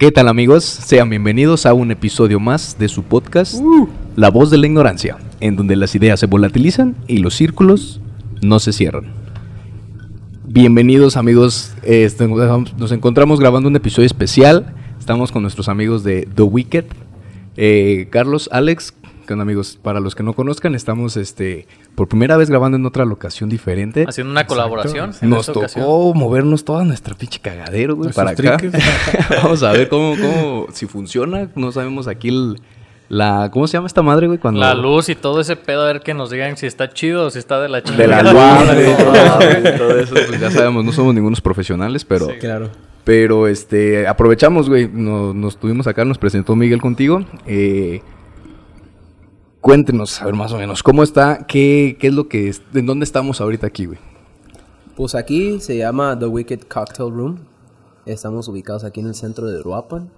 ¿Qué tal amigos? Sean bienvenidos a un episodio más de su podcast La voz de la ignorancia, en donde las ideas se volatilizan y los círculos no se cierran. Bienvenidos amigos, este, nos encontramos grabando un episodio especial, estamos con nuestros amigos de The Wicked, eh, Carlos, Alex, amigos? Para los que no conozcan, estamos este por primera vez grabando en otra locación diferente. Haciendo una colaboración. Nos tocó movernos toda nuestra pinche cagadero, güey, para acá. Vamos a ver cómo, cómo, si funciona. No sabemos aquí la, ¿cómo se llama esta madre, güey? Cuando... La luz y todo ese pedo, a ver que nos digan si está chido o si está de la chingada. De la luz, todo, eso, pues ya sabemos, no somos ningunos profesionales, pero... claro. Pero, este, aprovechamos, güey, nos, nos tuvimos acá, nos presentó Miguel contigo, eh... Cuéntenos, a ver más o menos, ¿cómo está? ¿Qué, qué es lo que es? ¿En dónde estamos ahorita aquí, güey? Pues aquí se llama The Wicked Cocktail Room. Estamos ubicados aquí en el centro de Uruapan.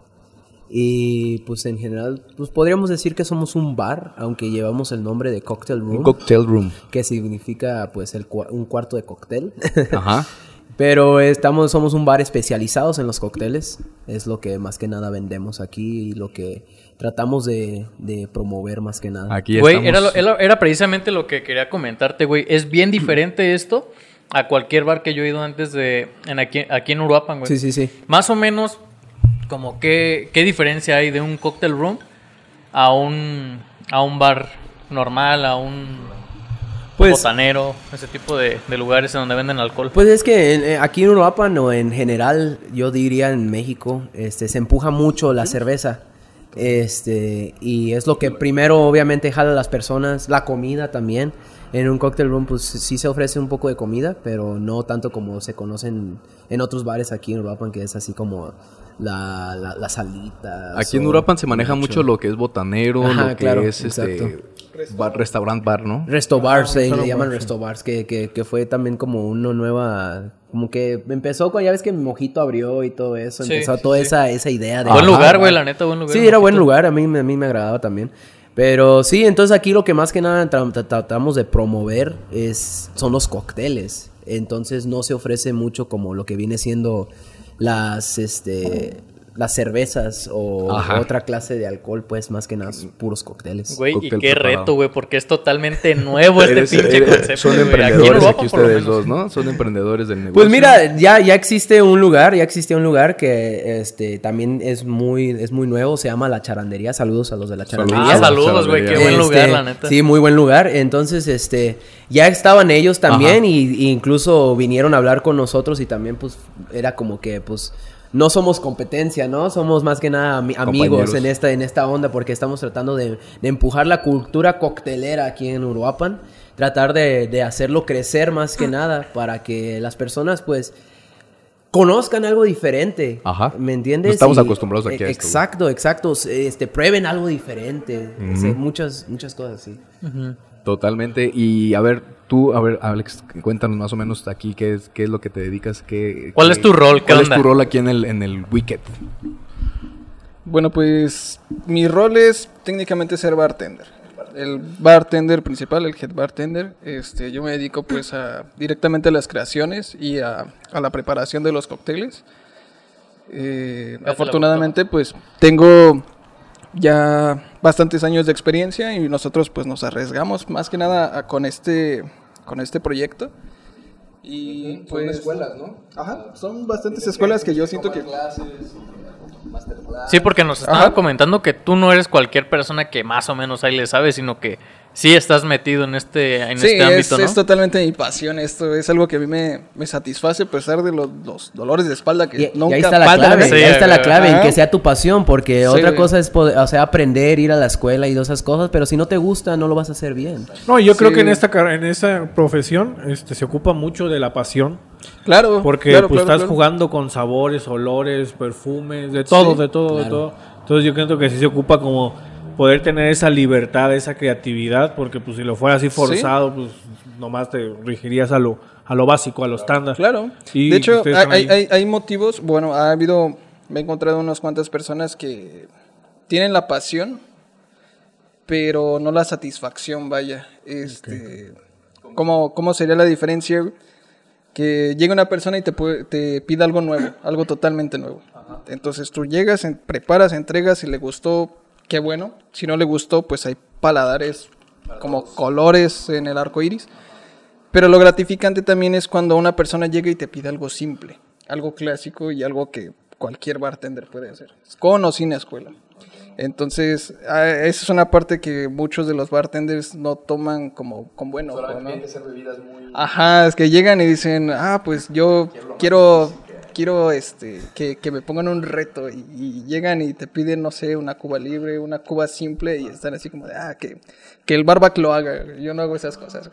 Y pues en general, pues podríamos decir que somos un bar, aunque llevamos el nombre de Cocktail Room. Un cocktail Room. Que significa pues el, un cuarto de cóctel. Ajá. Pero estamos, somos un bar especializados en los cócteles. Es lo que más que nada vendemos aquí y lo que tratamos de, promover más que nada. Aquí güey, era, era, precisamente lo que quería comentarte, güey. Es bien diferente esto a cualquier bar que yo he ido antes de en aquí, aquí en Uruapan, güey. Sí, sí, sí. Más o menos, como qué, qué diferencia hay de un cocktail room a un, a un bar normal, a un pues, botanero, ese tipo de, lugares en donde venden alcohol. Pues es que eh, aquí en Uruapan o en general, yo diría en México, este, se empuja mucho la cerveza. Este, y es lo que primero obviamente jala a las personas, la comida también. En un cocktail room pues sí se ofrece un poco de comida, pero no tanto como se conocen en otros bares aquí en Uruapan, que es así como la, la, salita. Aquí en Uruapan se maneja mucho. lo que es botanero, lo que es este bar, restaurant bar, ¿no? Resto bar, se le llaman resto bars, que, que, que, fue también como una nueva, como que empezó con, ya ves que Mojito abrió y todo eso, empezó toda esa, esa idea de... Buen lugar, güey, la neta, buen lugar. Sí, era buen lugar, a mí, a mí me agradaba también. Pero sí, entonces aquí lo que más que nada tratamos de promover es, son los cócteles. Entonces no se ofrece mucho como lo que viene siendo las, este, las cervezas o otra clase de alcohol, pues más que nada puros cócteles. Güey, y qué reto, güey, porque es totalmente nuevo este pinche concepto. Son emprendedores aquí, ustedes dos, ¿no? Son emprendedores del negocio. Pues mira, ya, ya existe un lugar, ya existe un lugar que este también es muy, es muy nuevo, se llama La Charandería. Saludos a los de La Charandería. Ah, saludos, güey, qué buen lugar, la neta. Sí, muy buen lugar. Entonces, este, ya estaban ellos también y, incluso vinieron a hablar con nosotros y también pues era como que pues no somos competencia, ¿no? Somos más que nada amigos en esta, en esta onda porque estamos tratando de, empujar la cultura coctelera aquí en Uruapan, tratar de, hacerlo crecer más que nada para que las personas pues conozcan algo diferente. Ajá. ¿Me entiendes? No estamos acostumbrados aquí a esto. Exacto, exacto. Este, prueben algo diferente. muchas, muchas cosas así. Totalmente. Y a ver, tú, a ver, Alex, cuéntanos más o menos aquí qué es, qué es lo que te dedicas, qué... ¿Cuál es tu rol? ¿Cuál es tu rol aquí en el, en el Wicked? Bueno, pues mi rol es técnicamente ser bartender. El bartender principal, el head bartender, este, yo me dedico pues a directamente a las creaciones y a, la preparación de los cócteles. Eh, afortunadamente pues tengo ya bastantes años de experiencia y nosotros pues nos arriesgamos más que nada con este con este proyecto. Y pues son escuelas, ¿no? Ajá, son bastantes escuelas que yo siento que Sí, porque nos estaban comentando que tú no eres cualquier persona que más o menos ahí le sabe, sino que sí estás metido en este, en este ámbito, ¿no? es totalmente mi pasión. Esto es algo que a mí me, me satisface a pesar de los, dolores de espalda que nunca ahí está la clave, ahí está la clave en que sea tu pasión, porque otra cosa es poder, o sea, aprender, ir a la escuela y todas esas cosas, pero si no te gusta, no lo vas a hacer bien. No, yo creo que en esta, en esta profesión este, se ocupa mucho de la pasión. Claro. Porque pues, estás jugando con sabores, olores, perfumes, de todo, de todo, de todo. Entonces yo creo que sí se ocupa como poder tener esa libertad, esa creatividad, porque pues si lo fuera así forzado, pues nomás te rigirías a lo, a lo básico, a los estándares. Claro. Y de hecho, hay, hay, hay, motivos, bueno, ha habido, me he encontrado unas cuantas personas que tienen la pasión, pero no la satisfacción, vaya. Este, ¿cómo, ¿Cómo sería la diferencia? Que llegue una persona y te, te pida algo nuevo, algo totalmente nuevo. Entonces tú llegas, preparas, entregas, si le gustó, qué bueno. Si no le gustó, pues hay paladares como colores en el arco iris. Pero lo gratificante también es cuando una persona llega y te pide algo simple, algo clásico y algo que cualquier bartender puede hacer, con o sin escuela. Entonces, esa es una parte que muchos de los bartenders no toman como con bueno. ¿no? Ajá, es que llegan y dicen, ah, pues yo quiero, quiero este, que, que, me pongan un reto y, llegan y te piden, no sé, una cuba libre, una cuba simple y están así como de, ah, que, que el barback lo haga, yo no hago esas cosas.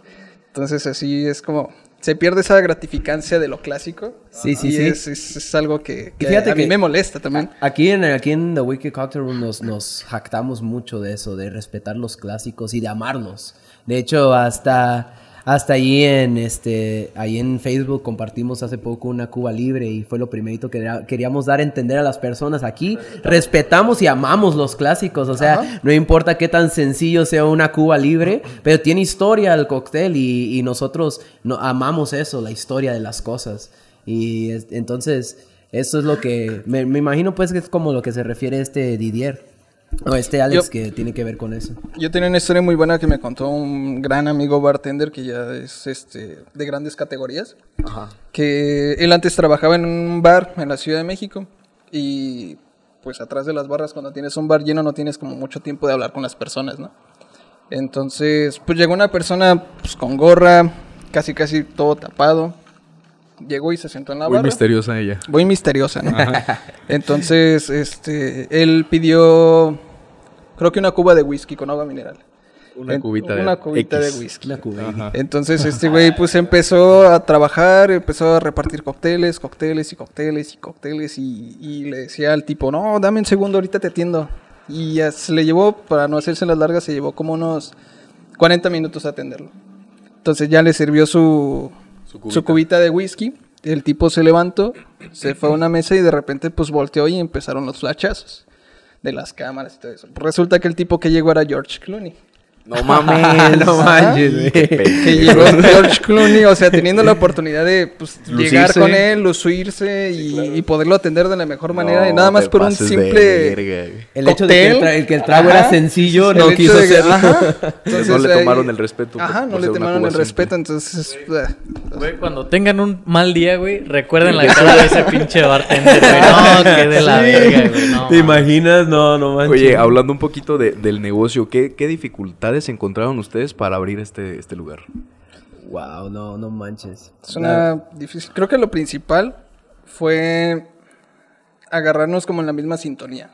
Entonces así es como, se pierde esa gratificancia de lo clásico. Sí, sí, sí. Es, es, algo que, a mí me molesta también. Aquí en, aquí en The Wiki Cocktail Room nos, nos jactamos mucho de eso, de respetar los clásicos y de amarlos. De hecho, hasta hasta ahí en este ahí en Facebook compartimos hace poco una Cuba libre y fue lo primerito que queríamos dar a entender a las personas aquí. Respetamos. Y amamos los clásicos o sea no importa qué tan sencillo sea una Cuba libre pero tiene historia el cóctel y, nosotros no, amamos eso la historia de las cosas. Y entonces eso es lo que me, me imagino pues que es como lo que se refiere este Didier no, este Alex que tiene que ver con eso. Yo tenía una historia muy buena que me contó un gran amigo bartender que ya es este de grandes categorías. Ajá. Que él antes trabajaba en un bar en la Ciudad de México y pues atrás de las barras cuando tienes un bar lleno no tienes como mucho tiempo de hablar con las personas, ¿no? Entonces, pues llegó una persona pues, con gorra, casi casi todo tapado, llegó y se sentó en la barra. Muy misteriosa ella. Muy misteriosa, ¿no? Entonces, este, él pidió, creo que una cuba de whisky con agua mineral. Una cubita de Una cubita de whisky. Una Entonces, este güey, pues empezó a trabajar, empezó a repartir cócteles, cócteles y cócteles y cócteles y, y le decía al tipo, no, dame un segundo, ahorita te atiendo. Y ya se le llevó, para no hacerse las largas, se llevó como unos 40 minutos a atenderlo. Entonces ya le sirvió su, su cubita. de whisky. El tipo se levantó, se fue a una mesa y de repente pues volteó y empezaron los flashazos de las cámaras y todo eso. Resulta que el tipo que llegó era George Clooney. No mames, no manches, Que llegó George Clooney, o sea, teniendo la oportunidad de pues, llegar con él, lucirse y, poderlo atender de la mejor manera. y nada más por un simple. el hecho de que el, trago era sencillo, no quiso ser. no le tomaron el respeto. Ajá, no le tomaron el respeto, entonces. Güey, cuando tengan un mal día, güey, recuerden la cara de ese pinche bartender, güey. No, que de la verga, güey. ¿Te imaginas? No, no manches. Oye, hablando un poquito del negocio, ¿qué, qué dificultades encontraron ustedes para abrir este, este lugar? Wow, no, no manches. Es una difícil. Creo que lo principal fue agarrarnos como en la misma sintonía.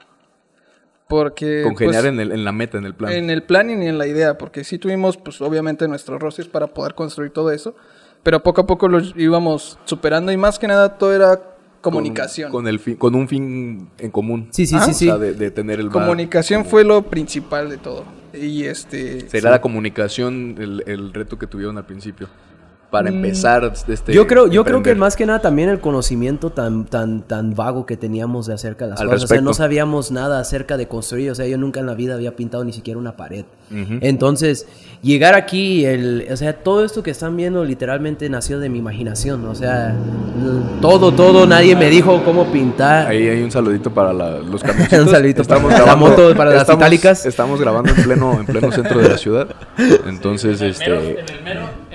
Porque. Congeniar pues, en, el, en, la meta, en el plan. En el plan y en la idea. Porque sí tuvimos, pues obviamente, nuestros roces para poder construir todo eso. Pero poco a poco lo íbamos superando. Y más que nada, todo era comunicación. Con, el fin, con un fin en común. Sí, sí, sí, sí. de, tener el Comunicación fue lo principal de todo. Y este... Será la comunicación el, el reto que tuvieron al principio para mm. empezar este yo creo yo creo que más que nada también el conocimiento tan tan tan vago que teníamos de acerca de las cosas. O sea no sabíamos nada acerca de construir. O sea yo nunca en la vida había pintado ni siquiera una pared. Entonces llegar aquí el o sea todo esto que están viendo literalmente nació de mi imaginación. O sea todo todo nadie me dijo cómo pintar. Ahí hay un saludito para los camiones un saludito estamos para grabando, la moto para las itálicas. estamos grabando en pleno en pleno centro de la ciudad. Entonces este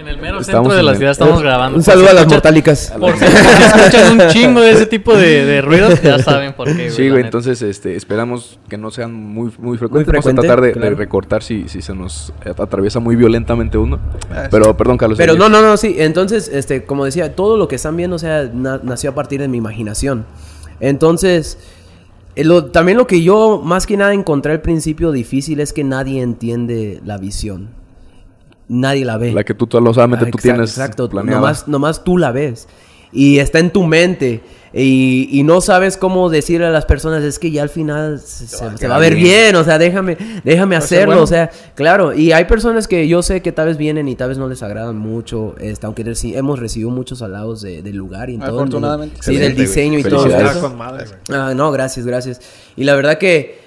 en el mero centro de la ciudad estamos grabando. Un saludo a las mortálicas. Por si escuchan un chingo de ese tipo de, de ruidos, ya saben por qué. Sí, güey, entonces este, esperamos que no sean muy, muy frecuentes. Vamos a tratar de, recortar si, si se nos atraviesa muy violentamente uno. Ah, Pero, perdón, Carlos. Pero no, no, no, sí. Entonces, este, como decía, todo lo que están viendo, o sea, nació a partir de mi imaginación. Entonces... Eh, también lo que yo más que nada encontré al principio difícil es que nadie entiende la visión nadie la ve. La que tú solamente tú tienes Exacto, nomás, nomás, tú la ves. Y está en tu mente. Y, no sabes cómo decirle a las personas, es que ya al final se, va a ver bien. o sea, déjame, déjame hacerlo, o sea, claro, y hay personas que yo sé que tal vez vienen y tal vez no les agradan mucho, este, aunque hemos recibido muchos halagos del lugar y todo. Afortunadamente. sí, del diseño y todo eso. Ah, no, gracias, gracias. Y la verdad que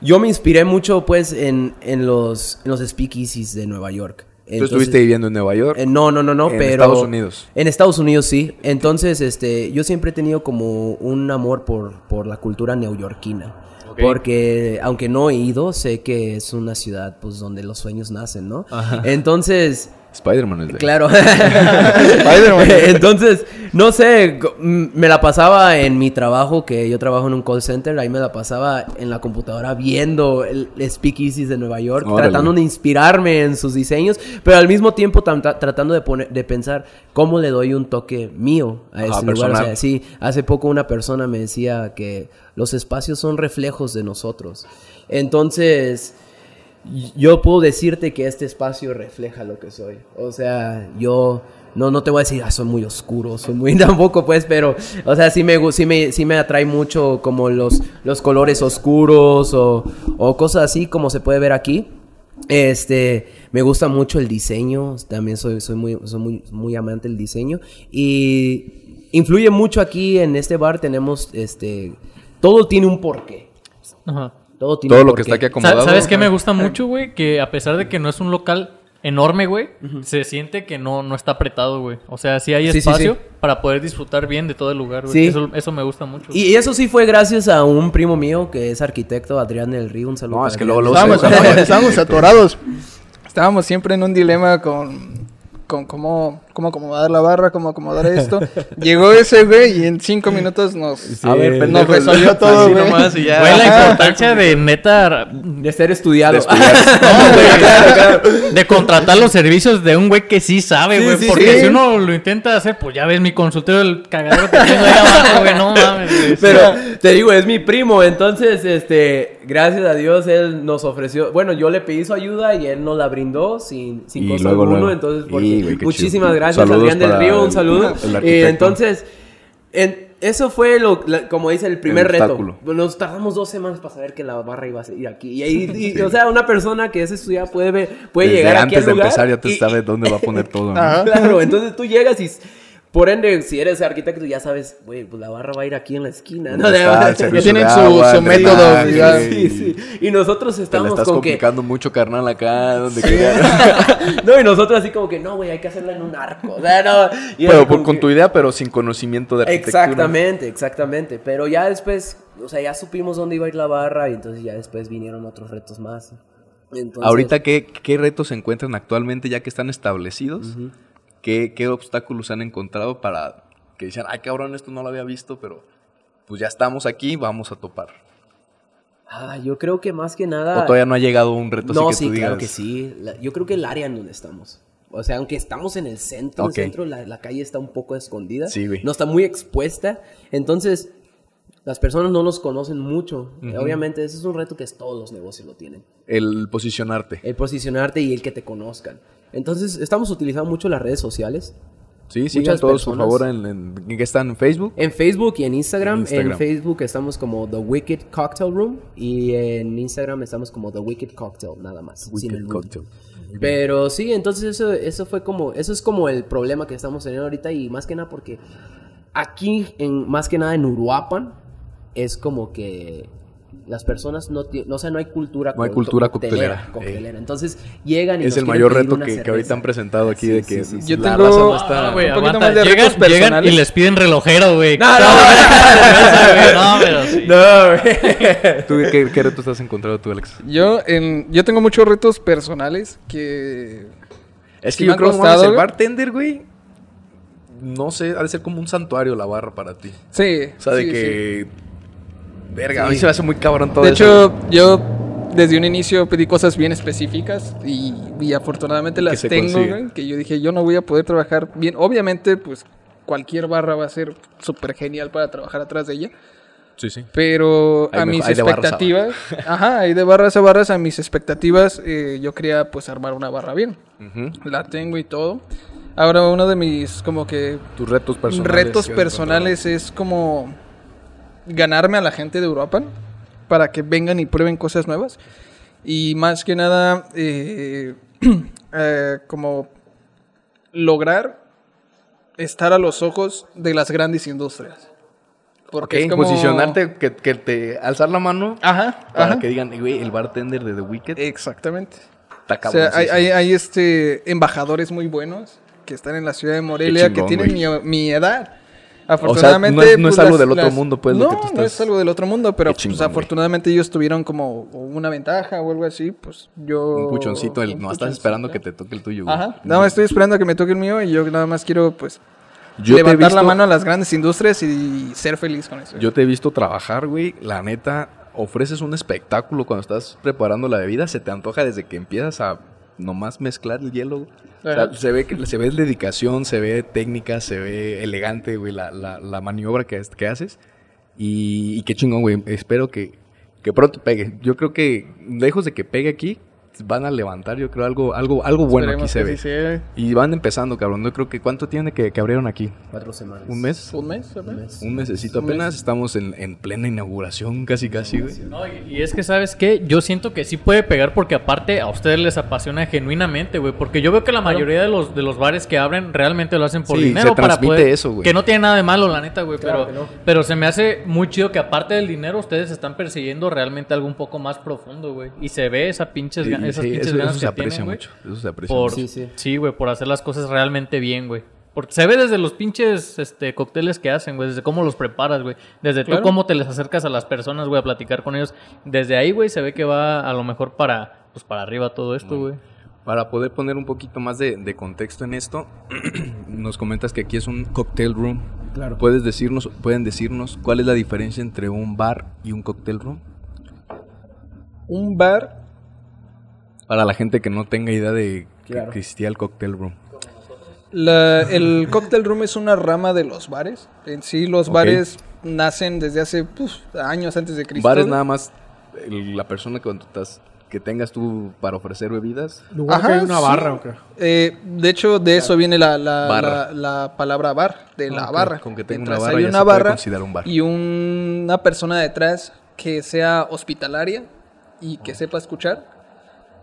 yo me inspiré mucho, pues, en, en, los, en los speakeasies de Nueva York. ¿Tú estuviste viviendo en Nueva York? Eh, no, no, no, no, en pero... En Estados Unidos. En Estados Unidos sí. Entonces, este, yo siempre he tenido como un amor por, por la cultura neoyorquina. Porque aunque no he ido, sé que es una ciudad pues donde los sueños nacen, ¿no? Entonces, Spider-Man es de Claro. Spider-Man. Entonces, no sé, me la pasaba en mi trabajo, que yo trabajo en un call center, ahí me la pasaba en la computadora viendo el speakeasies de Nueva York, tratando de inspirarme en sus diseños, pero al mismo tiempo tratando de, poner, de pensar cómo le doy un toque mío a ese lugar. sí, hace poco una persona me decía que los espacios son reflejos de nosotros. Entonces yo puedo decirte que este espacio refleja lo que soy. O sea, yo no, no te voy a decir, ah, soy muy oscuro, soy muy tampoco, pues, pero, o sea, sí me, sí me, sí me atrae mucho como los, los colores oscuros o, o cosas así como se puede ver aquí. Este, me gusta mucho el diseño, también soy, soy, muy, soy muy, muy amante del diseño y influye mucho aquí en este bar, tenemos, este, todo tiene un porqué. Ajá. Todo, lo que está aquí acomodado. ¿Sabes qué me gusta mucho, güey? Que a pesar de que no es un local enorme, güey, se siente que no, no está apretado, güey. O sea, sí hay espacio para poder disfrutar bien de todo el lugar, güey. Eso, eso, me gusta mucho. Y eso sí fue gracias a un primo mío que es arquitecto, Adrián del Río. Un saludo. No, es que luego lo estábamos, estábamos atorados. Estábamos siempre en un dilema con, con cómo cómo acomodar la barra, cómo acomodar esto. Llegó ese güey y en cinco minutos nos, a ver, nos resolvió todo, güey. Nomás y ya. Fue la importancia de neta... De ser estudiado. De, no, güey, de contratar los servicios de un güey que sí sabe, güey. porque si uno lo intenta hacer, pues ya ves mi consultorio, el cagadero que tengo ahí abajo, güey. No mames. Pero te digo, es mi primo. Entonces, este, gracias a Dios, él nos ofreció... Bueno, yo le pedí su ayuda y él nos la brindó sin, sin cosa alguna. Entonces, porque, muchísimas gracias gracias Adrián del Río, un saludo. Y entonces, eso fue lo, como dice el primer reto. Nos tardamos dos semanas para saber que la barra iba a ir aquí. Y, o sea, una persona que es estudiada puede, puede llegar aquí antes de empezar ya te sabes dónde va a poner todo. Claro, entonces tú llegas y por ende, si eres arquitecto, ya sabes, güey, pues la barra va a ir aquí en la esquina. ¿no? ya tienen su, su método. sí, sí. Y nosotros estamos Te estás complicando mucho, carnal, acá. Donde no, y nosotros así como que, no, güey, hay que hacerla en un arco. O sea, no. pero con tu idea, pero sin conocimiento de arquitectura. Exactamente, exactamente. Pero ya después, o sea, ya supimos dónde iba a ir la barra y entonces ya después vinieron otros retos más. Ahorita, ¿qué, ¿qué retos se encuentran actualmente ya que están establecidos? ¿Qué, obstáculos han encontrado para que dicen, ay cabrón, esto no lo había visto, pero pues ya estamos aquí, vamos a topar? Ah, yo creo que más que nada... ¿O todavía no ha llegado un reto no, así que sí, claro que sí. yo creo que el área en donde estamos. O sea, aunque estamos en el centro, el centro la, calle está un poco escondida. Sí, güey. No está muy expuesta. Entonces, las personas no nos conocen mucho. Obviamente, ese es un reto que todos los negocios lo tienen. El posicionarte. El posicionarte y el que te conozcan. Entonces, estamos utilizando mucho las redes sociales. Sí, sí, todos, por favor, en, en, qué están? ¿En Facebook? En Facebook y en Instagram. en Facebook estamos como The Wicked Cocktail Room y en Instagram estamos como The Wicked Cocktail, nada más. Wicked Cocktail. Pero sí, entonces eso, eso fue como, eso es como el problema que estamos teniendo ahorita y más que nada porque aquí, en, más que nada en Uruapan, es como que las personas no tienen, o sea, no hay cultura No hay cultura coctelera. Entonces llegan y Es el mayor reto que, que, ahorita han presentado aquí de que yo la tengo no está... un poquito más de llegan, llegan y les piden relojero, güey. No, no, no, pero sí. No, güey. ¿Tú qué, qué retos has encontrado tú, Alex? Yo en yo tengo muchos retos personales que es que yo creo que el bartender, güey, no sé, ha de ser como un santuario la barra para ti. Sí. O sea, de que Verga, a mí se me hace muy cabrón todo De hecho, yo desde un inicio pedí cosas bien específicas y, afortunadamente las tengo, que yo dije, yo no voy a poder trabajar bien. Obviamente, pues cualquier barra va a ser súper genial para trabajar atrás de ella. Sí, sí. Pero a mis expectativas, ajá, hay de barras a barras, a mis expectativas, eh, yo quería pues armar una barra bien. La tengo y todo. Ahora uno de mis como que... Tus retos personales. Retos personales es como ganarme a la gente de Europa para que vengan y prueben cosas nuevas. Y más que nada, eh, eh, como lograr estar a los ojos de las grandes industrias. Porque es como... posicionarte, que, te alzar la mano para que digan, güey, el bartender de The Wicked. Exactamente. o sea, hay, este, embajadores muy buenos que están en la ciudad de Morelia, que tienen mi, edad. Afortunadamente, no es, pues, algo del otro mundo, pues. No, no es algo del otro mundo, pero pues, afortunadamente ellos tuvieron como una ventaja o algo así, pues yo... Un puchoncito, no estás esperando que te toque el tuyo. Ajá, nada más estoy esperando que me toque el mío y yo nada más quiero, pues, levantar la mano a las grandes industrias y ser feliz con eso. Yo te he visto trabajar, güey, la neta, ofreces un espectáculo cuando estás preparando la bebida, se te antoja desde que empiezas a nomás mezclar el hielo. Se ve que se ve dedicación, se ve técnica, se ve elegante, güey, la, la, maniobra que, que haces. Y, y, qué chingón, güey. Espero que, que pronto pegue. Yo creo que, lejos de que pegue aquí, van a levantar, yo creo, algo, algo, algo bueno aquí se ve. Y van empezando, cabrón. Yo creo que cuánto tiene que, que abrieron aquí. Cuatro semanas. ¿Un mes? ¿Un mes? ¿Un mes? Un mesecito apenas. Estamos en, en, plena inauguración, casi, casi, güey. No, y, es que, ¿sabes qué? Yo siento que sí puede pegar porque aparte a ustedes les apasiona genuinamente, güey. Porque yo veo que la mayoría de los, de los bares que abren realmente lo hacen por dinero. para poder, eso, güey. Que no tiene nada de malo, la neta, güey. pero, pero se me hace muy chido que aparte del dinero ustedes están persiguiendo realmente algo un poco más profundo, güey. Y se ve esa pinches esas pinches ganas se aprecia mucho. Eso se aprecia por, mucho. Sí, güey, por hacer las cosas realmente bien, güey. Porque se ve desde los pinches este, cócteles que hacen, güey. Desde cómo los preparas, güey. Desde tú cómo te les acercas a las personas, güey, a platicar con ellos. Desde ahí, güey, se ve que va a lo mejor para, pues, para arriba todo esto, güey. Para poder poner un poquito más de, contexto en esto, nos comentas que aquí es un cocktail room. Claro. ¿Puedes decirnos, ¿Pueden decirnos cuál es la diferencia entre un bar y un cocktail room? Un bar para la gente que no tenga idea de que existía el cocktail room. el cocktail room es una rama de los bares. En sí, los bares nacen desde hace pues, años antes de Cristo. Bares nada más la persona que estás que tengas tú para ofrecer bebidas. Ajá, hay una barra o qué? Eh, de hecho, de eso viene la, la, palabra bar, de la barra. Con que tenga una barra, hay una barra un bar. y una persona detrás que sea hospitalaria y que sepa escuchar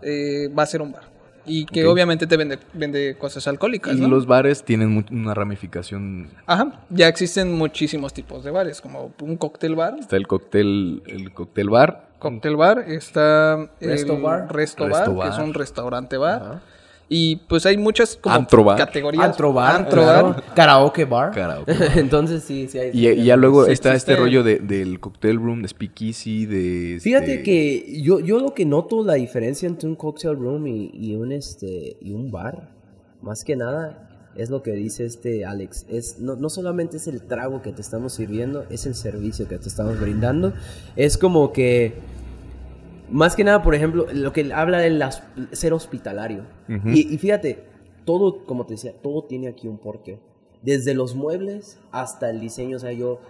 eh, va a ser un bar. Y que obviamente te vende, vende cosas alcohólicas. Y los bares tienen una ramificación. Ajá, ya existen muchísimos tipos de bares, como un cóctel bar. Está el cóctel, el cóctel bar. Cóctel bar, está Resto el bar. Resto, bar, que es un restaurante bar. Y pues hay muchas como categorías. Antro bar, Antro bar. Karaoke bar. Karaoke Entonces sí, sí hay. Y, ya luego está este rollo de, del cocktail room, de speakeasy, de... Fíjate que yo, yo lo que noto la diferencia entre un cocktail room y, un, este, y un bar, más que nada, es lo que dice este Alex. Es, no, no solamente es el trago que te estamos sirviendo, es el servicio que te estamos brindando. Es como que más que nada, por ejemplo, lo que habla de ser hospitalario. y, y, fíjate, todo, como te decía, todo tiene aquí un porqué. Desde los muebles hasta el diseño. O sea, yo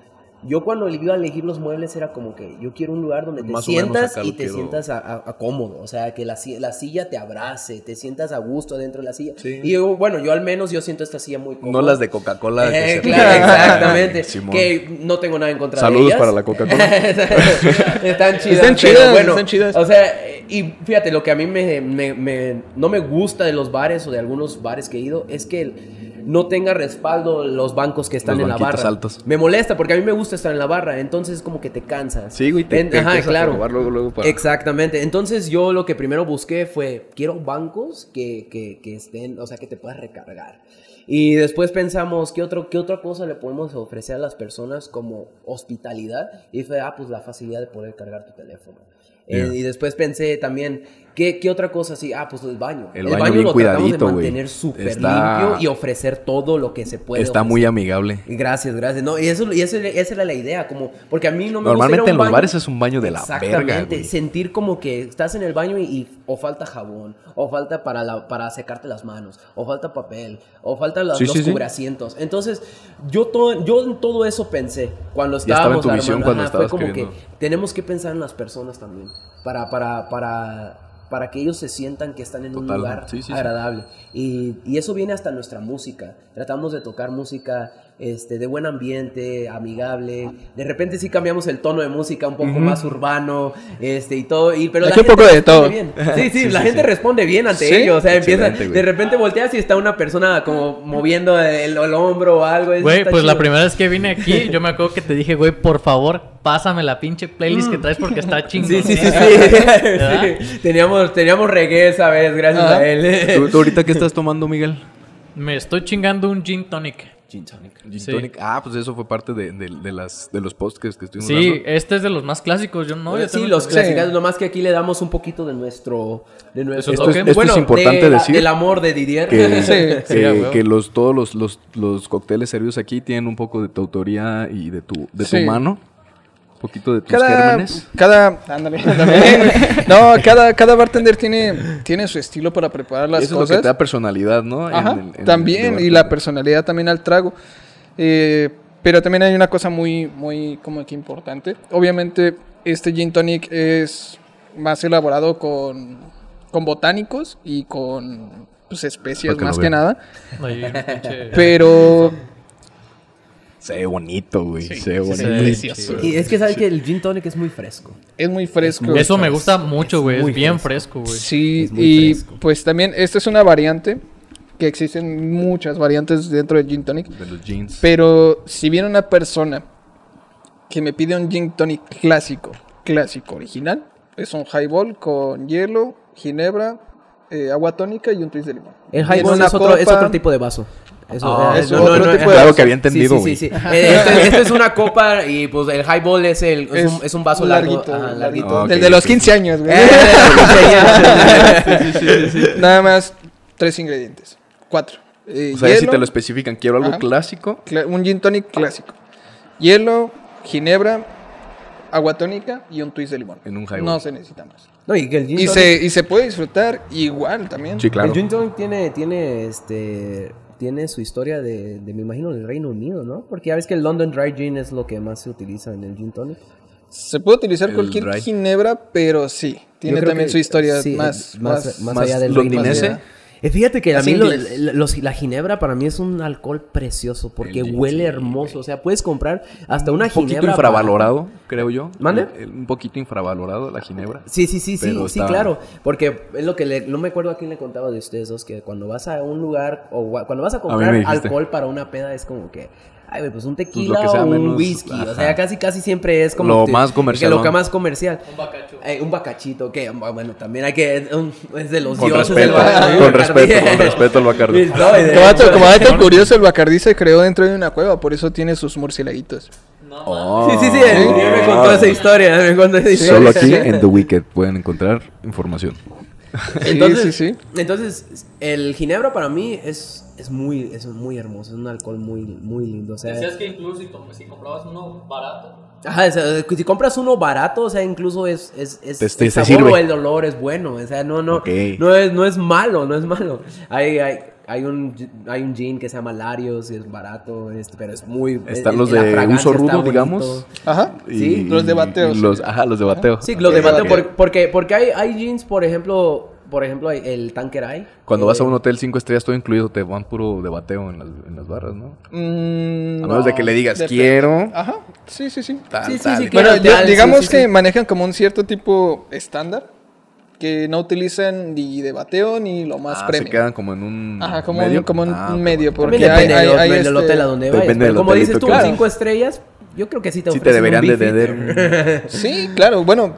yo cuando iba a elegir los muebles era como que yo quiero un lugar donde te sientas y te sientas a, cómodo, o sea, que la, la, silla te abrace, te sientas a gusto dentro de la silla. Y yo, bueno, yo al menos yo siento esta silla muy cómoda. No las de Coca-Cola. Eh, claro, exactamente. que no tengo nada en contra Saludos de ellas. para la Coca-Cola. están chidas. Están chidas, bueno, están chidas. O sea, y fíjate, lo que a mí me, me, me, no me gusta de los bares o de algunos bares que he ido es que no tenga respaldo los bancos que están en la barra. altos. Me molesta porque a mí me gusta estar en la barra, entonces es como que te cansas. Sí, güey, te, Ajá, claro. luego, luego Exactamente. Entonces yo lo que primero busqué fue, quiero bancos que, que, que estén, o sea, que te puedas recargar. Y después pensamos, ¿qué, otro, ¿qué otra cosa le podemos ofrecer a las personas como hospitalidad? Y fue, ah, pues la facilidad de poder cargar tu teléfono. Eh, y después pensé también, ¿qué, ¿qué, otra cosa así? Ah, pues el baño. El, baño, bien lo cuidadito, de mantener súper limpio y ofrecer todo lo que se puede. Está muy amigable. Gracias, gracias. No, y eso, y esa era la idea, como, porque a mí no me Normalmente en los bares es un baño de la Exactamente, sentir como que estás en el baño y, o falta jabón, o falta para, la, para secarte las manos, o falta papel, o falta los, sí, cubrasientos. Entonces, yo, todo, yo en todo eso pensé cuando estábamos estaba en tu visión cuando estabas fue como que tenemos que pensar en las personas también para, para, para, para que ellos se sientan que están en un lugar agradable. Y, y, eso viene hasta nuestra música. Tratamos de tocar música este, de buen ambiente, amigable. De repente sí cambiamos el tono de música un poco más urbano, este, y todo. Y, pero la gente un poco de todo. Bien. Sí, sí, la gente responde bien ante ello. O sea, empieza, de repente volteas y está una persona como moviendo el, hombro o algo. Güey, pues la primera vez que vine aquí, yo me acuerdo que te dije, güey, por favor, pásame la pinche playlist que traes porque está chingón. Sí, sí, sí, sí. Teníamos, teníamos reggae esa vez, gracias a él. ¿Tú ahorita qué estás tomando, Miguel? Me estoy chingando un gin tonic. Gin tonic. Gin tonic. Ah, pues eso fue parte de, de, las, de los posts que estuvimos Sí, este es de los más clásicos. Yo no. sí, los clásicos. Nomás que aquí le damos un poquito de nuestro. De nuestro esto, es, bueno, es importante decir. Del amor de Didier. Que, sí, que, los, todos los, los, los, cócteles servidos aquí tienen un poco de tu autoría y de tu, de tu mano poquito de tus cada, gérmenes. Cada, ándale, no, cada, cada bartender tiene, tiene su estilo para preparar las Eso cosas. Es lo que te da personalidad, ¿no? Ajá, también, y la personalidad también al trago. Eh, pero también hay una cosa muy, muy como que importante. Obviamente, este gin tonic es más elaborado con, con botánicos y con pues, especias más que nada. pero se ve bonito, güey. se ve bonito. y es que sabes que el gin tonic es muy fresco. Es muy fresco. Eso me gusta mucho, güey. Es, bien fresco, güey. Sí, y pues también esta es una variante que existen muchas variantes dentro del gin tonic. De los jeans. Pero si viene una persona que me pide un gin tonic clásico, clásico original, es un highball con hielo, ginebra, eh, agua tónica y un twist de limón. El highball es otro, es otro tipo de vaso. Eso, ah, es otro tipo de Claro que había entendido, Sí, sí, sí. Eh, esto, es una copa y pues el highball es, el, es, un, es un vaso larguito. Ajá, larguito. el de los 15 años, güey. Nada más tres ingredientes. Cuatro. Eh, o sea, si te lo especifican, quiero algo clásico. un gin tonic clásico. Hielo, ginebra, agua tónica y un twist de limón. En un highball. No se necesita más. No, y, que el gin y, se, y se puede disfrutar igual también. Sí, claro. El gin tonic tiene, tiene este tiene su historia de, de, me imagino, del Reino Unido, ¿no? Porque ya ves que el London Dry Gin es lo que más se utiliza en el gin tonic. Se puede utilizar cualquier ginebra, pero sí, tiene también su historia más, más, más, allá del. Eh, fíjate que a mí la ginebra para mí es un alcohol precioso porque huele hermoso. O sea, puedes comprar hasta una ginebra. Un poquito infravalorado, creo yo. ¿Mande? Un poquito infravalorado la ginebra. Sí, sí, sí, sí, sí, claro. Porque es lo que le, no me acuerdo a quién le contaba de ustedes dos, que cuando vas a un lugar o cuando vas a comprar alcohol para una peda es como que ay, pues un pues tequila o un whisky. O sea, casi casi siempre es como. Lo más comercial. Lo que más comercial. Un bacacho. Eh, un bacachito, que bueno, también hay que. es de los con dioses. Respeto, con respeto, con respeto al Bacardi. como, dato, curioso, el Bacardi se creó dentro de una cueva, por eso tiene sus murcielaguitos. No, sí, sí, sí, me contó esa historia, me contó esa historia. Solo aquí en The Wicked pueden encontrar información. entonces, sí, sí, entonces, el ginebra para mí es, es, muy, es muy hermoso, es un alcohol muy, muy lindo. O sea, Decías que incluso si, comprabas uno barato. Ajá, si compras uno barato, o sea, incluso es, es, el sabor o el dolor es bueno, o sea, no, no, no, es, no es malo, no es malo. Hay, hay, hay un, hay un gin que se llama Larios y es barato, este, pero es muy... Están los de uso rudo, digamos. Ajá. sí. Los de bateo. Los, ajá, los de bateo. Sí, los de bateo, porque, porque hay, hay jeans, por ejemplo, por ejemplo, el Tanqueray. Cuando vas a un hotel 5 estrellas, todo incluido, te van puro de bateo en las, en las barras, ¿no? Mm, a menos de que le digas, quiero. Ajá, sí, sí, sí. sí, sí, sí bueno, digamos que manejan como un cierto tipo estándar que no utilizan ni de bateo ni lo más ah, se quedan como en un Ajá, como medio. Un, como un ah, medio. Porque depende hay, hay, del este hotel a donde vayas. Pero como dices tú, claro. cinco estrellas, yo creo que sí te Sí te deberían de tener. sí, claro. Bueno,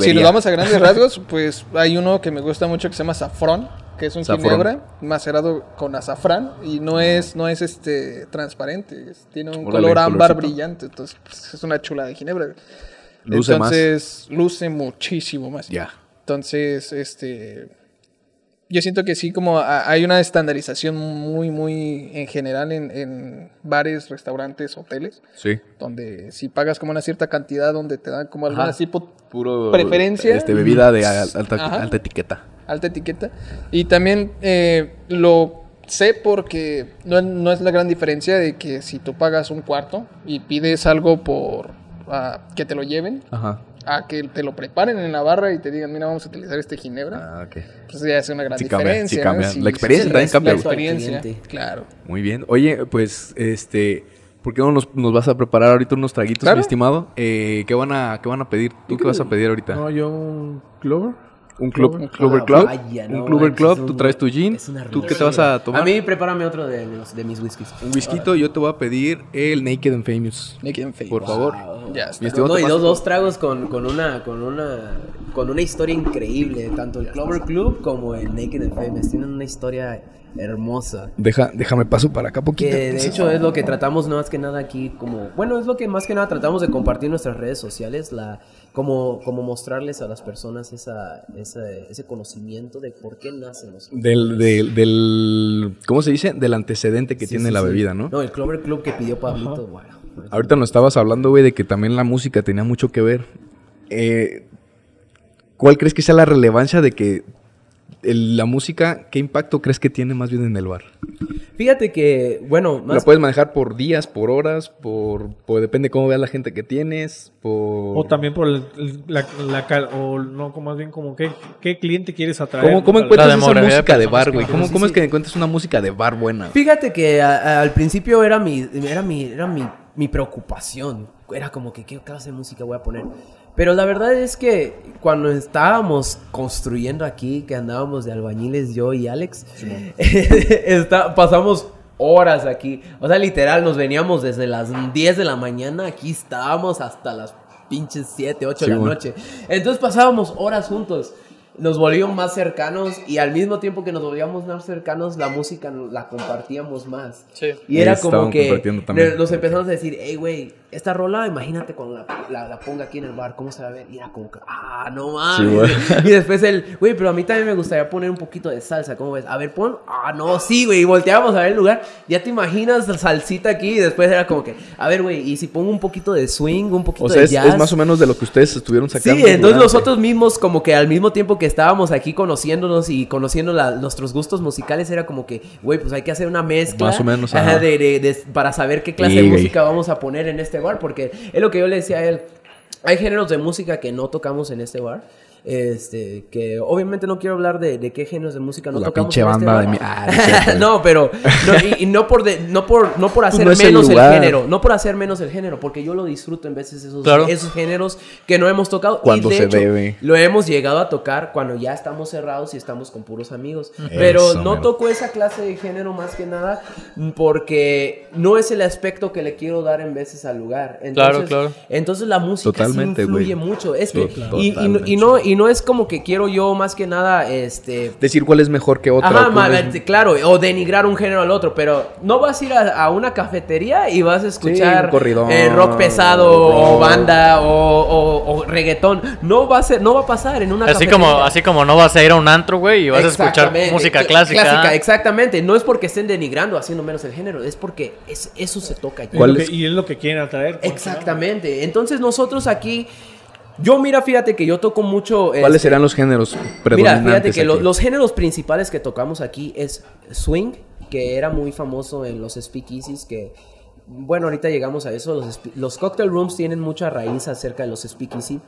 si nos vamos a grandes rasgos, pues hay uno que me gusta mucho que se llama Safrón, que es un ginebra macerado con azafrán y no es no es este transparente, tiene un color ámbar brillante, entonces pues, es una chula de ginebra. Luce entonces luce muchísimo más. Ya. Entonces, este, yo siento que sí, como hay una estandarización muy, muy en general en, bares, restaurantes, hoteles. Sí. Donde si pagas como una cierta cantidad, donde te dan como alguna tipo Puro, preferencia. Este, bebida de alta, alta etiqueta. Alta etiqueta. Y también eh, lo sé porque no, no, es la gran diferencia de que si tú pagas un cuarto y pides algo por ah, que te lo lleven. Ajá a que te lo preparen en la barra y te digan, mira, vamos a utilizar este ginebra. Ah, ok. Pues ya es una gran diferencia. la experiencia también cambia. La experiencia, claro. Muy bien. Oye, pues, este... ¿Por qué no nos, vas a preparar ahorita unos traguitos, mi estimado? Eh, ¿qué, van a, ¿Qué van a pedir? ¿Tú qué vas a pedir ahorita? No, yo un Clover. Un club, un Club. un Club Club, tú traes tu gin. ¿Tú qué te vas a tomar? A mí prepárame otro de, de mis whiskies. Un whisky, yo te voy a pedir el Naked and Famous. Naked and Famous. Por favor. Ya está. No, y dos, dos tragos con, con, una, con, una, con una historia increíble. Tanto el Clover Club como el Naked and Famous. Tienen una historia hermosa. Deja, déjame paso para acá poquito. Que de hecho es lo que tratamos más que nada aquí como... Bueno, es lo que más que nada tratamos de compartir en nuestras redes sociales. La como, como mostrarles a las personas esa, ese conocimiento de por qué nacen los del, del, del, ¿cómo se dice? Del antecedente que tiene la bebida, ¿no? No, el Clover Club que pidió Pablito, bueno. Ahorita nos estabas hablando, güey, de que también la música tenía mucho que ver. Eh, ¿Cuál crees que sea la relevancia de que la música, ¿qué impacto crees que tiene más bien en el bar? Fíjate que, bueno... Más... La puedes manejar por días, por horas, por, depende cómo vea la gente que tienes, por... O también por la, o no, más bien como qué, qué cliente quieres atraer. ¿Cómo, cómo encuentras esa música de bar, güey? ¿Cómo, cómo es que encuentras una música de bar buena? Fíjate que al principio era mi, era mi, era mi, mi preocupación. Era como que, ¿qué clase de música voy a poner? Pero la verdad es que cuando estábamos construyendo aquí, que andábamos de albañiles yo y Alex, pasamos horas aquí. O sea, literal, nos veníamos desde las 10 de la mañana, aquí estábamos hasta las pinches 7, 8 de la noche. Entonces pasábamos horas juntos nos volvimos más cercanos y al mismo tiempo que nos volvíamos más cercanos, la música la compartíamos más. Sí. Y era como que nos empezamos a decir, hey, güey, esta rola, imagínate cuando la, la, ponga aquí en el bar, ¿cómo se va a ver? Y era como que, ah, no mames. y después el, güey, pero a mí también me gustaría poner un poquito de salsa, ¿cómo ves? A ver, pon, ah, no, sí, güey. Y volteábamos a ver el lugar, ya te imaginas la salsita aquí y después era como que, a ver, güey, y si pongo un poquito de swing, un poquito o sea, de jazz. Es, más o menos de lo que ustedes estuvieron sacando. Sí, entonces nosotros mismos, como que al mismo tiempo que estábamos aquí conociéndonos y conociendo nuestros gustos musicales, era como que, güey, pues hay que hacer una mezcla. Más o menos. para saber qué clase de música vamos a poner en este bar, porque es lo que yo le decía a él. Hay géneros de música que no tocamos en este bar. Este, que obviamente no quiero hablar de, de qué géneros de música no la tocamos. Pinche este banda de mi... ah, no, pero no, y, no por no por no por hacer menos el, género, no por hacer menos el género, porque yo lo disfruto en veces esos, esos géneros que no hemos tocado cuando y de se hecho, debe. Lo hemos llegado a tocar cuando ya estamos cerrados y estamos con puros amigos, pero no toco esa clase de género más que nada porque no es el aspecto que le quiero dar en veces al lugar. Entonces, claro, claro. Entonces la música Totalmente, influye mucho, es que y, y, no y no es como que quiero yo más que nada, este... Decir cuál es mejor que otro. Ajá, claro, o denigrar un género al otro, pero no vas a ir a, una cafetería y vas a escuchar eh, rock pesado o banda o, reggaetón. No va a ser, no va a pasar en una así Como, así como no vas a ir a un antro, güey, y vas a escuchar música clásica. Clásica, exactamente. No es porque estén denigrando, haciendo menos el género, es porque eso se toca. Y es lo que quieren atraer. Exactamente. Entonces nosotros aquí... Yo, mira, fíjate que yo toco mucho. ¿Cuáles este, serán los géneros predominantes? Mira, fíjate que los géneros principales que tocamos aquí es swing, que era muy famoso en los speakeasies, que. Bueno, ahorita llegamos a eso. Los, los cocktail rooms tienen mucha raíz acerca de los speakeasy.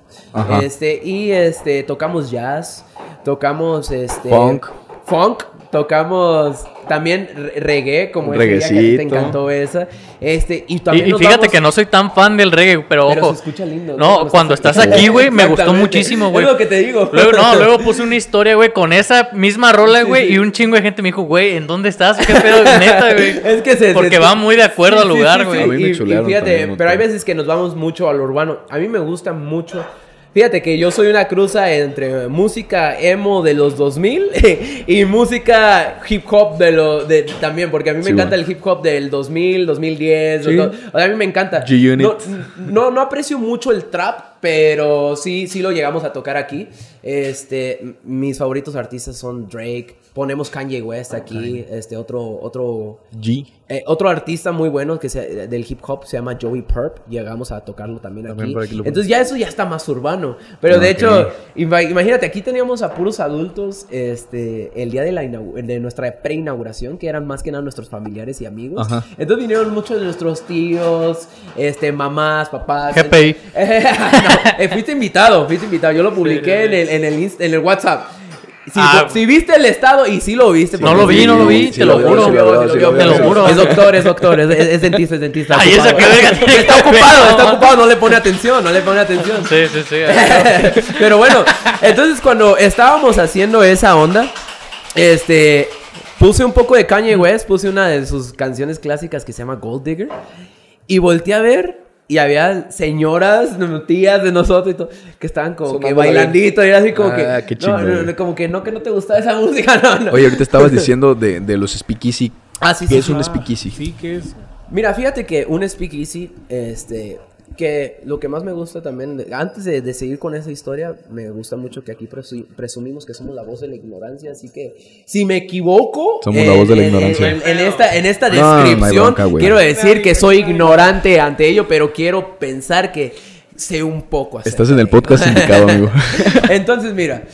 Este, y este, tocamos jazz, tocamos este. Funk. Funk, tocamos también reggae, como ese día que te encantó esa. Este, y, también y, fíjate que no soy tan fan del reggae, pero, pero ojo. Se escucha lindo. No, cuando estás aquí, güey, me gustó muchísimo, güey. Es lo que te digo. Luego, no, luego puse una historia, güey, con esa misma rola, güey, y un chingo de gente me dijo, güey, ¿en dónde estás? ¿Qué pedo, neta, güey? Es que se... Porque va muy de acuerdo al lugar, güey. y, fíjate, pero hay veces que nos vamos mucho al urbano. A mí me gusta mucho Fíjate que yo soy una cruza entre música emo de los 2000 y música hip hop de lo de también porque a mí me encanta el hip hop del 2000, 2010, o sea, a mí me encanta. No, no, no aprecio mucho el trap, pero sí sí lo llegamos a tocar aquí. Este, mis favoritos artistas son Drake, ponemos Kanye West aquí, este otro otro G. Eh, otro artista muy bueno que del hip hop se llama Joey Perp, llegamos a tocarlo también, aquí. Entonces ya eso ya está más urbano, pero de hecho, imagínate, aquí teníamos a puros adultos este el día de la de nuestra preinauguración que eran más que nada nuestros familiares y amigos. Entonces vinieron muchos de nuestros tíos, este mamás, papás. GPI. eh, fuiste invitado, fuiste invitado. Yo lo publiqué en el, en el, en el WhatsApp. Ah. Si, viste el estado, y sí lo viste. No lo vi, no lo vi, te lo juro. Te lo juro. Es doctor, es doctor, es, dentista, es dentista. Ay, esa que Está ocupado, está ocupado, no le pone atención, no le pone atención. Sí, sí, sí. Pero bueno, entonces cuando estábamos haciendo esa onda, este, puse un poco de Kanye West, puse una de sus canciones clásicas que se llama Gold Digger, y volteé a ver y había señoras, tías de nosotros y todo, que estaban como que bailandito y era así como ah, que... no, como que no, que no te gustaba esa música, no, Oye, ahorita estabas diciendo de, de los speakeasy. Ah, sí, ¿Qué es un speakeasy? Sí, ¿qué es? Mira, fíjate que un speakeasy, este, que lo que más me gusta también, antes de, seguir con esa historia, me gusta mucho que aquí presumimos que somos la voz de la ignorancia, así que si me equivoco... Somos la voz de la ignorancia. En, esta, en esta descripción, quiero decir que soy ignorante ante ello, pero quiero pensar que sé un poco. Estás en el podcast indicado, amigo. Entonces, mira,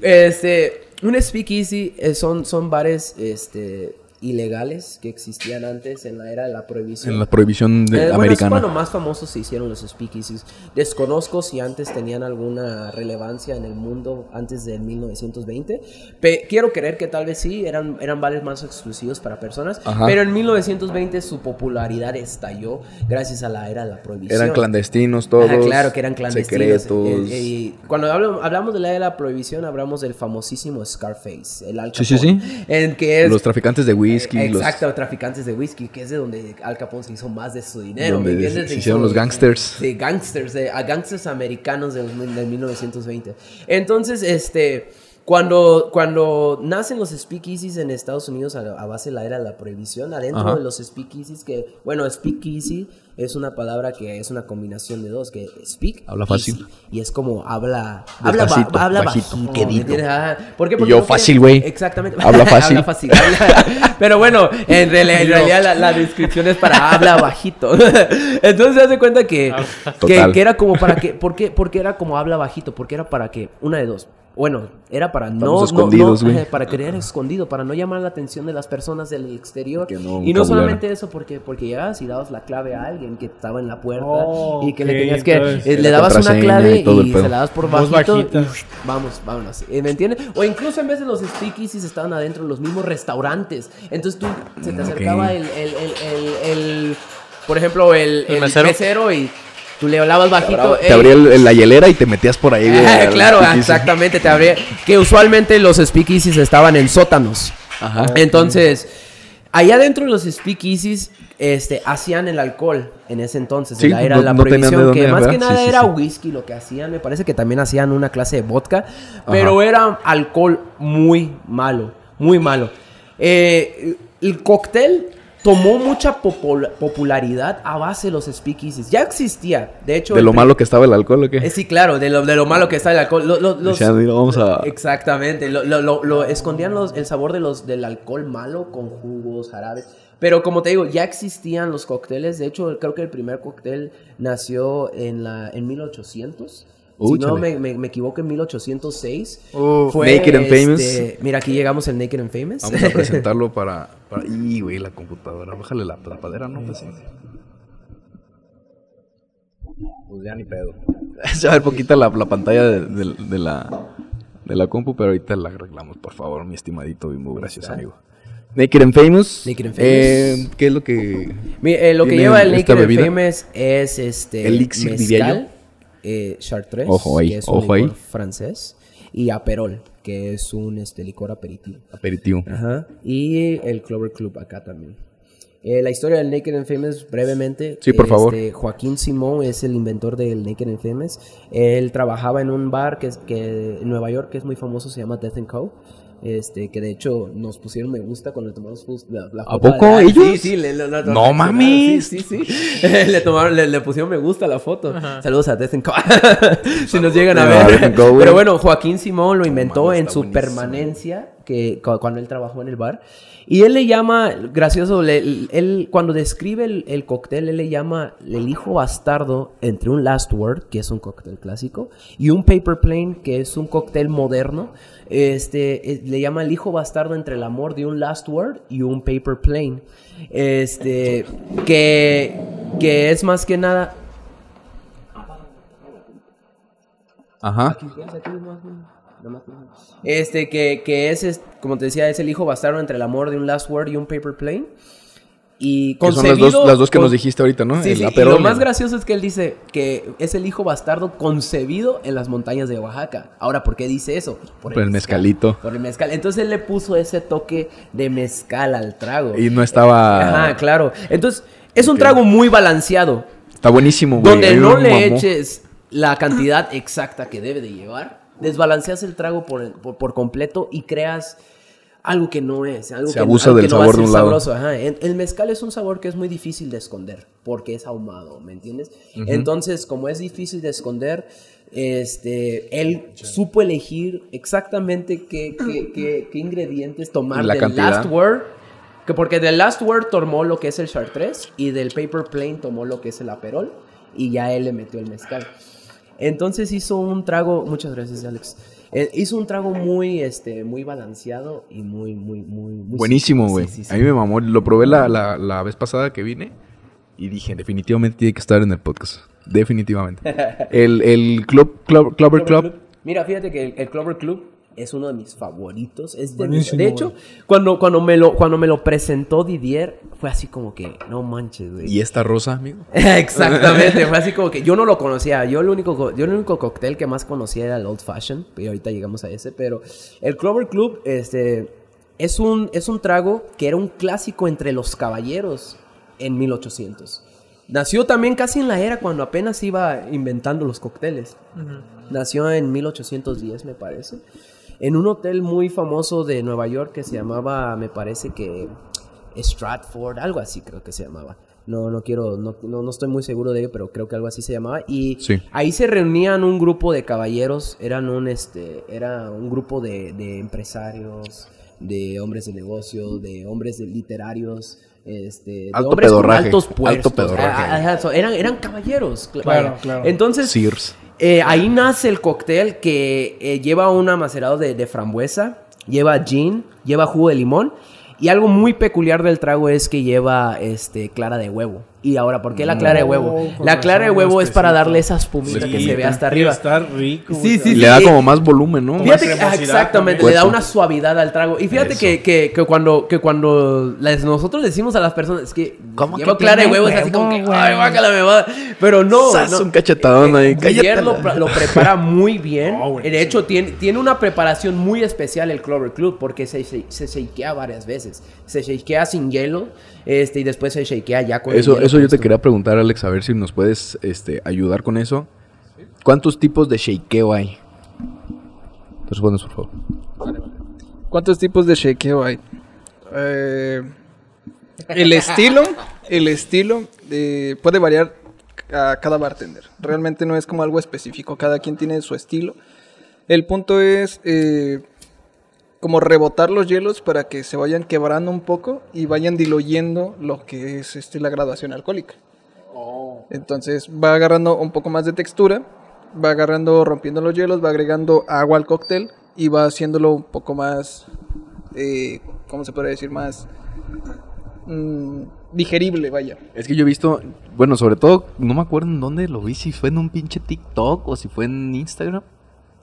este, un speakeasy eh, son, son bares, este ilegales que existían antes en la era de la prohibición. En la prohibición de, eh, americana. Bueno, más famosos se hicieron los speakeasies. Desconozco si antes tenían alguna relevancia en el mundo antes de 1920. quiero creer que tal vez sí, eran, eran bares más exclusivos para personas. Pero en 1920 su popularidad estalló gracias a la era de la prohibición. Eran clandestinos todos. claro que eran clandestinos. Secretos. Eh, eh, cuando hablamos, de la era de la prohibición, hablamos del famosísimo Scarface, el Al Sí, sí, sí. En que es, Los traficantes de whisky. Exacto, traficantes de whisky, que es de donde Al Capone se hizo más de su dinero. Donde se, hicieron los gangsters. Sí, gangsters, de, a gangsters americanos del, del 1920. Entonces, este... Cuando, cuando nacen los speakeasies en Estados Unidos a, base de la era de la prohibición, adentro de los speakeasies que, bueno, speakeasy es una palabra que es una combinación de dos, que speak. Habla fácil. y es como habla, habla, habla bajito. ¿Por qué? Porque yo fácil, güey. Exactamente. Habla fácil. habla fácil. pero bueno, en, realidad la, descripción es para habla bajito. Entonces se hace cuenta que, que, que, era como para que, ¿por qué? Porque era como habla bajito, porque era para que, una de dos bueno, era para no, no, para creer escondido, para no llamar la atención de las personas del exterior. y no solamente eso, porque, porque llegabas y dabas la clave a alguien que estaba en la puerta y que le tenías que, eh, le dabas una clave y, se la das por bajito. vamos, vámonos. ¿Me entiendes? O incluso en vez de los speakeasies estaban adentro los mismos restaurantes. Entonces tú se te acercaba el, el, el, el, por ejemplo, el, mesero y Tú le hablabas bajito. Te abría la hielera y te metías por ahí. claro, exactamente. Te abría. Que usualmente los speakeasies estaban en sótanos. Ajá. Entonces, allá dentro de los speakeasies este, hacían el alcohol en ese entonces. Sí, era la prohibición. que más que nada era whisky lo que hacían. Me parece que también hacían una clase de vodka. Pero era alcohol muy malo. Muy malo. Eh, el cóctel tomó mucha popularidad a base de los speakeasies. Ya existía, de hecho... ¿De lo malo que estaba el alcohol o qué? Eh, sí, claro, de lo, de lo malo que estaba el alcohol. los, vamos a... Exactamente, lo, escondían los, el sabor de los, del alcohol malo con jugos, jarabes. Pero como te digo, ya existían los cócteles. De hecho, creo que el primer cóctel nació en, la, en 1800 si no me, me, equivoco, en 1806. fue, Naked and Famous. Este, mira, aquí llegamos el Naked and Famous. Vamos a presentarlo para. para y, güey, la computadora. Bájale la tapadera, ¿no? Pues, pues ya ni pedo. Se va a ver poquita la, la pantalla de, de, la, de la compu, pero ahorita la arreglamos, por favor, mi estimadito Bimbo. Gracias, amigo. Naked and Famous. Naked and eh, Famous. ¿Qué es lo que. Eh, lo que lleva el Naked and Famous es este. Elixir, diría yo eh, Chartres, que es un licor francés, y Aperol, que es un este, licor aperitivo. Aperitivo. Ajá. Y el Clover Club acá también. Eh, la historia del Naked and Famous, brevemente. Sí, por favor. Este, Joaquín Simón es el inventor del Naked and Famous. Él trabajaba en un bar que, que en Nueva York que es muy famoso, se llama Death and Co. Este, que de hecho nos pusieron me gusta cuando le tomamos la, la ¿A poco ellos? Sí, sí, le, no mames. Sí, sí, sí. le tomaron, le, pusieron me gusta a la foto. Saludos a Death si nos llegan a ver. Pero bueno, Joaquín Simón lo inventó en su permanencia que cuando él trabajó en el bar. Y él le llama, gracioso, él cuando describe el, el, cóctel, él le llama el hijo bastardo entre un Last Word, que es un cóctel clásico, y un Paper Plane, que es un cóctel moderno. Este, eh, le llama el hijo bastardo entre el amor de un Last Word y un Paper Plane. Este, que, que es más que nada Ajá. Este, que, que es, como te decía, es el hijo bastardo entre el amor de un Last Word y un Paper Plane. Y que son las dos, las dos que nos dijiste ahorita, ¿no? Sí, sí, y lo más gracioso es que él dice que es el hijo bastardo concebido en las montañas de Oaxaca. Ahora, ¿por qué dice eso? Por, el, mezcalito. Por el mezcal. Entonces él le puso ese toque de mezcal al trago. Y no estaba... Ajá, claro. Entonces, es un trago muy balanceado. Está buenísimo, güey. Donde no le eches la cantidad exacta que debe de llevar, desbalanceas el trago por, por completo y creas algo que no es. Algo Se que, abusa del sabor de un lado. El, mezcal es un sabor que es muy difícil de esconder porque es ahumado, ¿me entiendes? Entonces, como es difícil de esconder, este, él supo elegir exactamente qué, qué, qué, ingredientes tomar La del Last Word. Que porque del Last Word tomó lo que es el Chartres y del Paper Plane tomó lo que es el Aperol y ya él le metió el mezcal. Entonces hizo un trago, muchas gracias Alex, eh, hizo un trago muy, este, muy balanceado y muy, muy, muy... Buenísimo, güey. A mí me mamó. Lo probé la, la, la, vez pasada que vine y dije, definitivamente tiene que estar en el podcast. Definitivamente. el, el Club, Club, Clover Club. Mira, fíjate que el Clover Club es uno de mis favoritos. Es de, de hecho, cuando, cuando, me lo, cuando me lo presentó Didier, fue así como que, no manches, güey. ¿Y esta rosa, amigo? Exactamente, fue así como que yo no lo conocía. Yo el único, yo el único cóctel que más conocía era el Old Fashion, y ahorita llegamos a ese, pero el Clover Club, este, es un, es un trago que era un clásico entre los caballeros en 1800. Nació también casi en la era cuando apenas iba inventando los cócteles. Nació en 1810, me parece en un hotel muy famoso de Nueva York que se llamaba, me parece que Stratford, algo así creo que se llamaba. No, no quiero, no, no, estoy muy seguro de ello, pero creo que algo así se llamaba. Y ahí se reunían un grupo de caballeros, eran un, este, era un grupo de, de empresarios, de hombres de negocio, de hombres de literarios, este, de alto hombres con altos puestos. eran, eran caballeros. Claro, claro. Entonces, Sears. Eh, ahí nace el cóctel que eh, lleva un amacerado de, de, frambuesa, lleva gin, lleva jugo de limón y algo muy peculiar del trago es que lleva este, clara de huevo. Y ahora, ¿por qué la clara de huevo? La clara de huevo es para darle esa espumita que se ve hasta arriba. Está rico. Sí, sí, Le da como más volumen, ¿no? Fíjate exactamente, le da una suavidad al trago. Y fíjate que, que, que, cuando, que cuando nosotros decimos a las personas es que ¿Cómo lleva clara de huevo, es así como que, ay, guácala, me va. Pero no. no. un cachetadón ahí. Ayer lo, lo, prepara muy bien. de hecho, tiene, tiene una preparación muy especial el Clover Club porque se, se, se shakea varias veces. Se shakea sin hielo este, y después se shakea ya con Eso, eso yo te quería preguntar, Alex, a ver si nos puedes este, ayudar con eso. ¿Cuántos tipos de shakeo hay? Te respondes, por favor. ¿Cuántos tipos de shakeo hay? Eh, el estilo, el estilo eh, puede variar a cada bartender. Realmente no es como algo específico, cada quien tiene su estilo. El punto es eh, como rebotar los hielos para que se vayan quebrando un poco y vayan diluyendo lo que es este, la graduación alcohólica. Oh. Entonces va agarrando un poco más de textura, va agarrando, rompiendo los hielos, va agregando agua al cóctel y va haciéndolo un poco más, eh, ¿cómo se puede decir? Más mm, digerible, vaya. Es que yo he visto, bueno, sobre todo, no me acuerdo en dónde lo vi, si fue en un pinche TikTok o si fue en Instagram,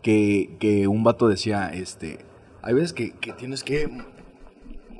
que, que un vato decía, este, hay veces que, que tienes que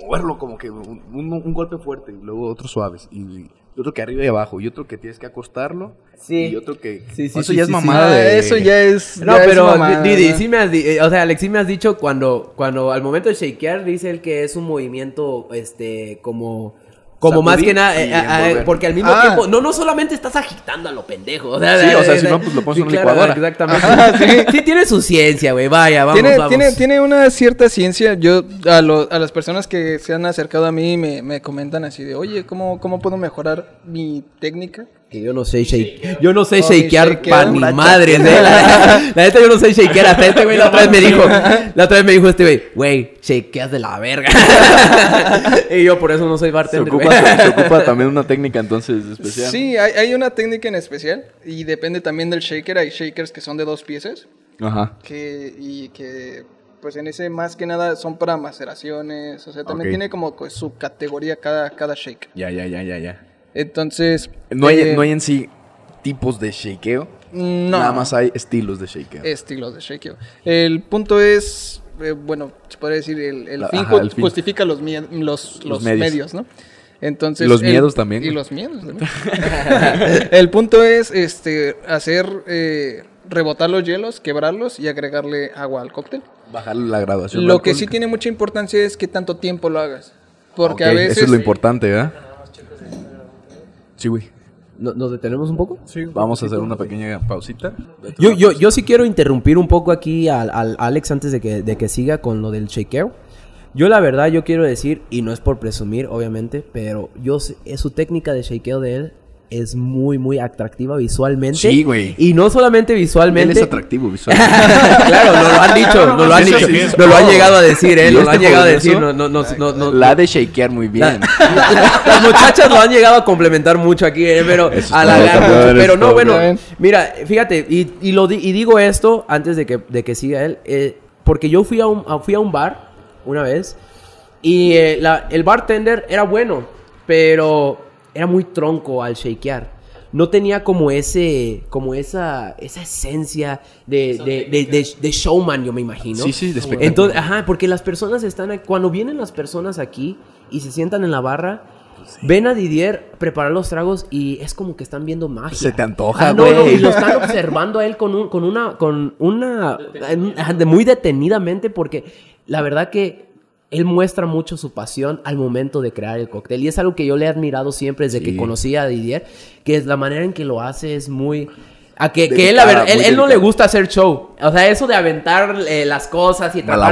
moverlo como que un, un, golpe fuerte y luego otros suaves y, otro que arriba y abajo y otro que tienes que acostarlo sí. y otro que sí, sí, eso ya es mamada de... Ah, eso ya es no pero Didi sí me has eh, o sea Alex sí me has dicho cuando cuando al momento de shakear dice él que es un movimiento este como como más que nada, eh, eh, porque al mismo ah. tiempo, no, no solamente estás agitando a lo pendejo. O sea, sí, o sea, si no, pues lo pones en una licuadora. Exactamente. sí. tiene su ciencia, güey. Vaya, vamos, tiene, vamos. Tiene, tiene una cierta ciencia. Yo, a, lo, a las personas que se han acercado a mí me, me comentan así de, oye, ¿cómo, ¿cómo puedo mejorar mi técnica? Que yo no sé shake, yo no sé shakear para mi madre, ¿eh? La, neta yo no sé shakear. Hasta este güey la otra vez me dijo, la otra vez me dijo este güey, güey, shakeas de la verga. y yo por eso no soy bartender. Se ocupa, se, ocupa también una técnica entonces especial. Sí, hay, hay, una técnica en especial y depende también del shaker. Hay shakers que son de dos piezas. Ajá. Que, y que pues en ese más que nada son para maceraciones. O sea, también tiene como su categoría cada, cada shake. Ya, ya, ya, ya, ya. Entonces. No hay, eh, no hay en sí tipos de shakeo. No. Nada más hay estilos de shakeo. Estilos de shakeo. El punto es, eh, bueno, se podría decir, el, el, La- fin, ajá, ju- el fin. justifica los, los, los medios. medios. ¿no? Entonces, Y los el- miedos también, Y los miedos. ¿no? el punto es este, hacer eh, rebotar los hielos, quebrarlos y agregarle agua al cóctel. Bajarle la graduación. Lo que sí tiene mucha importancia es qué tanto tiempo lo hagas. Porque a veces... Eso es lo importante, ¿verdad? Sí, güey. ¿No- ¿Nos detenemos un poco? Vamos a hacer una pequeña pausita. Yo, yo, yo sí quiero interrumpir un poco aquí al, al Alex antes de que, de que siga con lo del shakeo. Yo la verdad, yo quiero decir, y no es por presumir, obviamente, pero yo su técnica de shakeo de él es muy, muy atractiva visualmente. Sí, güey. Y no solamente visualmente. Él es atractivo visual. claro, nos lo han dicho, nos lo han dicho, nos lo han llegado a decir, eh, nos lo este han llegado a decir, no, no, no, no, no- La de shakear muy bien. Las muchachas lo han llegado a complementar mucho aquí, eh, pero a la Pero no, bueno, bien. mira, fíjate, y, y lo di- y digo esto antes de que, de que siga él, eh, porque yo fui a, un, a- fui a un bar una vez y eh, la- el bartender era bueno, pero era muy tronco al shakear. No tenía como ese, como esa, esa esencia de, de, de- de- de showman, yo me imagino. Sí, sí, de espectáculo. Entonces, ajá, porque las personas están aquí, cuando vienen las personas aquí y se sientan en la barra, ven a Didier preparar los tragos y es como que están viendo magia. Se te antoja, Ah, no, no, güey. y lo están observando a él con, un, con una, con una, muy detenidamente porque la verdad que él muestra mucho su pasión al momento de crear el cóctel. Y es algo que yo le he admirado siempre desde que conocí a Didier, que es la manera en que lo hace es muy... A que, que él, Delicada, verdad, él, él no le gusta hacer show. O sea, eso de aventar eh, las cosas y tratar-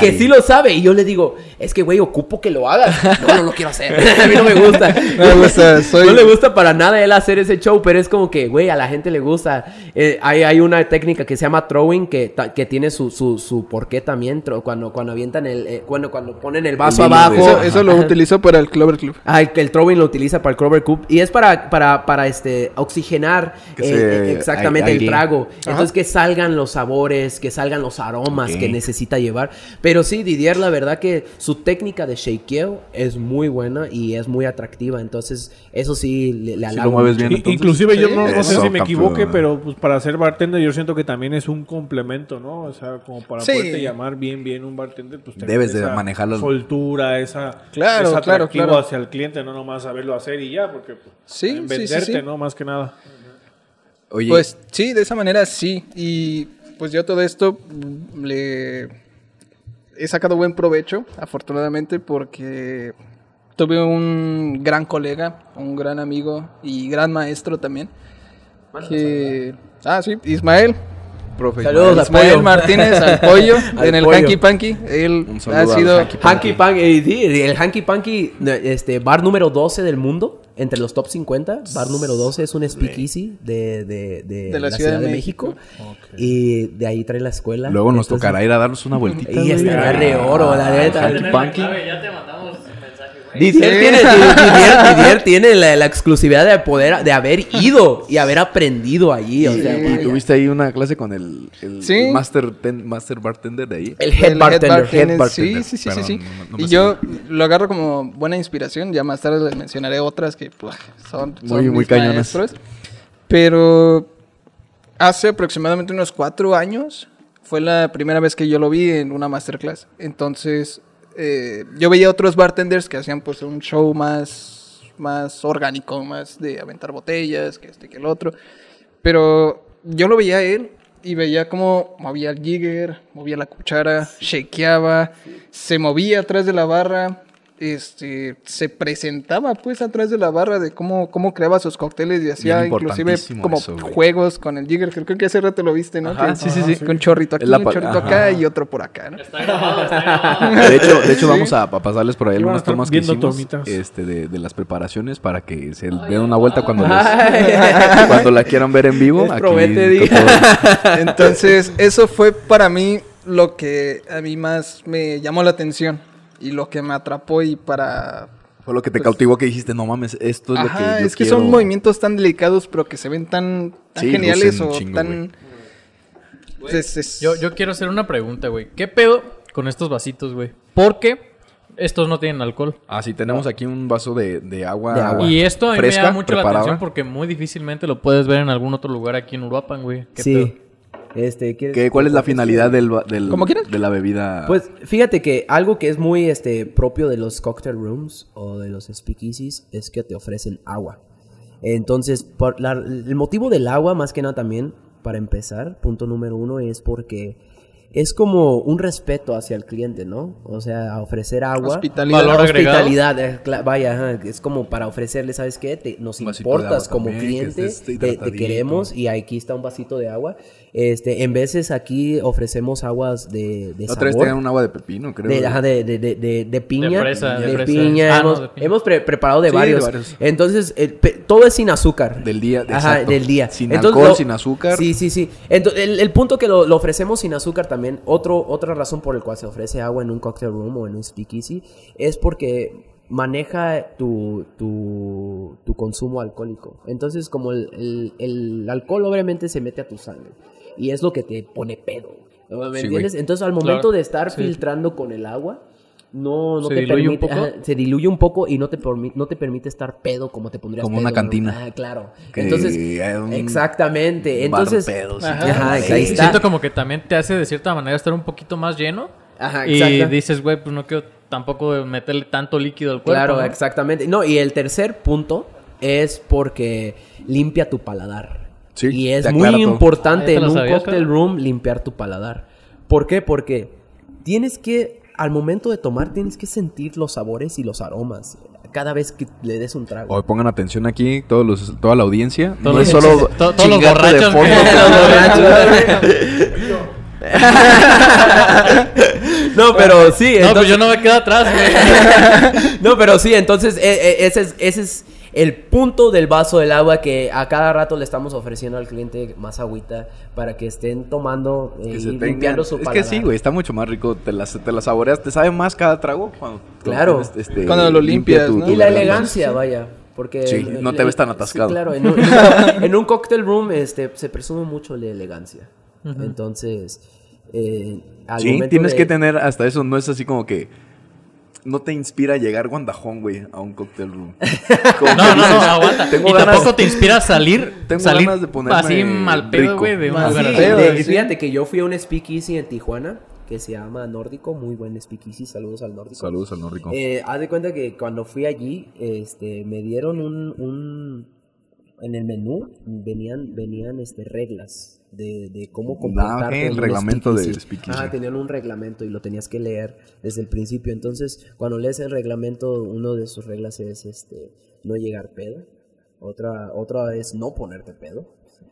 Que sí lo sabe. Y yo le digo, es que, güey, ocupo que lo hagas. No, no lo quiero hacer. a mí no me gusta. No me gusta, soy- No le gusta para nada él hacer ese show, pero es como que, güey, a la gente le gusta. Eh, hay, hay una técnica que se llama throwing que, que tiene su, su, su porqué también. Cuando, cuando avientan el. eh, cuando, cuando ponen el vaso abajo. Eso, eso lo utilizó para el Clover Club. Ah, el, el throwing lo utiliza para el Clover Cup y es para, para, para este, oxigenar Que se exactamente el trago. Entonces que salgan los sabores, que salgan los aromas que necesita llevar. Pero sí, Didier, la verdad que su técnica de shakeo es muy buena y es muy atractiva. Entonces, eso sí le, le lo mueves bien. Entonces- Inclusive yo Sí, no, no sé si me equivoque, pero pues para ser bartender yo siento que también es un complemento, ¿no? O sea, como para Sí. poderte llamar bien bien un bartender, pues Debes de esa manejarlo. soltura, esa Claro, esa claro, claro. hacia el cliente, no nomás saberlo hacer y ya, porque pues, Sí, en sí, sí, venderte, sí. ¿no? Más que nada. Oye, Pues sí, de esa manera sí. Y pues yo todo esto le he sacado buen provecho, afortunadamente, porque tuve un gran colega, un gran amigo y gran maestro también. Que, ah, sí, Ismael. profe. Saludos a Ismael Pollo. Martínez, al pollo, Al en el pollo. Hanky Panky. Él Un ha sido. Hanky Hanky Panky, el Hanky Panky, este, bar número 12 del mundo, entre los top 50. Bar número 12 es un speakeasy de, de, de, la, Ciudad, de México. Y de ahí trae la escuela. Luego nos Entonces- tocará ir a darnos una vueltita. Y estará de oro, la neta. Hanky Panky. Ya te. Didier, Sí. tiene, Didier- Didier tiene la, la exclusividad de poder, de haber ido y haber aprendido allí. O sea, Y tuviste ahí una clase con el, el, Sí. el master, ten- master bartender de ahí. el head El bartender. head bartender. Sí, sí, sí, Perdón, sí. sí. no- no me y sé. yo lo agarro como buena inspiración. Ya más tarde les mencionaré otras que pues, son, son Muy- muy mis cañonas. maestros. Pero hace aproximadamente unos cuatro años fue la primera vez que yo lo vi en una masterclass. Entonces eh, yo veía otros bartenders que hacían pues un show más, más orgánico, más de aventar botellas, que este, que el otro. Pero yo lo veía a él y veía cómo movía el jigger, movía la cuchara, shakeaba, se movía atrás de la barra, este, se presentaba pues atrás de la barra de cómo, cómo creaba sus cócteles y hacía inclusive como eso, juegos con el jigger, creo que hace rato lo viste, ¿no? Ajá, Que- sí, sí, sí. Con chorrito aquí, un chorrito ajá. acá y otro por acá, ¿no? Está grabado, está grabado. De hecho, de hecho vamos a, a pasarles por ahí algunas tomas que hicimos tomitas. este, de, de las preparaciones para que se den una vuelta cuando, les- cuando la quieran ver en vivo. Aquí. Entonces, eso fue para mí lo que a mí más me llamó la atención y lo que me atrapó y para... Fue lo que te cautivó que dijiste, no mames, esto es lo que yo es que quiero". son movimientos tan delicados, pero que se ven tan, tan Sí, geniales o chingo, tan... Es- es- Yo, yo quiero hacer una pregunta, güey. ¿Qué pedo con estos vasitos, güey? Porque Estos no tienen alcohol. Ah, sí, tenemos aquí un vaso de, de agua. Y esto a mí me fresca, llama mucho la atención porque muy difícilmente lo puedes ver en algún otro lugar aquí en Uruapan, güey. ¿Qué Sí. pedo? Este, ¿quieres- ¿Qué- ¿Cuál es la finalidad del, va- del- ¿Cómo quieres? de la bebida? Pues fíjate que algo que es muy este, propio de los cocktail rooms o de los speakeasies es que te ofrecen agua. Entonces, por la- el motivo del agua, más que nada también, para empezar, punto número uno, es porque es como un respeto hacia el cliente, ¿no? O sea, ofrecer agua. Hospitalidad. Valor agregado. Hospitalidad, eh, cla- vaya, ajá, es como para ofrecerle, ¿sabes qué? Te- nos importas como también, cliente, te- queremos y aquí está un vasito de agua. Este, en veces aquí ofrecemos aguas de, de otra vez tenían un agua de pepino, creo. De, ajá, de, de, de, de, de piña. De fresa, de fresa. piña. Ah, no, hemos de piña. hemos pre- preparado de, Sí, de varios. varios. Entonces, el pe- todo es sin azúcar. Del día, Ajá, exacto. del día. Sin Entonces, alcohol, lo- sin azúcar. Sí, sí, sí. Entonces, el, el punto que lo, lo ofrecemos sin azúcar también, otro, otra razón por la cual se ofrece agua en un cocktail room o en un speakeasy, es porque maneja tu, tu, tu consumo alcohólico. Entonces, como el, el- el alcohol obviamente se mete a tu sangre. Y es lo que te pone pedo. ¿Me Sí, entiendes? güey. Entonces, al momento Claro, de estar sí. filtrando con el agua, no, no ¿Se te diluye un permite, poco? ajá, se diluye un poco y no te, no te permite estar pedo como te pondrías Como pedo una un- cantina. Ajá, claro. Que Entonces, hay un exactamente. bar Entonces, pedo, sí. ajá, Sí. ahí Sí, está. siento como que también te hace de cierta manera estar un poquito más lleno. Ajá, y dices, güey, pues no quiero tampoco meterle tanto líquido al cuerpo. Claro, ¿no? exactamente. No, y el tercer punto es porque limpia tu paladar. Sí, y es muy todo. importante Ah, ¿ya te en un sabías, cocktail room limpiar tu paladar. ¿Por qué? Porque tienes que, al momento de tomar, tienes que sentir los sabores y los aromas cada vez que le des un trago. Oye, pongan atención aquí, todos los, toda la audiencia. Todos no es solo to- todos los de fondo. No, pero sí. No, entonces- pues yo no me quedo atrás, güey. no, pero sí, entonces e- e- ese es, ese es el punto del vaso del agua que a cada rato le estamos ofreciendo al cliente más agüita para que estén tomando eh, Que y tengan- limpiando su Es que paladar. sí, güey, está mucho más rico. Te las, te las saboreas, te sabe más cada trago cuando, Claro. este, Cuando lo limpia limpias, ¿no? Y la elegancia, vaya. Porque Sí, el- no el- te ves tan sí, atascado. claro, en un, en un- en un cocktail room este, se presume mucho la elegancia. Entonces, eh, al Sí, tienes de- que tener hasta eso. No es así como que no te inspira llegar guandajón, güey, a un cocktail room. Como No, no, no, aguanta. Tengo y ganas- tampoco te inspira a salir, Tengo salir ganas de ponerme así mal pedo, güey, de un lugar sí. fíjate que yo fui a un speakeasy en Tijuana que se llama Nórdico, muy buen speakeasy, saludos al Nórdico. Saludos al nórdico. Eh, haz de cuenta que cuando fui allí, este, me dieron un, un- en el menú venían, venían, este, reglas de, de cómo comportarte. Ah, ok, en el reglamento speakeasy. speakeasy. Ajá, tenían un reglamento y lo tenías que leer desde el principio. Entonces, cuando lees el reglamento, uno de sus reglas es, este, no llegar pedo. Otra, otra es no ponerte pedo.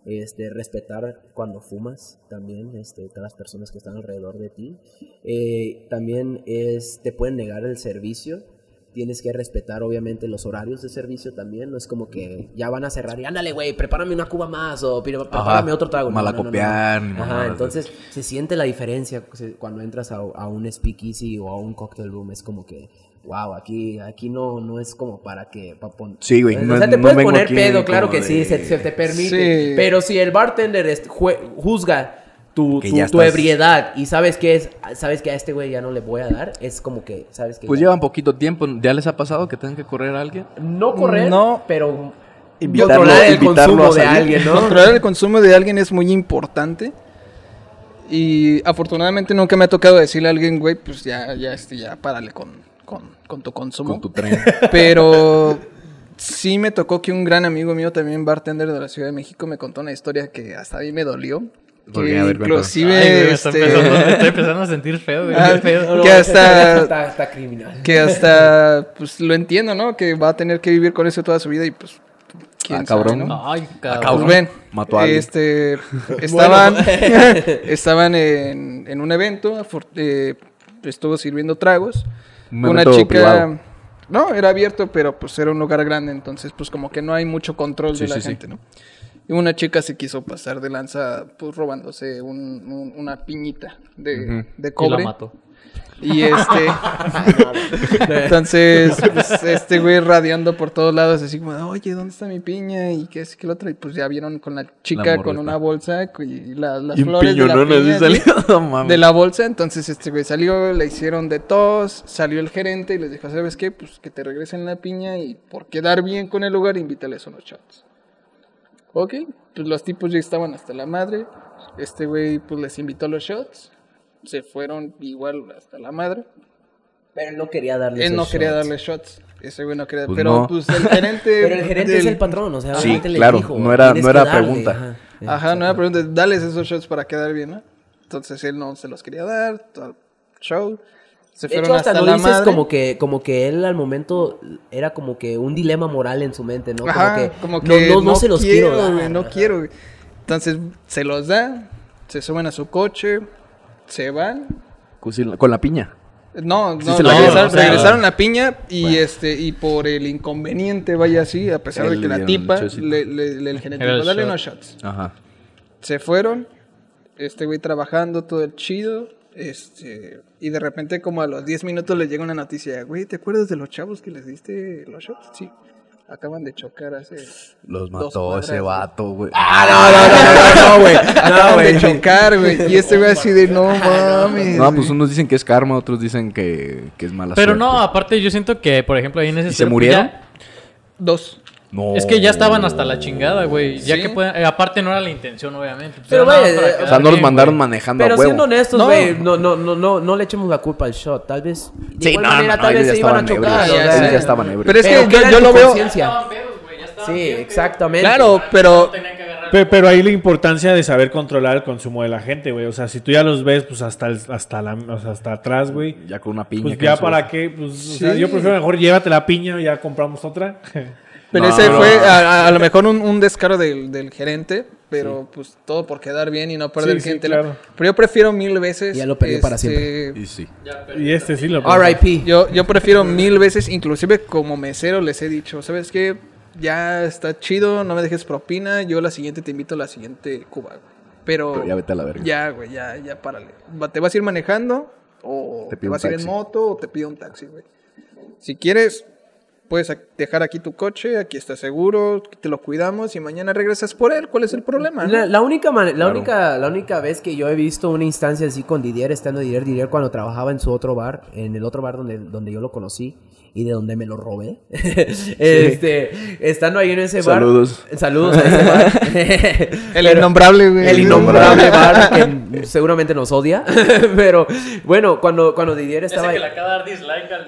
Este, respetar cuando fumas también, este, todas las personas que están alrededor de ti. Eh, también es, te pueden negar el servicio. Tienes que respetar, obviamente, los horarios de servicio también. No es como que ya van a cerrar y ándale, güey, prepárame una cuba más o "Pero prepárame otro trago. No, no, no, no, no. malacopiar, Ajá, entonces se siente la diferencia cuando entras a, a un speakeasy o a un cocktail room. Es como que, wow, aquí, aquí no, no es como para que... pa pon- Sí, güey, O no sea, es- te no puedes poner pedo, claro que sí, se, se te permite. Sí. Pero si el bartender juzga tu, tu, ya tu estás- ebriedad y sabes que es sabes que a este güey ya no le voy a dar, es como que, sabes que... Pues ya- llevan poquito tiempo. ¿Ya les ha pasado que tengan que correr a alguien? No correr, No. pero... Invitarlo- controlar el invitarlo consumo de alguien, ¿no? Controlar el consumo de alguien es muy importante. Y afortunadamente nunca me ha tocado decirle a alguien, güey, pues ya, ya, este, ya párale con, con, con tu consumo. Con tu tren. Pero sí me tocó que un gran amigo mío, también bartender de la Ciudad de México, me contó una historia que hasta a mí me dolió. ¿Por Que qué? A ver, inclusive, Ay, güey, este, empezando- me estoy empezando a sentir feo, güey. Ah. No, que hasta- está, está criminal. que hasta, pues lo entiendo, ¿no? Que va a tener que vivir con eso toda su vida y pues, quién Ah, cabrón. sabe, ¿no? Ay, Pues cabrón. ven, Mató a alguien. este, estaban, estaban en, en un evento, eh, estuvo sirviendo tragos. Un una chica, privado. no, era abierto, pero pues era un lugar grande, entonces pues como que no hay mucho control Sí, de la sí, sí. gente, ¿no? Y una chica se quiso pasar de lanza, pues robándose un- un- una piñita de, Ujú. de Y la cobre. mató. Y este. entonces, pues, este güey radiando por todos lados, así como, oye, ¿dónde está mi piña? Y qué es que el otro. Y pues ya vieron con la chica con una bolsa y las flores de la, piña, de la bolsa. Entonces, este güey salió, le hicieron de tos, salió el gerente y les dijo, ¿sabes qué? Pues que te regresen la piña y por quedar bien con el lugar, invítales unos shots. Ok, pues los tipos ya estaban hasta la madre. Este güey, pues les invitó los shots se fueron igual hasta la madre. Pero él no quería darle Él no quería darle shots. Ese güey no quería. Pues pero pues el gerente. pero el gerente es el patrón, o sea, sí, claro, no era, no era pregunta. Ajá, no era pregunta. Dales esos shots para quedar bien, ¿no? Entonces él no se los quería dar. Todo el show. Se fueron hasta, no la dices madre. como que como que él al momento era como que un dilema moral en su mente, ¿no? Ajá, como que, como que no, no, se los quiero, dar. no quiero. Entonces se los da, se suben a su coche, se van. Con la piña. No, no, regresaron, la piña y este y por el inconveniente, vaya así, a pesar de que la tipa le, le, el genético, dale unos shots. Ajá. Se fueron, este güey trabajando todo el chido, este, y de repente como a los 10 minutos le llega una noticia, güey, ¿te acuerdas de los chavos que les diste los shots? Sí. Acaban de chocar hace. Los mató ese vato, güey. Ah, no, no, no, no, güey. Acaban de chocar, güey. Y este güey así de no mames. No, pues unos dicen que es karma, otros dicen que, que es mala Pero no, aparte yo siento que, por ejemplo, ahí en ese. ¿Y se murieron? Dos. No. Es que ya estaban hasta la chingada, güey. Ya que pueden, eh, aparte no era la intención, obviamente. Pero, güey, o sea, no los mandaron manejando pero a huevo. siendo honestos, güey, no. No, no, no, no, le echemos la culpa al shot. Tal vez, de sí, igual manera, tal vez se iban a chocar. Ebrios, ya, ya estaban ebrios. Pero es que yo, yo lo veo... Sí, exactamente. Claro, pero... Pero, ahí la importancia de saber controlar el consumo de la gente, güey. O sea, si tú ya los ves, pues hasta hasta la, o sea, hasta atrás, güey. Ya con una piña. Pues ya para qué, pues, o sea, yo prefiero mejor llévate la piña y ya compramos otra. Pero ese fue a, lo mejor un, descaro del, del, gerente, pero pues todo por quedar bien y no perder gente. Claro. Pero yo prefiero mil veces. Ya lo perdió para este, siempre. Y sí. Y este sí lo RIP. Yo, yo prefiero mil veces, inclusive como mesero les he dicho, ¿sabes qué? Ya está chido, no me dejes propina, yo la siguiente te invito a la siguiente Cuba, Pero, ya vete a la verga. Ya, güey, ya, ya párale. ¿Te vas a ir manejando? ¿O te, vas a ir en moto? ¿O te pido un taxi, güey? Si quieres, puedes dejar aquí tu coche, aquí está seguro, te lo cuidamos y mañana regresas por él. ¿Cuál es el problema? La, única la, única, la única vez que yo he visto una instancia así con Didier, estando Didier, Didier cuando trabajaba en su otro bar, en el otro bar donde, donde yo lo conocí y de donde me lo robé. este, estando ahí en ese bar. Saludos. Saludos a ese bar. el innombrable, güey. El innombrable bar que seguramente nos odia. Pero bueno, cuando, cuando Didier estaba. Ese que le acaba de dar dislike al.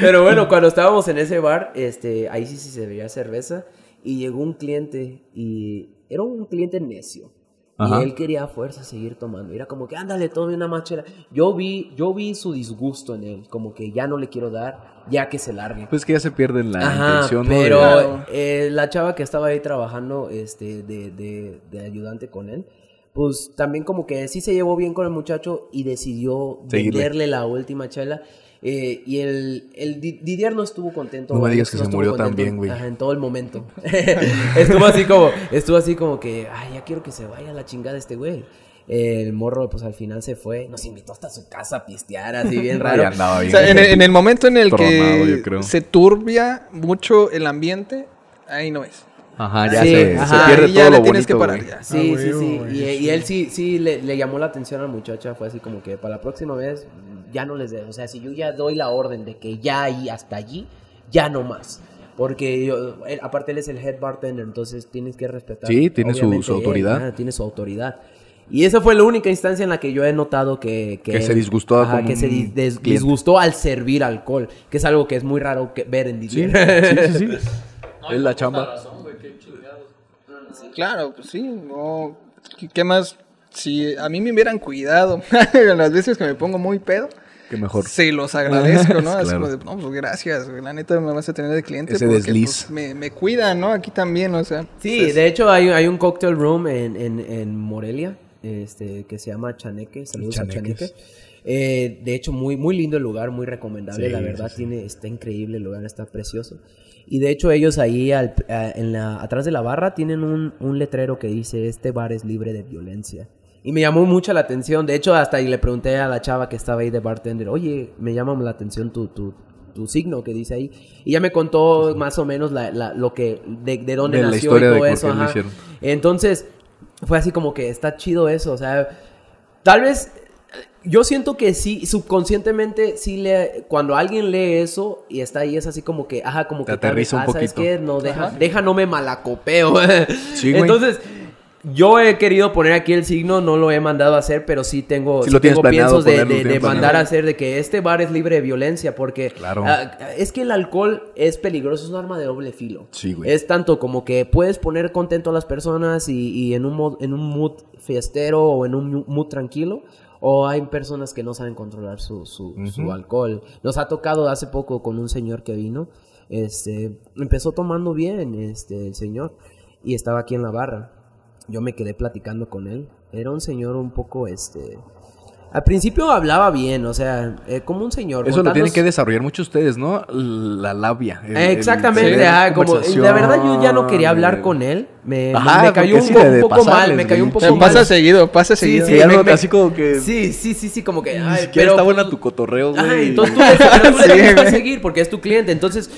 Pero bueno, cuando estábamos en ese bar, este, ahí sí, sí se veía cerveza. Y llegó un cliente y era un cliente necio. Y él quería a fuerza seguir tomando. Era como que, ándale, tome una machera. Yo vi, yo vi su disgusto en él. Como que ya no le quiero dar, ya que se largue. Pues que ya se pierde la intención. Pero eh, la chava que estaba ahí trabajando este, de, de, de, ayudante con él, pues también como que sí se llevó bien con el muchacho y decidió venderle la última chela. Eh, y el, el, Didier no estuvo contento. No me digas que se murió también, güey. En todo el momento. estuvo así como, estuvo así como que, ay, ya quiero que se vaya a la chingada este güey. El morro, pues al final se fue, nos invitó hasta su casa a pistear, así bien raro. andaba bien, o sea, en, el, momento en el que se turbia mucho el ambiente, ahí no es. Ajá, ya se, pierde ya todo le tienes que parar ya. Sí, ah, sí, sí. Y, y, él sí, sí le, le, llamó la atención al muchacho. Fue así como que para la próxima vez ya no les dé. O sea, si yo ya doy la orden de que ya ahí hasta allí, ya no más. Porque yo, aparte él es el head bartender, entonces tienes que respetar. Sí, tiene su, autoridad. tiene su autoridad. Y esa fue la única instancia en la que yo he notado que... Que, se disgustó. que se disgustó al servir alcohol, que es algo que es muy raro que, ver en DJ. Sí, sí, sí. es la chamba. claro, pues sí. No, ¿Qué más si a mí me hubieran cuidado las veces que me pongo muy pedo, que mejor. Se los agradezco, ¿no? Así como de, no, pues gracias, la neta me vas a tener de cliente. Ese porque, desliz. Pues, me, me cuidan, ¿no? Aquí también, o sea. Sí, pues, de hecho hay, hay un cocktail room en, en, en Morelia, este, que se llama Chaneque, saludos a Chaneque. Eh, de hecho, muy, muy lindo el lugar, muy recomendable, la verdad, tiene, está increíble, el lugar está precioso. Y de hecho ellos ahí al, en la, atrás de la barra tienen un, un letrero que dice, este bar es libre de violencia. Y me llamó mucho la atención. De hecho, hasta y le pregunté a la chava que estaba ahí de bartender, oye, me llama la atención tu, tu, tu signo que dice ahí. Y ya me contó más o menos la, la, lo que, de, de dónde nació y todo eso. Entonces, fue así como que está chido eso. O sea, tal vez yo siento que sí, subconscientemente, sí le, cuando alguien lee eso y está ahí, es así como que, ajá, como que aterriza un ah, ¿sabes qué? No, deja, deja, no me malacopeo. Entonces, yo he querido poner aquí el signo, no lo he mandado a hacer, pero sí tengo, sí tengo piensos de, de, mandar a hacer de que este bar es libre de violencia, porque ah, es que el alcohol es peligroso, es un arma de doble filo. Sí, güey. Es tanto como que puedes poner contento a las personas y, y en, un en un mood fiestero o en un mood tranquilo, o hay personas que no saben controlar su, su, su, alcohol. Nos ha tocado hace poco con un señor que vino, este, empezó tomando bien, este, el señor, y estaba aquí en la barra yo me quedé platicando con él. Era un señor un poco, este... Al principio hablaba bien, o sea, eh, como un señor. Eso lo tienen que desarrollar mucho ustedes, ¿no? La labia. Exactamente, como, la verdad yo ya no quería hablar con él. Me, me cayó un, poco mal, me cayó un poco mal. Pasa seguido, pasa seguido. Sí, sí, así como que... Sí, sí, sí, sí, como que... Ay, pero está buena tu cotorreo, güey. Ajá, entonces tú, le, tú le seguir porque es tu cliente, entonces...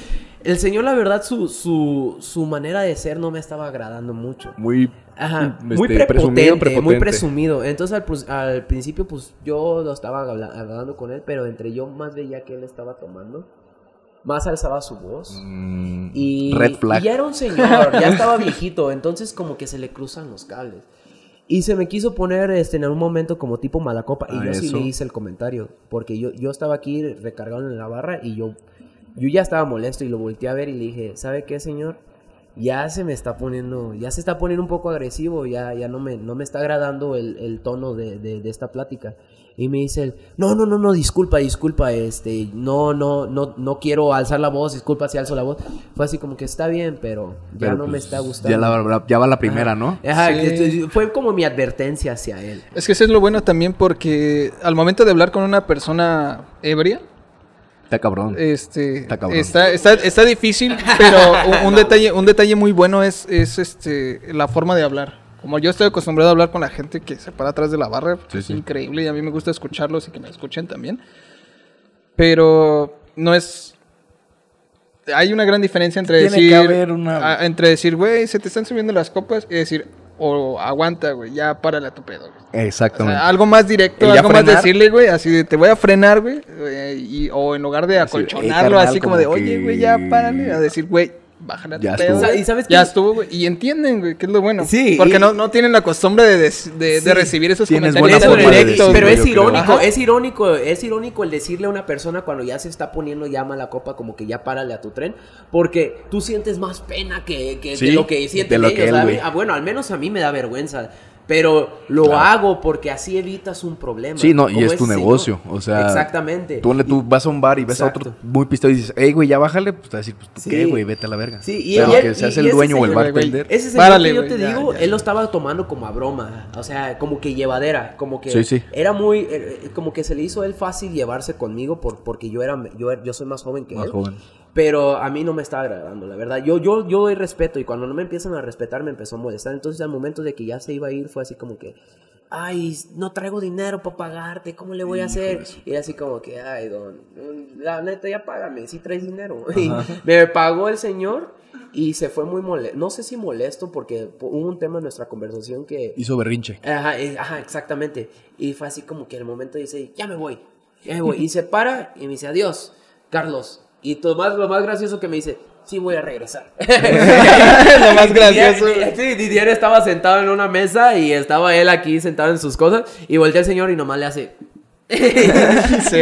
El señor, la verdad, su, su, su manera de ser no me estaba agradando mucho. Muy, Ajá, este, muy prepotente, muy presumido. Entonces al, al, principio, pues yo lo estaba hablando con él, pero entre yo más veía que él estaba tomando, más alzaba su voz. Mm, y, red flag. y ya era un señor, ya estaba viejito, entonces como que se le cruzan los cables. Y se me quiso poner este, en un momento como tipo mala copa. Y yo sí le hice el comentario. Porque yo, yo estaba aquí recargado en la barra y yo yo ya estaba molesto y lo volteé a ver y le dije, ¿sabe qué, señor? Ya se me está poniendo, ya se está poniendo un poco agresivo, ya, ya no, me, no me está agradando el, el tono de, de, de, esta plática. Y me dice él, no, no, no, no, disculpa, disculpa, este, no, no, no, no quiero alzar la voz, disculpa si alzo la voz. Fue así como que está bien, pero ya no me pues, está gustando. Ya, la, ya va la primera, ¿no? Ajá, fue como mi advertencia hacia él. Es que eso es lo bueno también porque al momento de hablar con una persona ebria, Está cabrón. Este, está, cabrón. Está, está, difícil, pero un, detalle, un detalle muy bueno es, es este, la forma de hablar. Como yo estoy acostumbrado a hablar con la gente que se para atrás de la barra, es increíble y a mí me gusta escucharlos y que me escuchen también. Pero no es hay una gran diferencia entre decir entre decir, güey, se te están subiendo las copas y decir, o aguanta, güey, ya párale a tu pedo. Güey. Exactamente. algo más directo, algo más decirle, güey, así de te voy a frenar, güey, eh, y, o en lugar de acolchonarlo, así, como, de, oye, güey, ya párale, a decir, güey, bájale a tu ya pedo. ¿Y sabes ya estuvo, güey, y entienden, güey, que es lo bueno. Sí. Porque no, no tienen la costumbre de, de, de recibir esos comentarios directos. Pero es irónico, es irónico, es irónico el decirle a una persona cuando ya se está poniendo ya mala copa, como que ya párale a tu tren, porque tú sientes más pena que, que de lo que sienten ellos, ah, bueno, al menos a mí me da vergüenza. Pero lo hago porque así evitas un problema. Sí, no, y es tu negocio. O sea, exactamente. Tú, tú vas a un bar y ves a otro muy pistado y dices, hey, güey, ya bájale. Pues te vas a decir, pues tú qué, güey, vete a la verga. Sí, y Pero que seas el dueño o el bartender. Ese señor que yo te digo, él lo estaba tomando como a broma. O sea, como que llevadera. Como que era muy. Eh, como que se le hizo él fácil llevarse conmigo por, porque yo era yo, yo soy más joven que más él. Joven. Pero a mí no me está agradando, la verdad. Yo, yo, yo doy respeto y cuando no me empiezan a respetar me empezó a molestar. Entonces al momento de que ya se iba a ir fue así como que, ay, no traigo dinero para pagarte, ¿cómo le voy a hacer? Y así como que, ay, don, la neta ya págame, si traes dinero. Y me pagó el señor y se fue muy molesto. No sé si molesto porque hubo un tema en nuestra conversación que... Hizo berrinche. Ajá, ajá, exactamente. Y fue así como que en el momento dice, ya me voy, ya me voy. y se para y me dice, adiós, Carlos y lo más, lo más gracioso que me dice, sí voy a regresar. lo más gracioso. sí, Didier estaba sentado en una mesa y estaba él aquí sentado en sus cosas y voltea el señor y nomás le hace... Se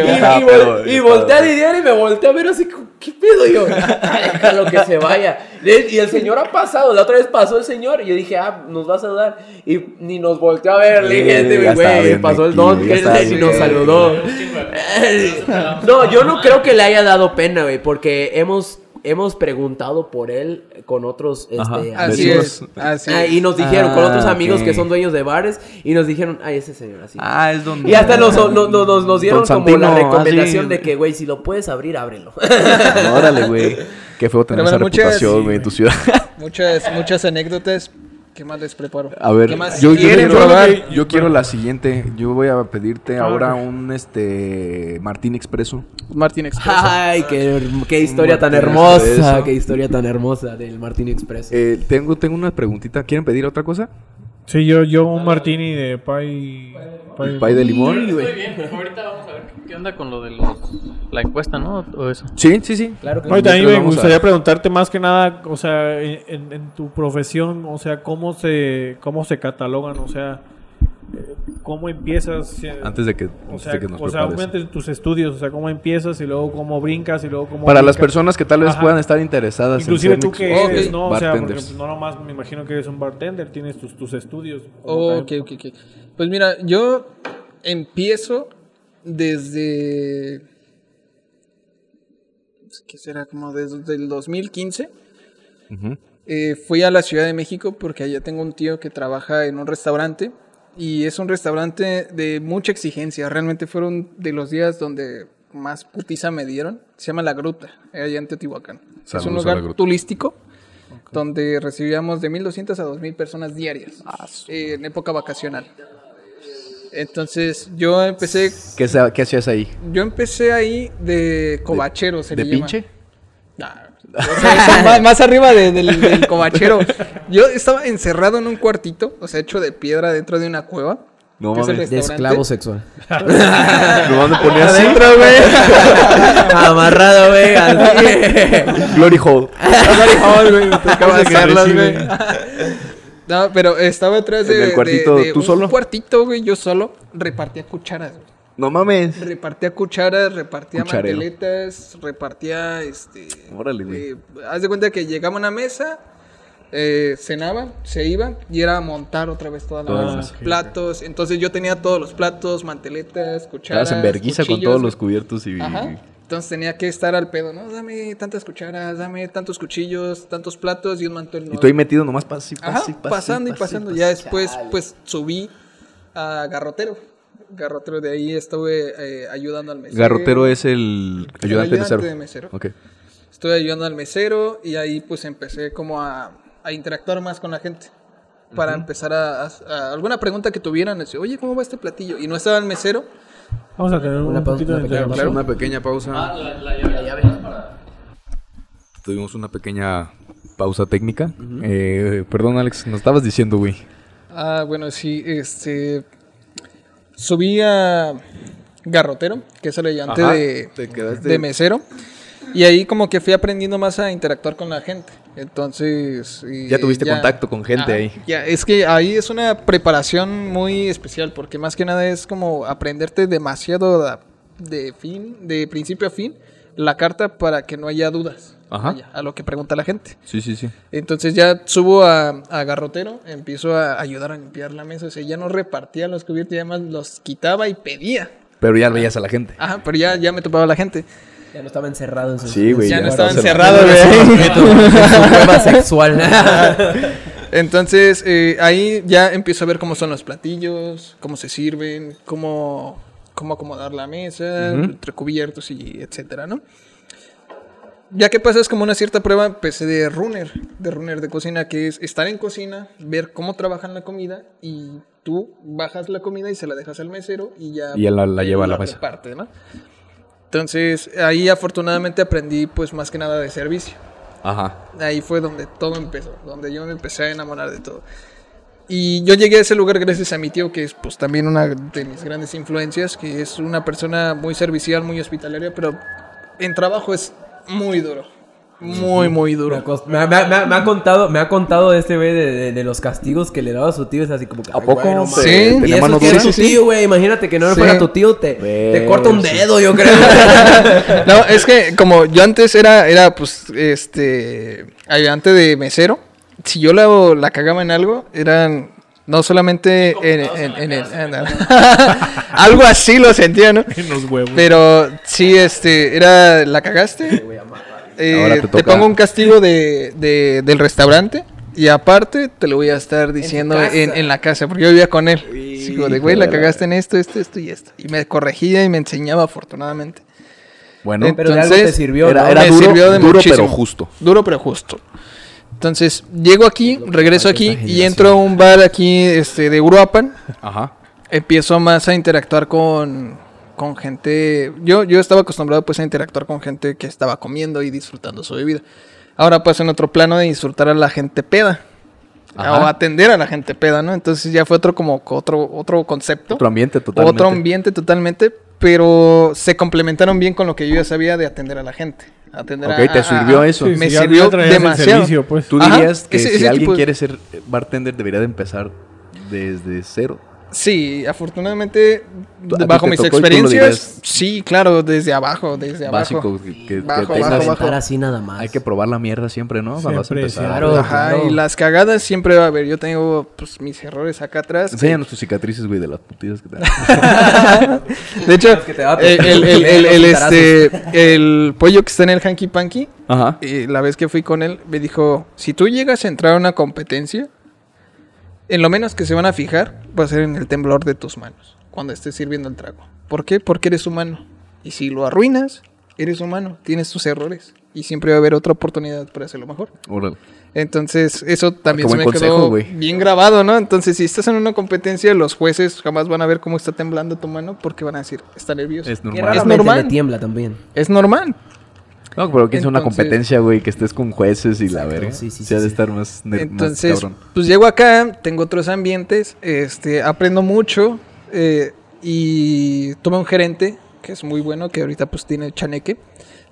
y, y, voltea a Didier y me voltea a ver así, ¿qué pedo yo? Déjalo que se vaya. Y el señor ha pasado, la otra vez pasó el señor y yo dije, ah, nos va a saludar. Y ni nos volteó a ver, le dije, este güey, pasó el don que y nos saludó. no, yo no creo que le haya dado pena, güey, porque hemos hemos preguntado por él con otros este, así es, así ah, y nos dijeron con otros ah, amigos que son dueños de bares y nos dijeron ay ese señor así ah es donde y hasta nos, nos, nos, dieron como la recomendación de que güey si lo puedes abrir ábrelo órale güey. Qué feo tener esa reputación güey en tu ciudad. muchas muchas anécdotas ¿Qué más les preparo? A ver, ¿Qué más yo, quiero, probar? yo quiero la siguiente. Yo voy a pedirte Ah, ahora un este Martín Expreso. Martín Expreso. Ay, qué, qué historia tan hermosa, Expreso. qué historia tan hermosa del Martín Express. Eh, tengo, tengo una preguntita. ¿Quieren pedir otra cosa? Sí, yo, yo un martini de pay... ¿El pay de limón? Bien, ahorita vamos a ver qué onda con lo de los- la encuesta, ¿no? O eso. Sí, sí, sí. Claro que Ahorita a mí Mientras me gustaría preguntarte más que nada, o sea, en, en- en tu profesión, o sea, cómo se cómo se catalogan, o sea, cómo empiezas, eh, Antes de que, o sea, de que nos o sea, obviamente tus estudios, o sea, cómo empiezas y luego cómo brincas y luego cómo Para las brincas. personas que tal vez Ajá. puedan estar interesadas Inclusive en tú que eres, Ok. ¿no? O sea, porque bartenders. pues, no nomás me imagino que eres un bartender, tienes tus, tus estudios. Oh, ok, ok, ok. Pues mira, yo empiezo desde... ¿Qué será? Como desde el 2015. Ujú. Eh, fui a la Ciudad de México porque allá tengo un tío que trabaja en un restaurante y es un restaurante de mucha exigencia. Realmente fueron de los días donde más putiza me dieron. Se llama La Gruta, allá en Teotihuacán. es Saludos un a La lugar turístico donde recibíamos de 1200 a 2000 personas diarias eh, en época vacacional. Entonces yo empecé, ¿Qué, qué hacías ahí? yo empecé ahí de cobachero, se ¿De le llama. pinche? Nah, o sea, eso más, más arriba de- del, del cobachero. Yo estaba encerrado en un cuartito, o sea, hecho de piedra dentro de una cueva. No mames. De esclavo sexual. Nomás me ponía así. Adentro, güey. Amarrado, güey. Glory Hole. Ay, güey, me tocaba recibe. güey. No, pero estaba atrás de, ¿En el de- cuartito de tú un solo? cuartito, güey, yo solo repartía cucharas. güey. No mames. Repartía cucharas, repartía Cucharero. manteletas, repartía, este... Órale, güey. eh, haz de cuenta que llegaba a una mesa, eh, cenaba, se iba y era montar otra vez toda la Toda la mesa. mesa. Platos, entonces yo tenía todos los platos, manteletas, cucharas, Estabas en verguiza con todos los cubiertos y... Ajá. Entonces tenía que estar al pedo, ¿no? Dame tantas cucharas, dame tantos cuchillos, tantos platos y un mantel Y nuevo. tú ahí metido nomás Ajá, pase, pasando y pasando. Ya después, pues subí a Garrotero. Garrotero, de ahí estuve eh, ayudando al mesero. Garrotero es el ayudante, ayudante de de mesero. Estuve ayudando al mesero y ahí pues empecé como a, a interactuar más con la gente. Para empezar a, a- a- alguna pregunta que tuvieran, decir, oye, ¿cómo va este platillo? Y no estaba el mesero. Vamos a tener Una un pausa, una pequeña interrupción. Una pequeña pausa. Ah, la, llave. Tuvimos una pequeña pausa técnica. Eh, perdón, Alex, nos estabas diciendo, güey. Ah, bueno, sí, este... Subí a Garrotero, que es el ayudante Ajá, de, de mesero. Y ahí como que fui aprendiendo más a interactuar con la gente. Entonces... y Ya tuviste contacto con gente ahí. Ya, es que ahí es una preparación muy especial porque más que nada es como aprenderte demasiado de fin, de principio a fin, la carta para que no haya dudas Ajá. vaya, a lo que pregunta la gente. Sí, sí, sí. Entonces ya subo a, a Garrotero, empiezo a ayudar a limpiar la mesa, o sea, ya no repartía los cubiertos, ya más los quitaba y pedía. Pero ya veías a la gente. Ajá, pero ya, ya me topaba la gente. Ya no estaba encerrado en su Sí, güey, ya, ya no estaba encerrado. güey. En sexual. Entonces eh, ahí ya empiezo a ver cómo son los platillos, cómo se sirven, cómo, cómo acomodar la mesa, entre cubiertos y etcétera, ¿no? Ya que pasas como una cierta prueba, empecé de runner, de runner de cocina, que es estar en cocina, ver cómo trabajan la comida y tú bajas la comida y se la dejas al mesero y ya... Y él la- lleva a la mesa. reparte, ¿no? Entonces ahí afortunadamente aprendí pues más que nada de servicio. Ajá. Ahí fue donde todo empezó, donde yo me empecé a enamorar de todo. Y yo llegué a ese lugar gracias a mi tío, que es pues también una de mis grandes influencias, que es una persona muy servicial, muy hospitalaria, pero en trabajo es muy duro. Muy, muy Me ha, duro. cost- me ha- me ha- me ha- me ha contado, me ha contado este güey de, de- de los castigos que le daba a su tío. Es así como que. ¿A poco? güey, no Sí. ¿Tenía Y eso es que Sí, sí. tío, güey. Imagínate que no Sí. fuera tu tío, te, te corta un sí. dedo, yo creo. No, es que como yo antes era, era pues, este, ayudante de mesero, si yo la, la cagaba en algo, eran no solamente en, en- en el... en el- algo así lo sentía, ¿no? En los huevos. Pero sí, este, era, la cagaste. eh, Ahora te te, pongo un castigo de, de- del restaurante. Y aparte te lo voy a estar diciendo en, en la casa, porque yo vivía con él. Como de, güey, la cagaste en esto, esto, esto y esto. Y me corregía y me enseñaba afortunadamente. Bueno, Pero de algo Entonces, te sirvió, era- ¿no? era me duro- sirvió de duro, muchísimo. pero justo. Duro pero justo. Entonces, llego aquí, regreso aquí y entro a un bar aquí este, de Uruapan. Ajá. Empiezo más a interactuar con, con gente. Yo, yo estaba acostumbrado pues a interactuar con gente que estaba comiendo y disfrutando su bebida. Ahora pues en otro plano de disfrutar a la gente peda. Ajá. O atender a la gente peda, ¿no? Entonces ya fue otro como otro, otro concepto. Otro ambiente totalmente. Otro ambiente totalmente, pero se complementaron bien con lo que yo ya sabía de atender a la gente. Atender Ok, a- te sirvió a- eso. Sí, me sirvió demasiado. servicio, pues. Tú Ajá, dirías que ese- si ese alguien de- quiere ser bartender debería de empezar desde cero. Sí, afortunadamente, ¿A ti bajo mis experiencias, sí, claro, desde abajo, desde abajo. Básico, que, que- que tengas- bajo, Sentar bajo. así nada más. Hay que probar la mierda siempre, ¿no? Vas a Siempre, empezar. Claro. Ajá, claro. y las cagadas siempre va a haber. Yo tengo pues mis errores acá atrás. Enséñanos tus cicatrices, güey, de las putidas que te dan. De hecho, a el, el, el, el- el, Los este, el pollo que está en el Hanky Panky, Ajá. y la vez que fui con él, me dijo, si tú llegas a entrar a una competencia, en lo menos que se van a fijar va a ser en el temblor de tus manos cuando estés sirviendo el trago. ¿Por qué? Porque eres humano. Y si lo arruinas, eres humano, tienes tus errores. Y siempre va a haber otra oportunidad para hacerlo mejor. Órale. Entonces, eso también se me consejo, quedó bien grabado, ¿no? Entonces, si estás en una competencia, los jueces jamás van a ver cómo está temblando tu mano porque van a decir, está nervioso. Es normal. raramente normal. le tiembla también. Es normal. No, pero que es una competencia, güey, que estés con jueces y la verga. sí, sí, Se ha sí, de sí. estar más, más Entonces, cabrón. pues llego acá, tengo otros ambientes, este, aprendo mucho eh, y tuve un gerente que es muy bueno, que ahorita pues tiene chaneque.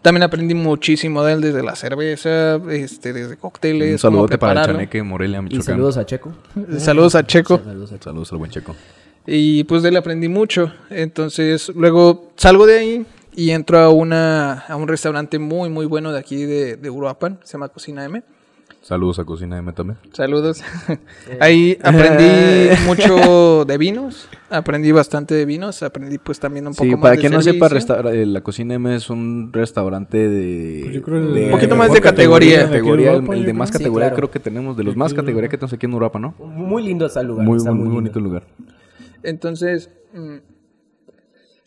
También aprendí muchísimo de él, desde la cerveza, este, desde cócteles. Un saludote para el. Chaneque, Morelia, Y Michoacán. saludos a Checo. Saludos a Checo. Saludos a Checo. Saludos al buen Checo. Y pues de él aprendí mucho. Entonces, luego salgo de ahí y entro a una a un restaurante muy muy bueno de aquí de, de Uruapan, se llama Cocina M. Saludos a Cocina M también. Saludos. ahí aprendí mucho de vinos, aprendí bastante de vinos, aprendí pues también un poco Sí, más para de quien no sepa, servicio. resta- eh, la Cocina M es un restaurante de... Pues yo creo de- Un poquito más de categoría. categoría, el, Europa, el de creo. más Sí, categoría claro. creo que tenemos, de los De más categoría que tenemos aquí en Europa, ¿no? Muy lindo está el lugar. Muy, está muy, muy lindo. bonito el lugar. Entonces, mm,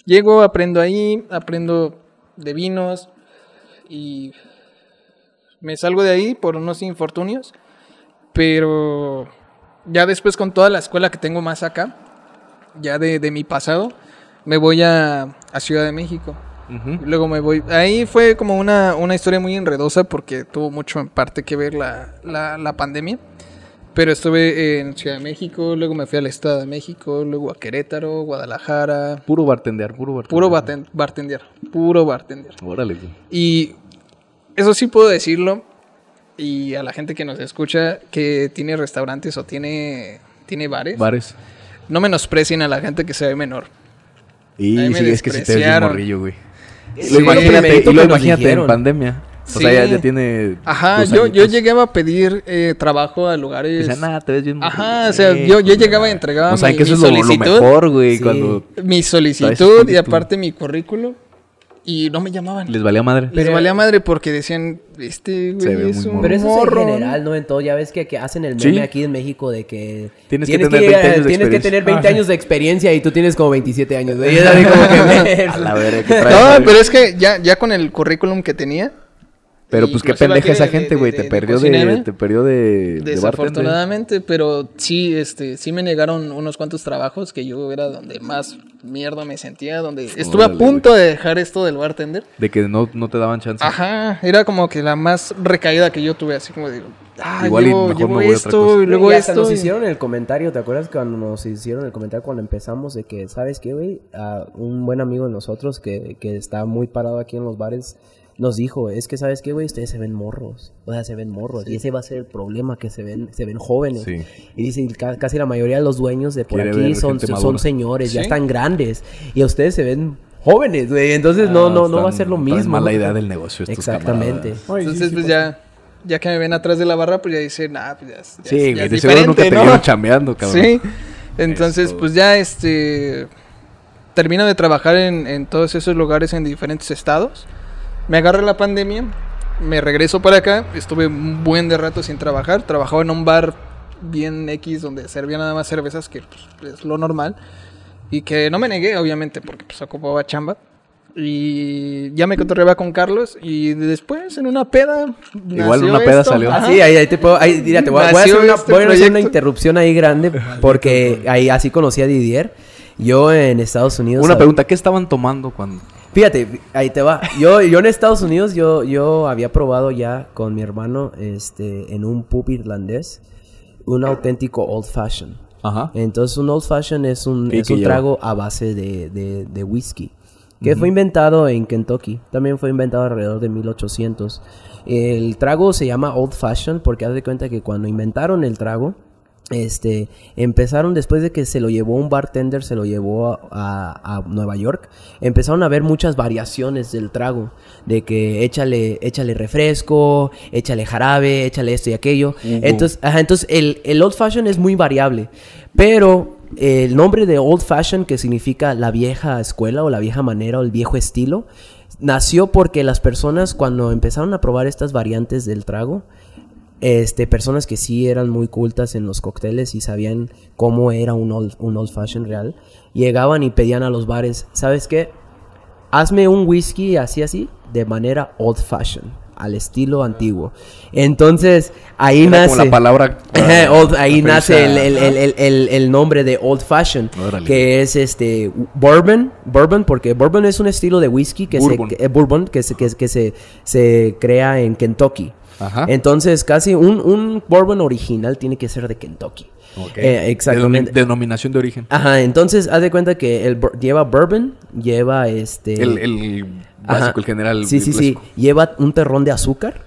llego, aprendo ahí, aprendo de vinos y me salgo de ahí por unos infortunios, pero ya después con toda la escuela que tengo más acá, ya de, de mi pasado, me voy a, a Ciudad de México. Luego me voy. Ahí fue como una, una historia muy enredosa porque tuvo mucho en parte que ver la, la, la pandemia. Pero estuve en Ciudad de México, luego me fui al Estado de México, luego a Querétaro, Guadalajara. Puro bartender, puro bartender. Puro barten- bartender, puro bartender. Órale, güey. Y eso sí puedo decirlo, y a la gente que nos escucha, que tiene restaurantes o tiene, tiene bares, Bares. no menosprecien a la gente que se ve menor. Y sí, es que si te despreciaron. morrillo, güey. Sí. Lo imagínate, y lo imagínate en dijeron. Pandemia. O Sí. sea, ya, ya tiene. Ajá, yo, yo llegué a pedir eh, trabajo a lugares... decían, nada, te ves bien Ajá, o sea, yo, yo llegaba y entregaba O sea, mi, que eso es lo, lo solicitud, mejor, güey, Sí. cuando mi solicitud y aparte mi currículum y no me llamaban. les valía madre. Les valía madre porque decían, este Se ve güey es un. Pero eso morro. es en general, ¿no? En todo, ya ves que, que hacen el Sí. meme aquí en México de que... Tienes que tener 20 llegar- años de Tienes que experiencia. tener 20 Ah, años de experiencia y tú tienes como 27 años. Y es así como que... A la verga, ¿qué traes, No, pero es que ya, ya con el currículum que tenía. Pero y pues qué la pendeja esa de- gente, güey. Te de perdió de. Te perdió de. Desafortunadamente, pero sí, este, sí me negaron unos cuantos trabajos que yo era donde más mierda me sentía, donde estuve a punto de dejar esto del bartender. De que no, no te daban chance. Ajá, era como que la más recaída que yo tuve, así como digo, ah, Igual y mejor llevo me voy a otra esto cosa. y luego y hasta esto. nos y- hicieron el comentario, ¿te acuerdas cuando nos hicieron el comentario cuando empezamos de que, ¿sabes qué, güey? Ah, un buen amigo de nosotros que, que está muy parado aquí en los bares nos dijo, es que, ¿sabes qué, güey? Ustedes se ven morros, o sea, se ven morros, y ese va a ser el problema, que se ven, se ven jóvenes. Sí. Y dice, y ca- casi la mayoría de los dueños de por Quiere aquí son, son madura. señores, ya Sí. están grandes, y a ustedes se ven jóvenes, güey, entonces no, no, no va a están- ser lo mismo. mala idea del negocio estos Exactamente. camaradas. Sí, Entonces, sí pues ya, ya que me ven atrás de la barra, pues ya dicen, nah, pues ya, es- ya Sí, es- ya güey. es De seguro nunca te ¿no? vieron chambeando, cabrón. Sí. Entonces, Eso. pues ya este termino de trabajar en, en todos esos lugares en diferentes estados. Me agarra la pandemia, me regreso para acá, estuve un buen de rato sin trabajar, trabajaba en un bar bien X donde servía nada más cervezas, que pues, es lo normal, y que no me negué, obviamente, porque pues ocupaba chamba. Y ya me cotorreaba con Carlos. Y después, en una peda. Igual una peda salió. Ah, sí, ahí, te puedo. Ahí, te voy, a hacer, una, este voy a hacer una interrupción ahí grande. Porque ahí así conocí a Didier. Yo en Estados Unidos. Una pregunta: ¿qué estaban tomando cuando.? Fíjate, ahí te va. Yo, yo en Estados Unidos, yo, yo había probado ya con mi hermano este, en un pub irlandés un auténtico old fashion. Ajá. Entonces, un old fashion es un, es un trago a base de, de, de whisky que fue inventado en Kentucky. También fue inventado alrededor de 1800. El trago se llama Old Fashioned porque haz de cuenta que cuando inventaron el trago, este, empezaron después de que se lo llevó un bartender, se lo llevó a, Nueva York, empezaron a ver muchas variaciones del trago, de que échale, échale refresco, échale jarabe, échale esto y aquello. Entonces, entonces el, el old fashion es muy variable, pero el nombre de Old Fashion, que significa la vieja escuela o la vieja manera o el viejo estilo, nació porque las personas cuando empezaron a probar estas variantes del trago, este, personas que sí eran muy cultas en los cócteles y sabían cómo era un old, un old fashion real, llegaban y pedían a los bares, ¿sabes qué? Hazme un whisky así así, de manera old fashion al estilo antiguo. Entonces, ahí nace. la palabra. ahí nace el, nombre de Old Fashion, que es este bourbon, bourbon, porque bourbon es un estilo de whisky que se eh, bourbon que se, que, se, se crea en Kentucky. Entonces, casi un, un bourbon original tiene que ser de Kentucky. Eh, exactamente. denominación de origen. Ajá, entonces haz de cuenta que el, lleva bourbon, lleva este... El, básico, el general. Sí, sí, sí. Lleva un terrón de azúcar,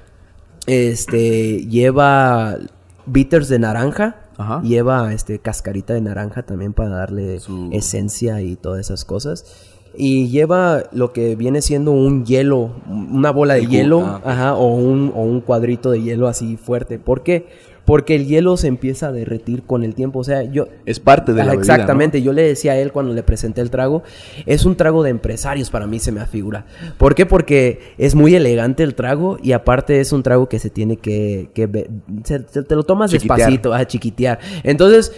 este, lleva bitters de naranja, lleva este cascarita de naranja también para darle esencia y todas esas cosas. Y lleva lo que viene siendo un hielo, una bola de hielo, ah, ajá, o un, o un cuadrito de hielo así fuerte. ¿Por qué? porque el hielo se empieza a derretir con el tiempo. O sea, yo... Es parte de la Exactamente. Yo le decía a él cuando le presenté el trago, es un trago de empresarios para mí se me afigura. ¿Por qué? Porque es muy elegante el trago y aparte es un trago que se tiene que... que te lo tomas despacito, a chiquitear. Entonces...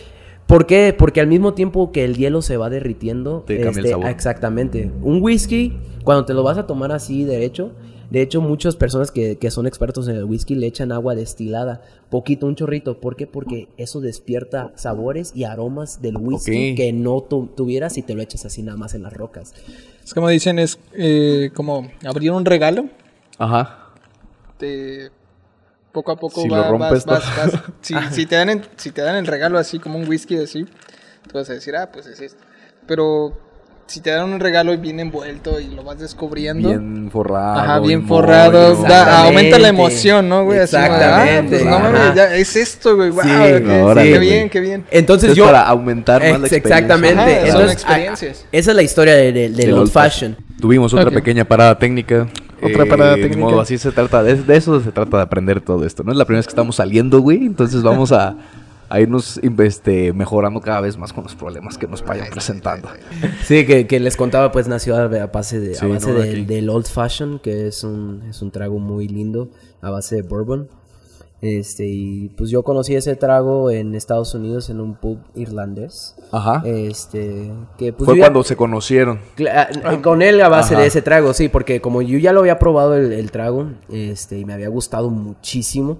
¿Por qué? Porque al mismo tiempo que el hielo se va derritiendo, te cambia el este, sabor. exactamente. Un whisky, cuando te lo vas a tomar así derecho, de hecho, muchas personas que, son expertos en el whisky le echan agua destilada, poquito, un chorrito. ¿Por qué? Porque eso despierta sabores y aromas del whisky que no tuvieras si te lo echas así nada más en las rocas. Es como dicen, es eh, como abrir un regalo. Ajá. Te, poco a poco si va, vas, vas, si, te dan si te dan el regalo así como un whisky así, tú vas a decir, ah, pues es esto. Pero si te dan un regalo y bien envuelto y lo vas descubriendo. Bien forrado. Ajá, bien forrado. aumenta la emoción, ¿no, güey? Exactamente. Así, ah, pues, es esto, güey. Wow, qué, bien, qué bien. Entonces, yo. Para aumentar más la experiencia. Exactamente. son experiencias. esa es la historia del de, old, fashion. Tuvimos otra pequeña parada técnica. Otra parada técnica. Modo, así se trata. De, de eso se trata de aprender todo esto. No es la primera vez que estamos saliendo, güey. Entonces vamos a a irnos este, mejorando cada vez más con los problemas que nos vayan presentando. Sí, que, les contaba, pues nació a base, de, a base del Old Fashion, que es un, es un trago muy lindo, a base de bourbon. Este, y pues yo conocí ese trago en Estados Unidos en un pub irlandés. Ajá. Este, que pues Fue cuando se conocieron. Ah, con él a base de ese trago, sí, porque como yo ya lo había probado el, el trago, este, y me había gustado muchísimo,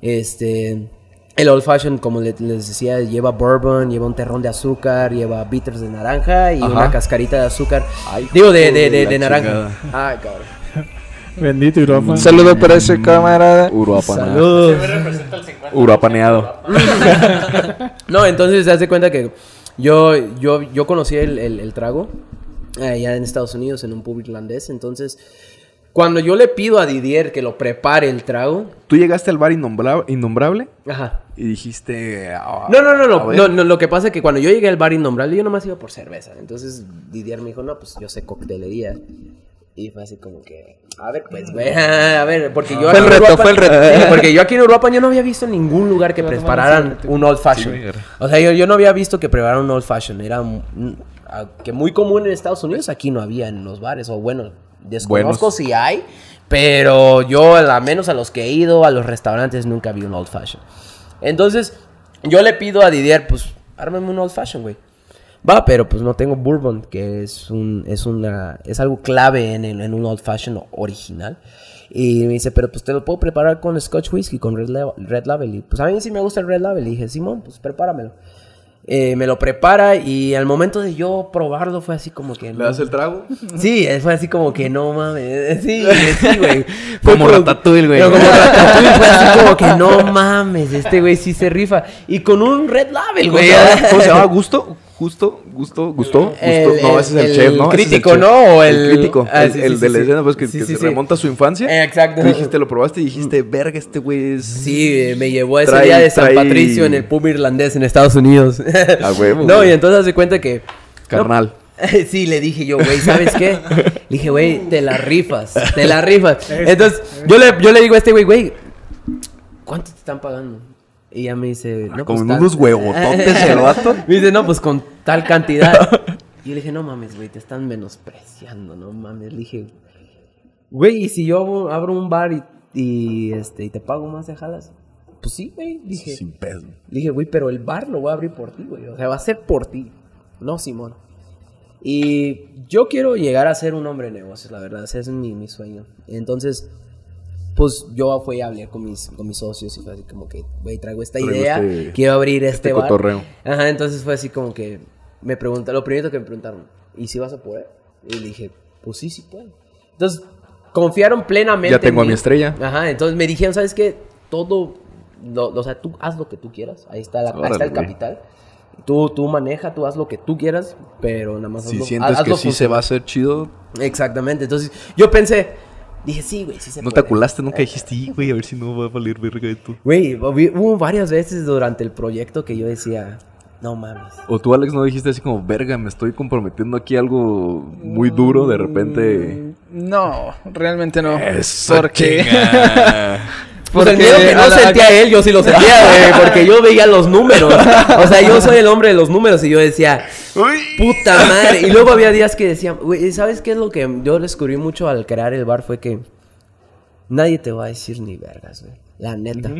este, el old fashion, como les decía, lleva bourbon, lleva un terrón de azúcar, lleva bitters de naranja y una cascarita de azúcar. Digo, de, de, de, naranja. Ay, cabrón. Bendito Uruapan. Un saludo para ese camarada. Uruapaneado. Uruapaneado. no, entonces se hace cuenta que yo, yo, yo conocí el, el, el trago allá en Estados Unidos en un pub irlandés. Entonces cuando yo le pido a Didier que lo prepare el trago. ¿Tú llegaste al bar innombrable? Ajá. Y dijiste. Ah, no, no, no, no, no, Lo que pasa es que cuando yo llegué al bar innombrable, yo nomás iba por cerveza. Entonces Didier me dijo, no, pues yo sé coctelería. Y fue así como que, a ver, pues, güey, a ver, porque yo... Fue el reto, fue el reto. porque yo aquí en Europa yo no había visto ningún lugar que prepararan un old fashion. o sea, yo, yo, no había visto que prepararan un old fashion. Era que muy común en Estados Unidos, aquí no había en los bares, o bueno, Desconozco si hay, pero yo, al menos a los que he ido, a los restaurantes, nunca vi un old fashion. Entonces, yo le pido a Didier, pues, ármame un old fashion, güey. Va, pero pues no tengo bourbon, que es un, es una, es algo clave en, en un old fashion original. Y me dice, pero pues te lo puedo preparar con Scotch Whisky, con Red, Red Label. Y pues a mí sí me gusta el Red Label. Y dije, Simón, pues prepáramelo. Eh, me lo prepara y al momento de yo probarlo fue así como que... ¿Le das el trago? Sí, fue así como que no mames. Sí, sí, güey. como Ratatouille, güey. Como Ratatouille fue así como que no mames, este güey sí se rifa. Y con un Red Label, güey. ¿Cómo se llama? ¿Gusto? Justo, gusto, gustó, gustó. no, ese es el, chef, ¿no? Crítico, ¿no? O el, crítico, ah, el, de la escena, pues que, se remonta a su infancia. Eh, exacto. Tú dijiste, lo probaste y dijiste, verga, este güey es. Sí, me llevó a ese día de San Patricio en el pub irlandés en Estados Unidos. A huevo. no, y entonces se cuenta que. Carnal. sí, le dije yo, güey, ¿sabes qué? Le dije, güey, te la rifas, te la rifas. Entonces, yo le, yo le digo a este güey, güey, ¿cuánto te están pagando? Y ella me dice, no, pues. Con unos huevototes el vato. me dice, no, pues con tal cantidad. y yo le dije, no mames, güey, te están menospreciando, no mames. Le dije, güey, ¿y si yo abro un bar y, y, este, y te pago más de jalas? Pues sí, güey. Dije, Sin peso. Dije, güey, pero el bar lo voy a abrir por ti, güey. O sea, va a ser por ti. No, Simón. Y yo quiero llegar a ser un hombre de negocios, la verdad. Ese es mi, mi sueño. Entonces, pues yo fui a hablar con mis, con mis socios y fue así como que, güey, traigo esta idea, este quiero abrir este, este bar. Ajá, entonces fue así como que me preguntaron, lo primero que me preguntaron, ¿y si vas a poder? Y le dije, pues sí, sí puedo. Entonces, confiaron plenamente. Ya tengo a mi estrella. Ajá, entonces me dijeron, ¿sabes qué? Todo, o sea, tú haz lo que tú quieras, ahí está, la, ahí está el capital. Tú, tú maneja, tú haz lo que tú quieras, pero nada más Si sientes que sí se va a hacer chido. Exactamente. Entonces, yo pensé, Dije, sí, güey, sí se ¿No te aculaste? Nunca dijiste, güey, a ver si no va a valer verga de tú. Güey, hubo varias veces durante el proyecto que yo decía, no mames. O tú, Alex, no dijiste así como, verga, me estoy comprometiendo aquí algo muy duro, de repente. Mm, no, realmente no. Eso, Pues el miedo que no sentía él, yo sí lo sentía, güey, porque yo veía los números. O sea, yo soy el hombre de los números y yo decía, puta madre. Y luego había días que decía, güey, ¿sabes qué es lo que yo descubrí mucho al crear el bar? Fue que nadie te va a decir ni vergas, güey. La neta.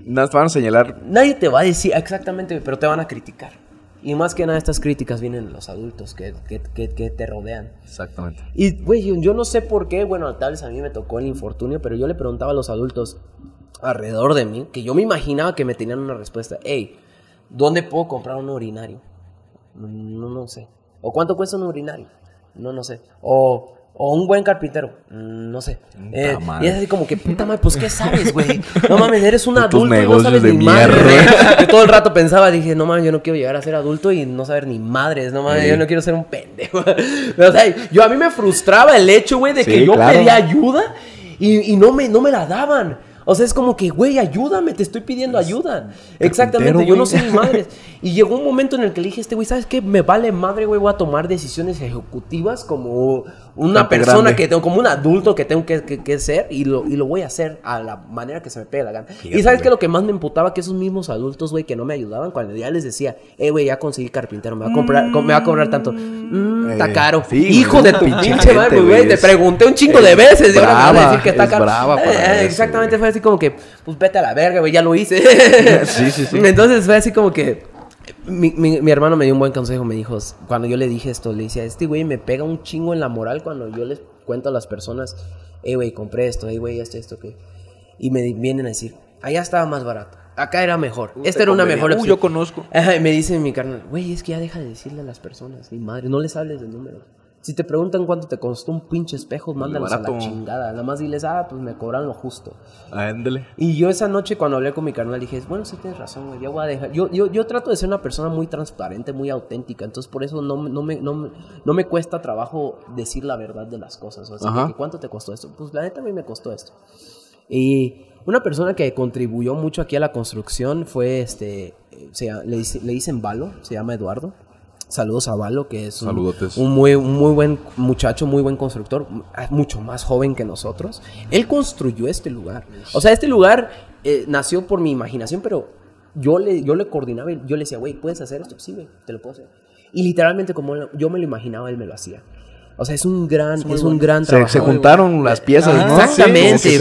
Nada te van a señalar. Nadie te va a decir, exactamente, pero te van a criticar. Y más que nada estas críticas vienen de los adultos que, que, que, te rodean. Exactamente. Y, güey, yo no sé por qué, bueno, tal vez a mí me tocó el infortunio, pero yo le preguntaba a los adultos, alrededor de mí que yo me imaginaba que me tenían una respuesta. Hey, ¿dónde puedo comprar un urinario? No, no sé. ¿O cuánto cuesta un urinario? No, no sé. O, o un buen carpintero. No sé. Eh, y es así como que, puta madre, pues ¿qué sabes, güey? No mames, eres un adulto y no sabes ni madre. Yo todo el rato pensaba, dije, no mames, yo no quiero llegar a ser adulto y no saber ni madres. No mames, yo no quiero ser un pendejo. o sea, yo a mí me frustraba el hecho, güey, de que yo pedía ayuda y, y no, me, no me la daban. O sea, es como que, güey, ayúdame, te estoy pidiendo ayuda. Exactamente, yo no sé ni madres. Y llegó un momento en el que le dije, este güey, ¿sabes qué? Me vale madre, güey, voy a tomar decisiones ejecutivas como una persona que tengo, como un adulto que tengo que, ser y lo, y lo voy a hacer a la manera que se me pegue la gana. y ¿sabes qué? Lo que más me emputaba que esos mismos adultos, güey, que no me ayudaban, cuando ya les decía, eh, güey, ya conseguí carpintero, me va a comprar, me va a cobrar tanto. Mm, está caro. Hijo de tu pinche madre, güey, te pregunté un chingo de veces y ahora me a decir que está caro. Eh, exactamente, fue así como que, pues vete a la verga, güey, ya lo hice. sí, sí, sí. Entonces fue así como que mi, mi, hermano me dio un buen consejo, me dijo, cuando yo le dije esto, le decía, este güey me pega un chingo en la moral cuando yo les cuento a las personas, hey güey, compré esto, hey güey, esto, esto, que... Y me vienen a decir, allá estaba más barato, acá era mejor, esta era una mejor opción. yo conozco. y me dice mi carnal, güey, es que ya deja de decirle a las personas, ni madre, no les hables de números. Si te preguntan cuánto te costó un pinche espejo, mándalos a la chingada. Nada más diles, ah, pues me cobran lo justo. Ándale. Y yo esa noche cuando hablé con mi carnal dije, bueno, sí tienes razón, güey, ya voy a dejar. Yo, yo, yo trato de ser una persona muy transparente, muy auténtica. Entonces por eso no, no, me, no, no me cuesta trabajo decir la verdad de las cosas. O sea, ¿cuánto te costó esto? Pues la neta a mí me costó esto. Y una persona que contribuyó mucho aquí a la construcción fue este, le, le dicen Valo, se llama Eduardo. Saludos a Valo, que es un, muy, muy buen muchacho, muy buen constructor, mucho más joven que nosotros. Él construyó este lugar. O sea, este lugar eh, nació por mi imaginación, pero yo le, yo le coordinaba y yo le decía, güey, ¿puedes hacer esto? Sí, güey, te lo puedo hacer. Y literalmente como yo me lo imaginaba, él me lo hacía. O sea, es un gran, es, un gran trabajo. Se, juntaron las piezas, ¿no? Exactamente.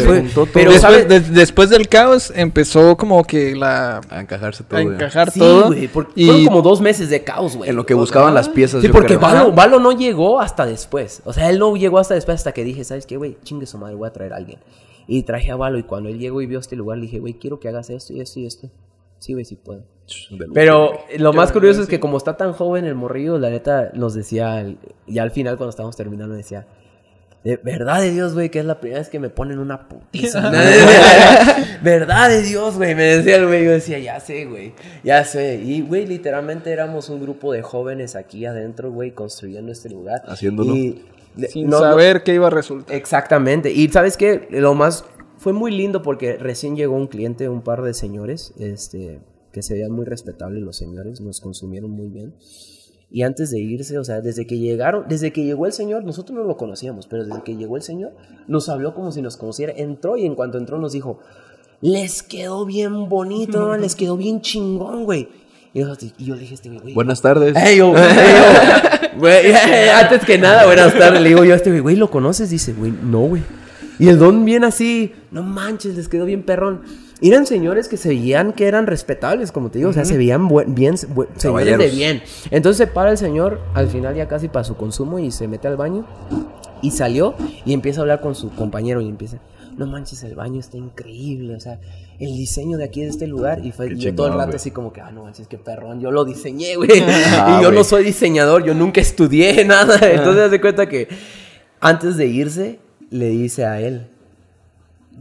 pero después, después, del caos empezó como que la... A encajarse todo. A encajar todo. y... Fueron como dos meses de caos, güey. En lo que buscaban las piezas. Sí, porque Valo, no llegó hasta después. O sea, él no llegó hasta después hasta que dije, ¿sabes qué, güey? Chingue su madre, voy a traer a alguien. Y traje a Valo y cuando él llegó y vio este lugar, le dije, güey, quiero que hagas esto y esto y esto. Sí, güey, sí puedo. Pero lo más curioso es que como está tan joven el morrillo, la neta nos decía, ya al final cuando estábamos terminando, decía, de verdad de Dios, güey, que es la primera vez que me ponen una putiza. verdad de Dios, güey, me decía el güey. Yo decía, ya sé, güey, ya sé. Y, güey, literalmente éramos un grupo de jóvenes aquí adentro, güey, construyendo este lugar. Haciéndolo. Sin saber qué iba a resultar. Exactamente. Y sabes qué, lo más fue muy lindo porque recién llegó un cliente, un par de señores, este, que se veían muy respetables los señores, nos consumieron muy bien. Y antes de irse, o sea, desde que llegaron, desde que llegó el señor, nosotros no lo conocíamos, pero desde que llegó el señor, nos habló como si nos conociera. Entró y en cuanto entró nos dijo, les quedó bien bonito, les quedó bien chingón, güey. Y yo, le dije a este güey, Buenas tardes. antes que nada, buenas tardes. Le digo yo a este güey, ¿lo conoces? Dice, güey, no, güey. Y el don bien así, no manches, les quedó bien perrón. Y eran señores que se veían que eran respetables, como te digo, o sea, se veían bien, señores de bien. Entonces se para el señor, al final ya casi para su consumo, y se mete al baño. Y salió y empieza a hablar con su compañero y empieza, no manches, el baño está increíble, o sea, el diseño de aquí de este lugar. Y fue yo todo el rato así como que, ah, no manches, qué perrón, yo lo diseñé, güey. Ah, y yo no soy diseñador, yo nunca estudié nada. Entonces, se cuenta que antes de irse, le dice a él,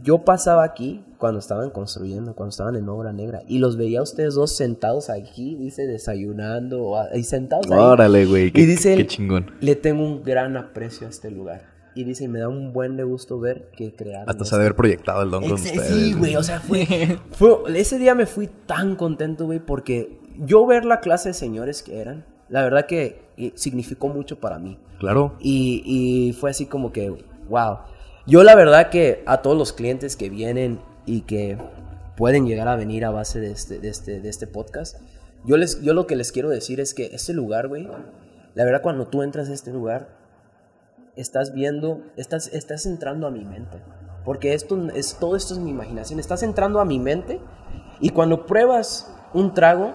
yo pasaba aquí cuando estaban construyendo, cuando estaban en obra negra, y los veía a ustedes dos sentados aquí, dice, desayunando, y sentados ahí. Órale, güey, qué, y dice qué chingón. Le tengo un gran aprecio a este lugar. Y dice, me da un buen de gusto ver que crearon. Hasta se haber proyectado el don con ustedes. Sí, güey, o sea, fue, fue, Ese día me fui tan contento, güey, porque yo ver la clase de señores que eran, la verdad que eh, significó mucho para mí. Claro. Y, y fue así como que, wow. Yo la verdad que a todos los clientes que vienen y que pueden llegar a venir a base de este, de este, de este podcast, yo, les, yo lo que les quiero decir es que este lugar, güey, la verdad cuando tú entras a este lugar, estás viendo, estás, estás entrando a mi mente. Porque esto es, todo esto es mi imaginación. Estás entrando a mi mente y cuando pruebas un trago,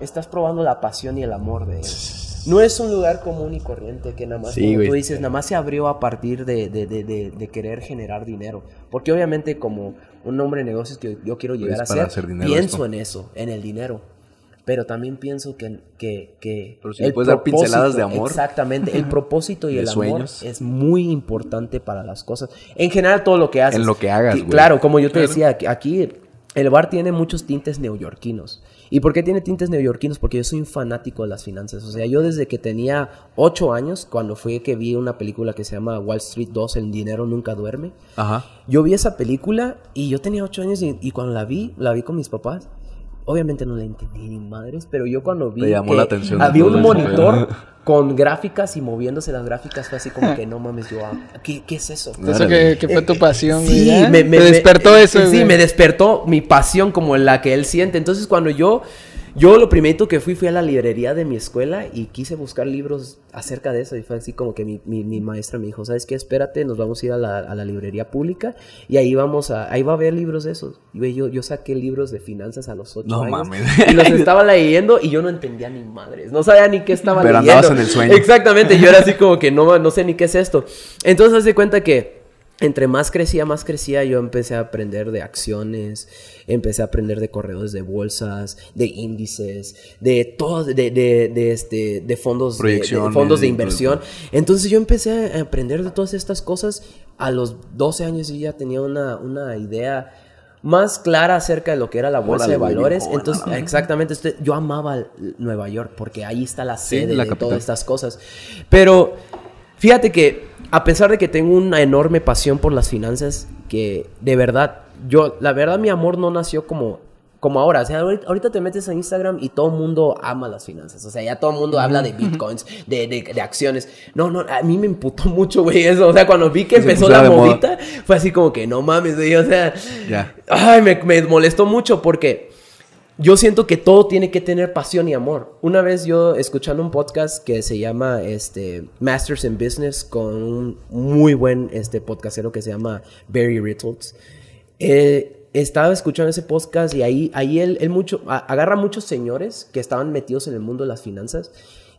estás probando la pasión y el amor de él. No es un lugar común y corriente que nada más, como tú dices, nada más se abrió a partir de, de, de, querer generar dinero. Porque obviamente como un hombre de negocios que yo quiero llegar a ser, pienso en eso, en el dinero. Pero también pienso que... que, que Pero si el puedes dar pinceladas de amor. Exactamente. El propósito y el amor es muy importante para las cosas. En general todo lo que haces. En lo que hagas, güey. Claro, como yo te decía, aquí el bar tiene muchos tintes neoyorquinos. ¿Y por qué tiene tintes neoyorquinos? Porque yo soy un fanático de las finanzas. O sea, yo desde que tenía 8 años, cuando fue que vi una película que se llama Wall Street 2, El dinero nunca duerme. Ajá. Yo vi esa película y yo tenía 8 años y, y cuando la vi, la vi con mis papás. Obviamente no la entendí ni madres, pero yo cuando vi llamó la atención había un monitor con gráficas y moviéndose las gráficas fue así como que no mames, yo, ah, ¿qué, qué es eso? Eso que, fue tu pasión. Sí, me, despertó eso. Sí, me despertó mi pasión como la que él siente. Entonces cuando yo yo lo primero que fui fui a la librería de mi escuela y quise buscar libros acerca de eso. Y fue así como que mi, mi, maestra me dijo, ¿sabes qué? Espérate, nos vamos a ir a la, a la, librería pública y ahí vamos a, ahí va a haber libros de esos. Y yo, yo saqué libros de finanzas a los ocho no, años. Mames. Y los estaba leyendo y yo no entendía ni madres. No sabía ni qué estaba leyendo. Pero andabas en el sueño. Exactamente, yo era así como que no, no sé ni qué es esto. Entonces, haz de cuenta que entre más crecía, más crecía, yo empecé a aprender de acciones, empecé a aprender de corredores de bolsas, de índices, de todo, de, de, este, de fondos, de, fondos de inversión. Entonces yo empecé a aprender de todas estas cosas. A los 12 años yo ya tenía una, una idea más clara acerca de lo que era la bolsa de valores. Entonces, exactamente, este, yo amaba Nueva York porque ahí está la sede de todas estas cosas. Pero fíjate que a pesar de que tengo una enorme pasión por las finanzas, que de verdad, yo, la verdad, mi amor no nació como, como ahora. O sea, ahorita, te metes a Instagram y todo el mundo ama las finanzas. O sea, ya todo el mundo habla de bitcoins, de, de, acciones. No, no, a mí me imputó mucho, güey, eso. O sea, cuando vi que empezó la movida, fue así como que no mames, güey. O sea, ay, me, me molestó mucho porque yo siento que todo tiene que tener pasión y amor. Una vez yo escuchando un podcast que se llama este, Masters in Business con un muy buen este, podcastero que se llama Barry Rittles. Eh, estaba escuchando ese podcast y ahí, ahí él, él mucho, agarra muchos señores que estaban metidos en el mundo de las finanzas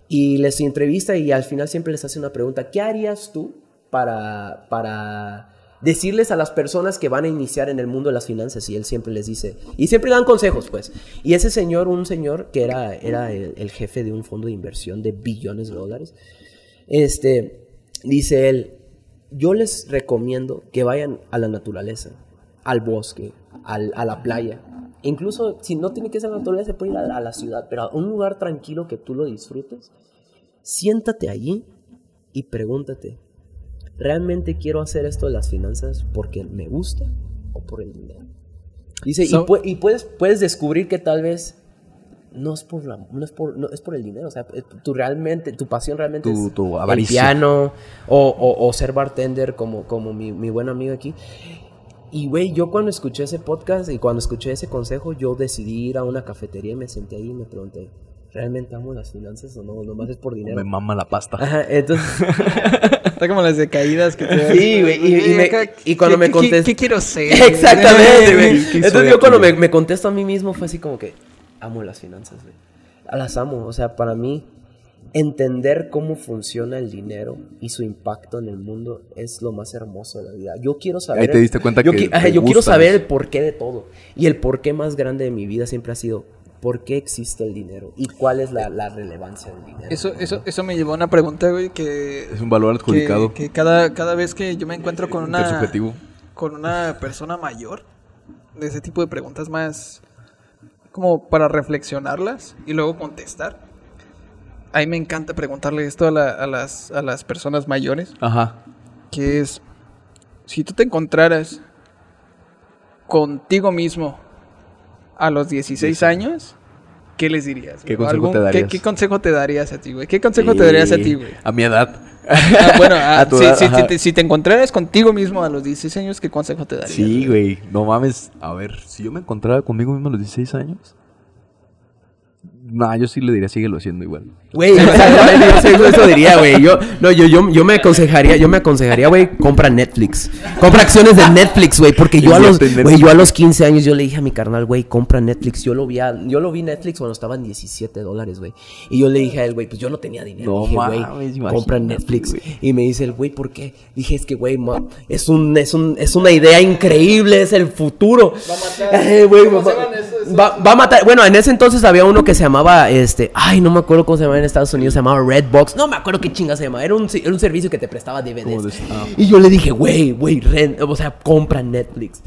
y les entrevista y al final siempre les hace una pregunta. ¿Qué harías tú para... para decirles a las personas que van a iniciar en el mundo de las finanzas y él siempre les dice, y siempre dan consejos pues. Y ese señor, un señor que era, era el, jefe de un fondo de inversión de billones de dólares, este, dice él, yo les recomiendo que vayan a la naturaleza, al bosque, al, a la playa. Incluso si no tiene que ser la naturaleza, se puede ir a, a la ciudad, pero a un lugar tranquilo que tú lo disfrutes. Siéntate allí y pregúntate, ¿realmente quiero hacer esto de las finanzas porque me gusta o por el dinero? Dice, y, puedes, puedes descubrir que tal vez no es por la, no es por, no, es por el dinero, o sea, tu realmente, tu pasión realmente es tu el piano o, o, ser bartender como, como mi, mi buen amigo aquí. Y güey, yo cuando escuché ese podcast y cuando escuché ese consejo, yo decidí ir a una cafetería y me senté ahí y me pregunté, ¿realmente amo las finanzas o no? Nomás es por dinero. Me mama la pasta. Ajá, entonces... Está como las decaídas que te Sí, güey. Y, cuando me contesté... ¿qué, quiero ser? Exactamente, güey. Entonces yo cuando me, me contesto a mí mismo fue así como que... Amo las finanzas, güey. Las amo. O sea, para mí... Entender cómo funciona el dinero y su impacto en el mundo es lo más hermoso de la vida. Yo quiero saber. Ahí te diste cuenta yo que. yo quiero saber el porqué de todo. Y el porqué más grande de mi vida siempre ha sido por qué existe el dinero y cuál es la, relevancia del dinero. Eso, eso, eso me llevó a una pregunta, güey, que... Es un valor adjudicado. Que, cada, cada vez que yo me encuentro con una... Con una persona mayor, de ese tipo de preguntas más como para reflexionarlas y luego contestar. A mí me encanta preguntarle esto a, las, a las personas mayores. Ajá. Que es, si tú te encontraras contigo mismo a los 16 años, ¿qué les dirías? ¿Qué consejo te darías? ¿qué, consejo te darías a ti, güey? ¿Qué consejo te darías a ti, güey? A mi edad. Ah, bueno, ah, si, te, encontraras contigo mismo a los 16 años, ¿qué consejo te darías? Sí, güey. No mames. A ver, si yo me encontrara conmigo mismo a los 16 años. No, yo sí le diría, síguelo haciendo igual. Güey, exactamente, eso, diría, güey. Yo, no, yo, yo, yo me aconsejaría, yo me aconsejaría, güey, compra Netflix. Compra acciones de Netflix, güey, porque yo a los, güey, yo a los 15 años yo le dije a mi carnal, güey, compra Netflix. Yo lo vi, a, yo lo vi Netflix cuando estaban 17 dólares, güey. Y yo le dije a él, güey, pues yo no tenía dinero. No, dije, güey, compra Netflix. Y me dice el güey, ¿por qué? Dije, es que, güey, es un, es un, es una idea increíble, es el futuro. Va a matar. Eh, güey, va, va, a matar. Bueno, en ese entonces había uno que se llamaba, este, ay, no me acuerdo cómo se llamaba en Estados Unidos, se llamaba Redbox. No me acuerdo qué chinga se llamaba. Era un, era un servicio que te prestaba DVDs. Y yo le dije, güey, güey, o sea, compra Netflix.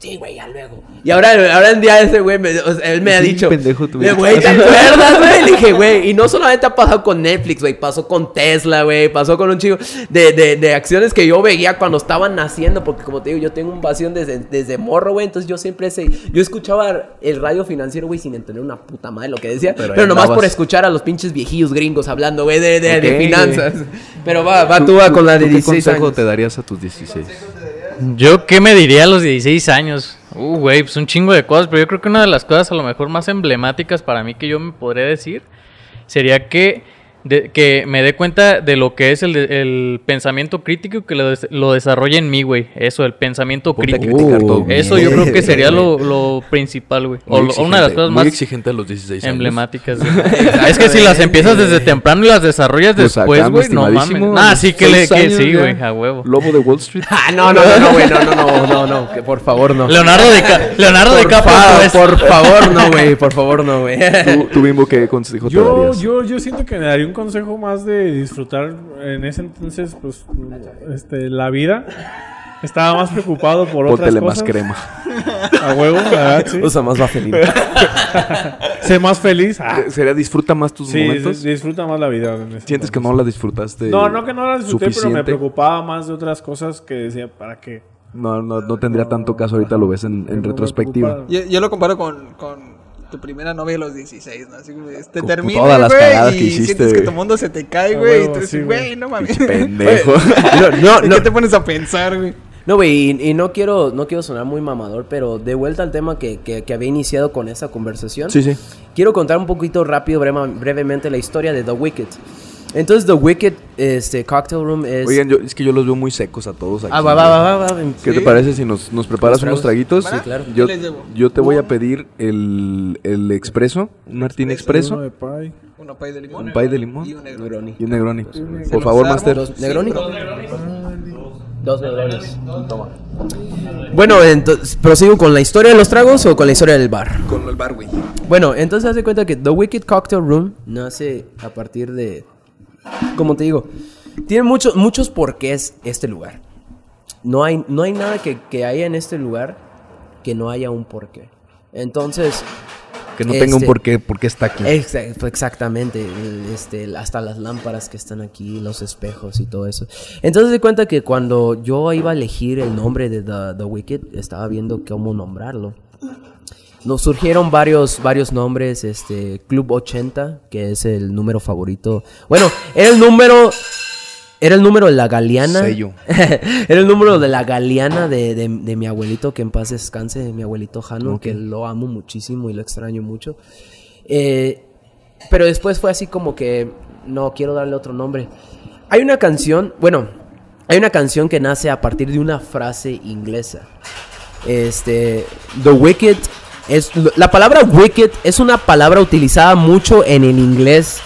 Sí, güey, ya luego. Y ahora, ahora en día ese güey, él me ha dicho. pendejo tú. Güey, ¿te acuerdas, güey? Le dije, güey. Y no solamente ha pasado con Netflix, güey. Pasó con Tesla, güey. Pasó con un chico de, de, de, acciones que yo veía cuando estaban naciendo. Porque como te digo, yo tengo un vacío desde, desde morro, güey. Entonces yo siempre sé. Yo escuchaba el radio financiero, güey, sin entender una puta madre lo que decía. Pero, nomás por escuchar a los pinches viejillos gringos hablando, güey, de, de, finanzas. Pero va, va tú, va con la de 16 ¿Qué consejo te darías a tus 16? Yo, ¿qué me diría a los 16 años? Uh, güey, pues un chingo de cosas, pero yo creo que una de las cosas a lo mejor más emblemáticas para mí que yo me podría decir sería que que me dé cuenta de lo que es el, el pensamiento crítico que lo, lo desarrolla en mí, güey. Eso, el pensamiento crítico. Eso yo creo que sería lo, lo principal, güey. O una de las cosas más exigente a los 16 años. emblemáticas. es que si las empiezas desde temprano y las desarrollas pues después, güey, no mames. Ah, sí que, le, que sí, güey, a huevo. Lobo de Wall Street. ah, no, no, no, güey, no, no, no, no, no, que por favor no. Leonardo de Leonardo de Por favor, no, güey, por favor, no, güey. ¿Tú, tú mismo qué consejo te darías? Yo, yo siento que me daría un consejo más de disfrutar en ese entonces, pues, este, la vida. Estaba más preocupado por otras cosas. más crema. A huevo, la sí. Usa más vaselina. sé más feliz. Ah. ¿Sería disfruta más tus sí, momentos? disfruta más la vida. ¿Sientes que no la disfrutaste No, no que no la disfruté, pero me preocupaba más de otras cosas que decía, ¿para qué? No, no, no tendría tanto caso ahorita, lo ves en, retrospectiva. Yo, yo, lo comparo con, con tu primera novia a los 16, ¿no? Así que te termina, todas las cagadas que hiciste, sientes que tu mundo se te cae, güey, y tú dices, güey, no mames. Pendejo. no, no, ¿Qué te pones a pensar, güey? No, güey, y, no quiero, no quiero sonar muy mamador, pero de vuelta al tema que, que, había iniciado con esa conversación. Sí, sí. Quiero contar un poquito rápido, brevemente, la historia de The Wicked. Entonces, The Wicked este, Cocktail Room es. Oigan, yo, es que yo los veo muy secos a todos aquí. Ah, va, va, va, va. ¿Qué te parece si nos, nos preparas unos traguitos? Sí, claro. Yo, yo te voy a pedir el, el expreso, un Martín expreso. Uno de pie. Uno pie de limón. Un pie de limón. Y un Negroni. Y un Negroni. Por favor, Master. ¿Negroni? Dos Negronis. Toma. Bueno, entonces, ¿prosigo con la historia de los tragos o con la historia del bar? Con el bar, güey. Bueno, entonces haz de cuenta que The Wicked Cocktail Room nace a partir de como te digo, tiene muchos, muchos porqués este lugar. No hay, no hay nada que, que haya en este lugar que no haya un porqué. Entonces... Que no tenga un este, porqué, porque está aquí. exactamente, este, hasta las lámparas que están aquí, los espejos y todo eso. Entonces de cuenta que cuando yo iba a elegir el nombre de The, The Wicked, estaba viendo cómo nombrarlo nos surgieron varios, varios nombres, este, Club 80, que es el número favorito. Bueno, era el número, era el número de la galeana. era el número de la galeana de, mi abuelito, que en paz descanse, mi abuelito Jano, que lo amo muchísimo y lo extraño mucho. Eh, pero después fue así como que, no, quiero darle otro nombre. Hay una canción, bueno, hay una canción que nace a partir de una frase inglesa. Este, The Wicked es, la palabra wicked es una palabra utilizada mucho en el inglés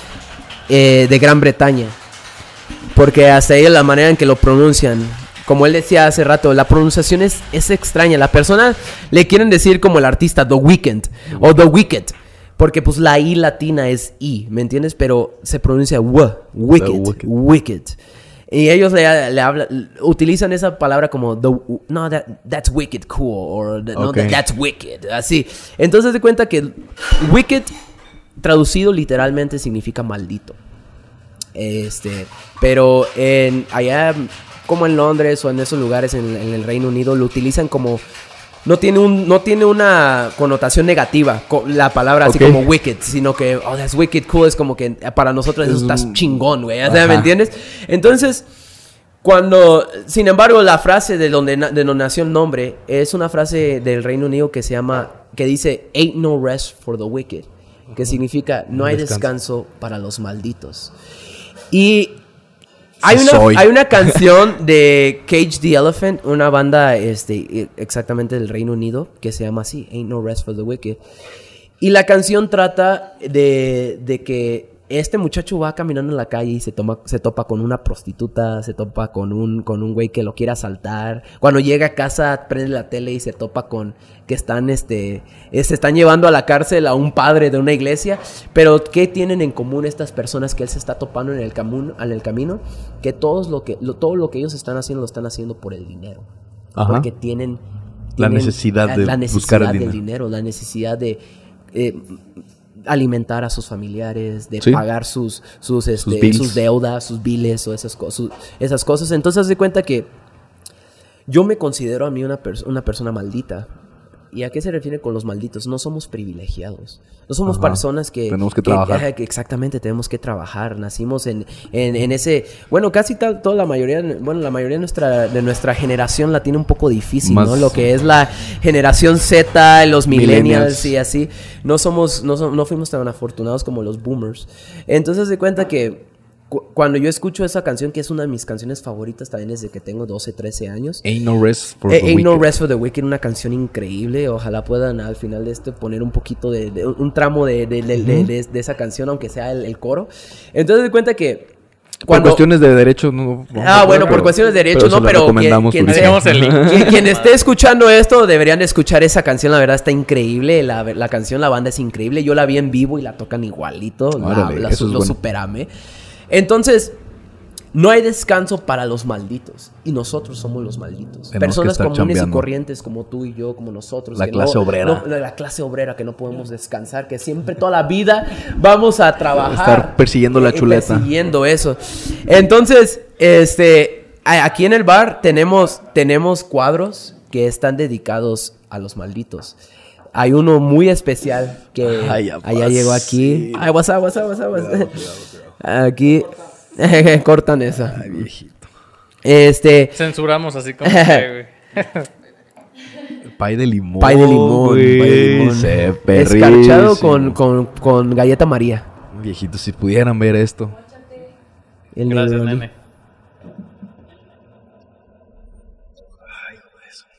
eh, de Gran Bretaña. Porque hasta ahí la manera en que lo pronuncian. Como él decía hace rato, la pronunciación es, es extraña. La persona le quieren decir como el artista The Weeknd o The Wicked. Porque pues la I latina es I, ¿me entiendes? Pero se pronuncia w, wicked, wicked. Y ellos le, hablan, utilizan esa palabra como, no, that's wicked cool, o no, that's wicked, así. Entonces se cuenta que wicked, traducido literalmente, significa maldito. Este, pero en, allá, como en Londres o en esos lugares en el Reino Unido, lo utilizan como no tiene, un, no tiene una connotación negativa la palabra así como wicked, sino que, oh, that's wicked cool, es como que para nosotros eso está chingón, güey, ¿me entiendes? Entonces, cuando, sin embargo, la frase de donde, de donde nació el nombre es una frase del Reino Unido que se llama, que dice, ain't no rest for the wicked, que significa, no hay descanso para los malditos. Y hay una, hay una canción de Cage the Elephant, una banda este, exactamente del Reino Unido, que se llama así, Ain't No Rest for the Wicked. Y la canción trata de, de que este muchacho va caminando en la calle y se, toma, se topa con una prostituta, se topa con un, con un güey que lo quiere asaltar. Cuando llega a casa, prende la tele y se topa con que están, este, eh, se están llevando a la cárcel a un padre de una iglesia. Pero, ¿qué tienen en común estas personas que él se está topando en el, camino, en el camino? Que, todos lo que todo lo que ellos están haciendo lo están haciendo por el dinero. Porque tienen, la necesidad de la necesidad buscar el dinero. La necesidad de... Eh, alimentar a sus familiares, de pagar sus, sus, este, sus, deudas, sus biles o esas, cosas esas cosas. Entonces, se cuenta que yo me considero a mí una, una persona maldita ¿Y a qué se refiere con los malditos? No somos privilegiados. No somos personas que... Tenemos que trabajar. exactamente, tenemos que trabajar. Nacimos en, en, ese... Bueno, casi tal, toda la mayoría... Bueno, la mayoría de nuestra, de nuestra generación la tiene un poco difícil, ¿no? Lo que es la generación Z, los millennials, y así. No somos... No, no fuimos tan afortunados como los boomers. Entonces se cuenta que cuando yo escucho esa canción, que es una de mis canciones favoritas también desde que tengo 12, 13 años. Ain't No Rest for eh, the Ain't No Rest for the Wicked, una canción increíble. Ojalá puedan al final de este poner un poquito de, un tramo de, de, esa canción, aunque sea el, coro. Entonces, de cuenta que cuando... Por cuestiones de derechos no. Ah, bueno, por cuestiones de derechos no, pero quien, quien, esté escuchando esto deberían escuchar esa canción, la verdad está increíble. La, la, canción, la banda es increíble. Yo la vi en vivo y la tocan igualito. la, lo superame. Entonces, no hay descanso para los malditos. Y nosotros somos los malditos. Personas comunes y corrientes como tú y yo, como nosotros. La clase obrera. la clase obrera que no podemos descansar, que siempre toda la vida vamos a trabajar. Estar persiguiendo la eh, chuleta. Persiguiendo eso. Entonces, este, aquí en el bar tenemos, tenemos cuadros que están dedicados a los malditos. Hay uno muy especial que allá llegó aquí. Ay, what's up, what's up, what's up, Aquí cortan esa. Ay, viejito. Este. Censuramos así como que. Pay de limón. Pay de limón. güey. pay de limón. Se Escarchado con, con, con galleta María. Viejitos, si pudieran ver esto. El Gracias, nene.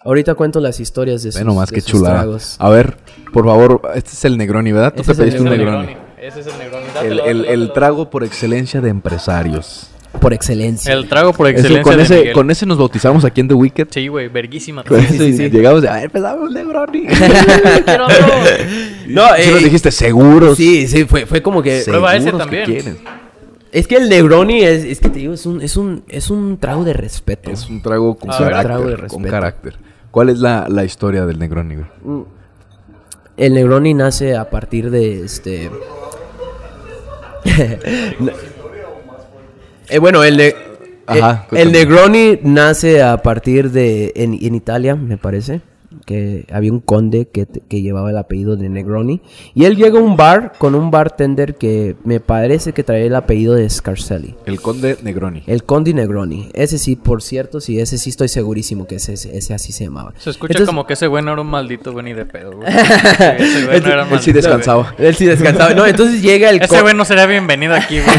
Ahorita cuento las historias de sus, Ve nomás de que sus chulada. tragos. A ver, por favor, este es el Negroni, ¿verdad? Tú Ese te pediste un Negroni. Negroni. Ese es el Negroni. El, Dátelo, el- trago por excelencia de empresarios. Por excelencia. El trago por Eso, excelencia con, de ese, Miguel. con ese nos bautizamos aquí en The Wicked. Sí, güey, verguísima. Con Sí, ese sí, sí. Llegamos de, a ver, empezamos un Negroni. No, Sí eh, nos dijiste, seguros. Sí, sí, fue, fue como que. Prueba ese que también. quieren. Es que el Negroni es, es que te digo, es un, es un, es un trago de respeto. Es un trago con carácter. Trago de con carácter. ¿Cuál es la, la historia del Negroni? güey? El Negroni nace a partir de este. Eh, bueno, el, ne- Ajá, eh, el. Negroni nace a partir de. En, en Italia, me parece. Que había un conde que, que llevaba el apellido de Negroni. Y él llega a un bar con un bartender que me parece que traía el apellido de Scarcelli. El conde Negroni. El Conde Negroni. Ese sí, por cierto, sí, ese sí estoy segurísimo que ese, ese, así se llamaba. Se escucha Entonces- como que ese güey no era un maldito güey ni de pedo, güey. Ese güey no era Él sí maldito, descansaba. Él sí descansaba. No, entonces llega el. Ese güey no sería bienvenido aquí, güey.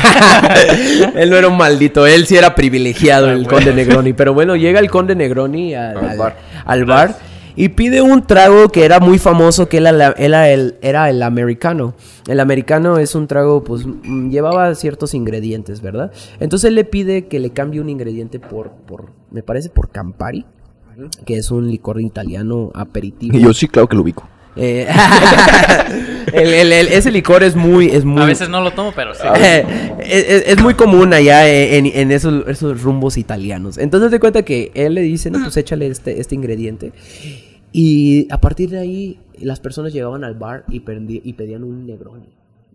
él no era un maldito, él sí era privilegiado, Ah, el güey. conde Negroni. Pero bueno, llega el conde Negroni al, Al al- bar. al bar y pide un trago que era muy famoso, que era, la- era el, era el americano. El americano es un trago, pues mm, llevaba ciertos ingredientes, ¿verdad? Entonces él le pide que le cambie un ingrediente por, por me parece, por Campari, que es un licor italiano aperitivo. Y yo sí, claro que lo ubico. Eh, el- el- el- ese licor es muy, es muy, A veces no lo tomo, pero sí. es, es- es muy común allá en, en esos, esos rumbos italianos. Entonces te cuenta que él le dice, no, pues échale este, este ingrediente. Y a partir de ahí, las personas llegaban al bar y, pedían un Negroni.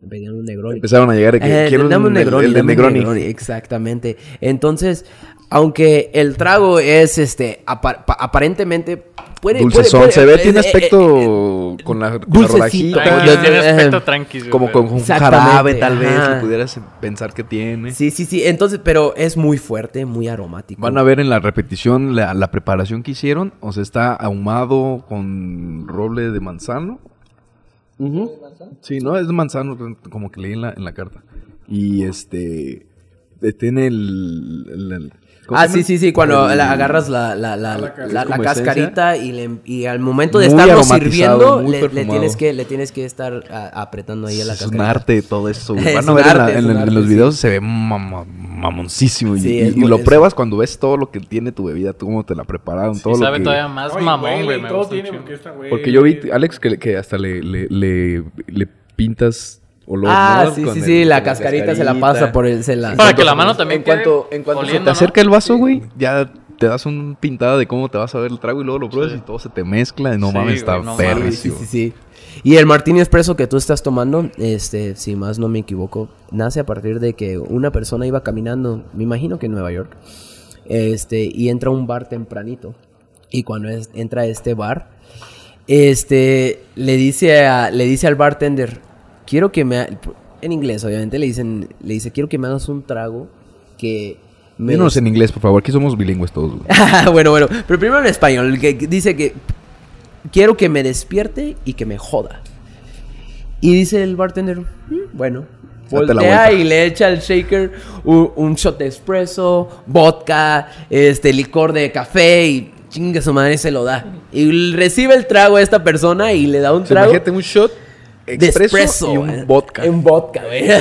Pedían un Negroni. Empezaron a llegar. que Eh, quiero dame un el- Negroni, el dame un Negroni. Exactamente. Entonces, aunque el trago es, este, apa- pa- aparentemente... Puede, Dulcezón. puede- Se ve, eh, tiene eh, eh, aspecto con la, con la dulcecito. rodajita. Tranqui, Yo- tiene eh, aspecto tranqui. Como con un jarabe, tal vez. ajá. Pudieras pensar que tiene. Sí, sí, sí. Entonces, pero es muy fuerte, muy aromático. Van a ver en la repetición la, la preparación que hicieron. O sea, está ahumado con roble de manzano. Ujú. Sí, no, es de manzano, como que leí en la, en la carta. Y este. eh, Tiene el. el- el- ¿cómo Ah, sí, sí, sí, cuando El- la agarras la, la, la, la, la como cascarita y, le- y al momento de estarlo sirviendo, le, tienes que, le tienes que estar a- apretando ahí a la Es un cascarita. arte todo eso. Es Van a ver en, es los sí. videos se ve mama- mamoncísimo. Y, Sí, y- es y muy- lo pruebas cuando ves todo lo que tiene tu bebida, tú cómo te la prepararon, todo Sí, lo sabe que... todavía más Ay, mamón, güey. porque está, güey. Porque yo vi, Alex, que, que hasta le, le, le, le pintas olor. Ah, ¿no? sí, Con sí, el- sí, la cascarita se la pasa por el... Se la, Para que la mano también En cuanto, quede en cuanto se te ¿no? acerca el vaso, güey, ya te das un pintada de cómo te vas a ver el trago y luego lo pruebas y todo se te mezcla. y No Sí, mames, está no Sí, sí, sí. Y el martini expreso que tú estás tomando, este, si más no me equivoco, nace a partir de que una persona iba caminando, me imagino que en Nueva York, este, y entra a un bar tempranito. Y cuando es- entra a este bar, este, le dice, a- le dice al bartender, quiero que me, ha-" en inglés obviamente, le dicen, le dice, quiero que me hagas un trago que me en inglés, por favor, aquí somos bilingües todos, güey. bueno, bueno, pero primero en español, que que dice que quiero que me despierte y que me joda. Y dice el bartender, "Mm, bueno, voltea y le echa al shaker un, un shot de espresso, vodka, este licor de café y chinga su madre se lo da. Y recibe el trago a esta persona y le da un trago imagínate un shot expreso, espresso y un güey. vodka. Un vodka, güey. O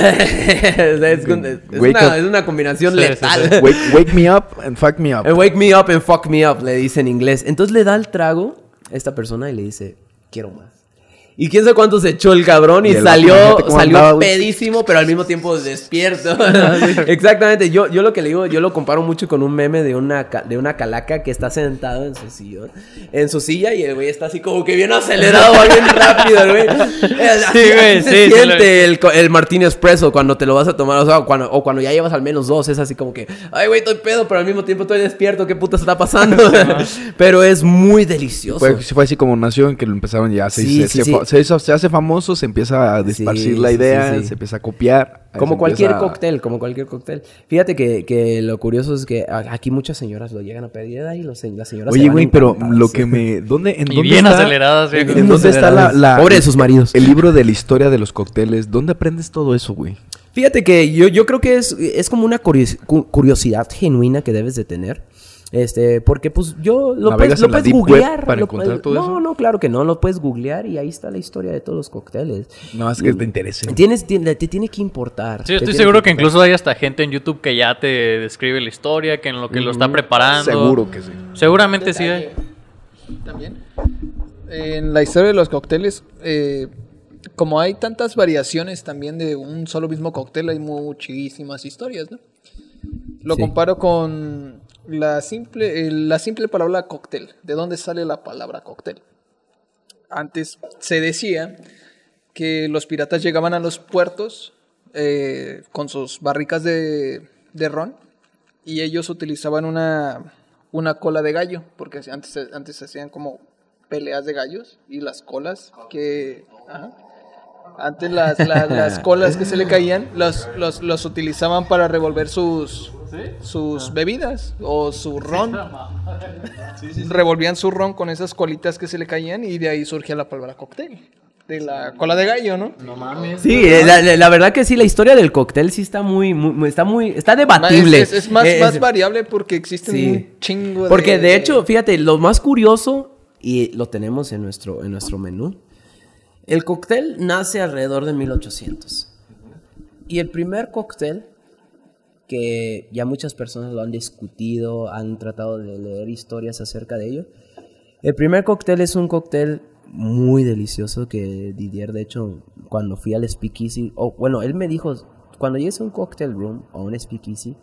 sea, es, una, up. es una combinación Sí, sí, letal. sí. Wake, wake me up and fuck me up. Eh, Wake me up and fuck me up, le dice en inglés. Entonces le da el trago a esta persona y le dice, quiero más. Y quién sabe cuánto se echó el cabrón y, Y el salió, salió andaba, güey. pedísimo, pero al mismo tiempo despierto. Exactamente. Yo, yo lo que le digo, yo lo comparo mucho con un meme de una, de una calaca que está sentado en su sillón, en su silla y el güey está así como que bien acelerado, va bien rápido, güey. Güey, así sí, se sí, siente lo- el, el martini espresso cuando te lo vas a tomar, o sea, cuando, o cuando ya llevas al menos dos, es así como que, ay, güey, estoy pedo, pero al mismo tiempo estoy despierto, ¿qué puta está pasando? pero es muy delicioso. Fue, fue así como nació, en que lo empezaron ya, se, Sí, se, sí, se sí. Se, se hace famoso, se empieza a desparcir la idea, se empieza a copiar. Como cualquier cóctel, como cualquier cóctel. Fíjate que, que, lo curioso es que aquí muchas señoras lo llegan a pedir y los, las señoras Oye, güey, pero lo que me... ¿Dónde, en y bien aceleradas. ¿En, dónde está la, la... Pobre de sus maridos. El libro de la historia de los cócteles. ¿Dónde aprendes todo eso, güey? Fíjate que yo, yo creo que es, es como una curiosidad genuina que debes de tener. Este, porque pues yo lo puedes, lo puedes googlear. Para encontrar todo no, no, claro que no, lo puedes googlear y ahí está la historia de todos los cócteles. No, es que te interese. Tienes, te, tiene que importar. Sí, estoy seguro que, incluso hay hasta gente en YouTube que ya te describe la historia, que en lo que lo está preparando. Seguro que sí. Seguramente sí hay. También. En la historia de los cócteles, eh, como hay tantas variaciones también de un solo mismo cóctel, hay muchísimas historias, ¿no? Lo comparo con la simple, la simple palabra cóctel. ¿De dónde sale la palabra cóctel? Antes se decía que los piratas llegaban a los puertos eh, con sus barricas de, de, ron y ellos utilizaban una, una cola de gallo, porque antes, antes se hacían como peleas de gallos y las colas que... Antes las, las, colas que se le caían los, los utilizaban para revolver sus, sus bebidas o su ron. Revolvían su ron con esas colitas que se le caían y de ahí surgía la palabra cóctel. De la cola de gallo, ¿no? No mames. Sí, eh, la, verdad que sí, la historia del cóctel sí está muy, muy está muy, está debatible. Es, más, más variable porque existen un chingo de... Porque de hecho, fíjate, lo más curioso, y lo tenemos en nuestro, en nuestro menú, el cóctel nace alrededor de 1800. Y el primer cóctel, que ya muchas personas lo han discutido, han tratado de leer historias acerca de ello, el primer cóctel es un cóctel muy delicioso que Didier, de hecho, cuando fui al Speakeasy, o bueno, él me dijo, cuando llegues a un cocktail room o un Speakeasy,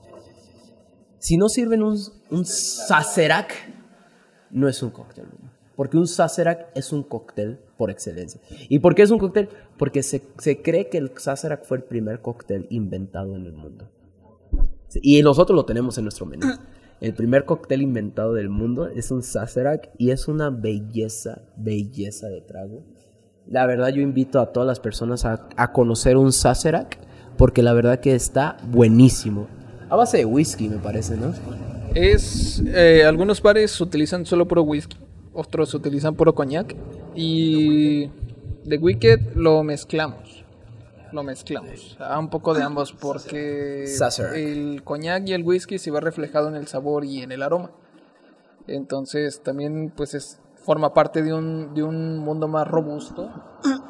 si no sirven un, un Sacerac, no es un cocktail room. Porque un Sacerac es un cóctel por excelencia. ¿Y por qué es un cóctel? Porque se, se cree que el Sazerac fue el primer cóctel inventado en el mundo. Y nosotros lo tenemos en nuestro menú. El primer cóctel inventado del mundo es un Sazerac y es una belleza, belleza de trago. La verdad yo invito a todas las personas a, a conocer un Sazerac porque la verdad que está buenísimo. A base de whisky me parece, ¿no? Es, eh, algunos bares utilizan solo puro whisky otros utilizan puro coñac. Y The Wicked lo mezclamos. Lo mezclamos. A un poco de ambos porque el coñac y el whisky se va reflejado en el sabor y en el aroma. Entonces también pues es, forma parte de un, de un mundo más robusto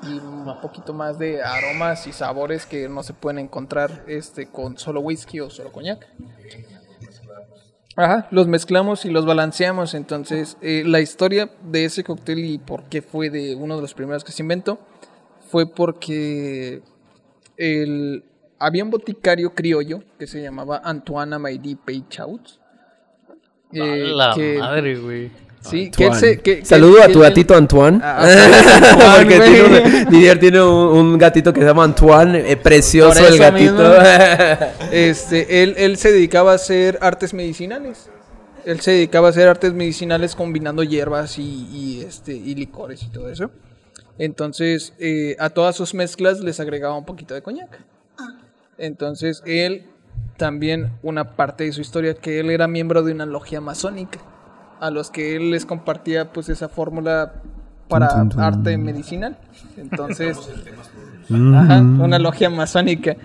y un poquito más de aromas y sabores que no se pueden encontrar este, con solo whisky o solo coñac. Ajá, los mezclamos y los balanceamos. Entonces, eh, la historia de ese cóctel y por qué fue de uno de los primeros que se inventó fue porque el, había un boticario criollo que se llamaba Antoine Amédée Peychaud. Eh, la madre, güey. Sí, que Saludo a tu gatito Antoine. Ah, ah, Porque Didier tiene un, gatito que se llama Antoine, eh, precioso el gatito. este, él, él se dedicaba a hacer artes medicinales. Él se dedicaba a hacer artes medicinales combinando hierbas y, este, y licores y todo eso. Entonces, eh, a todas sus mezclas les agregaba un poquito de coñac. Entonces, él también, una parte de su historia, que él era miembro de una logia masónica a los que él les compartía pues esa fórmula para arte medicinal. Entonces, ajá, una logia masónica.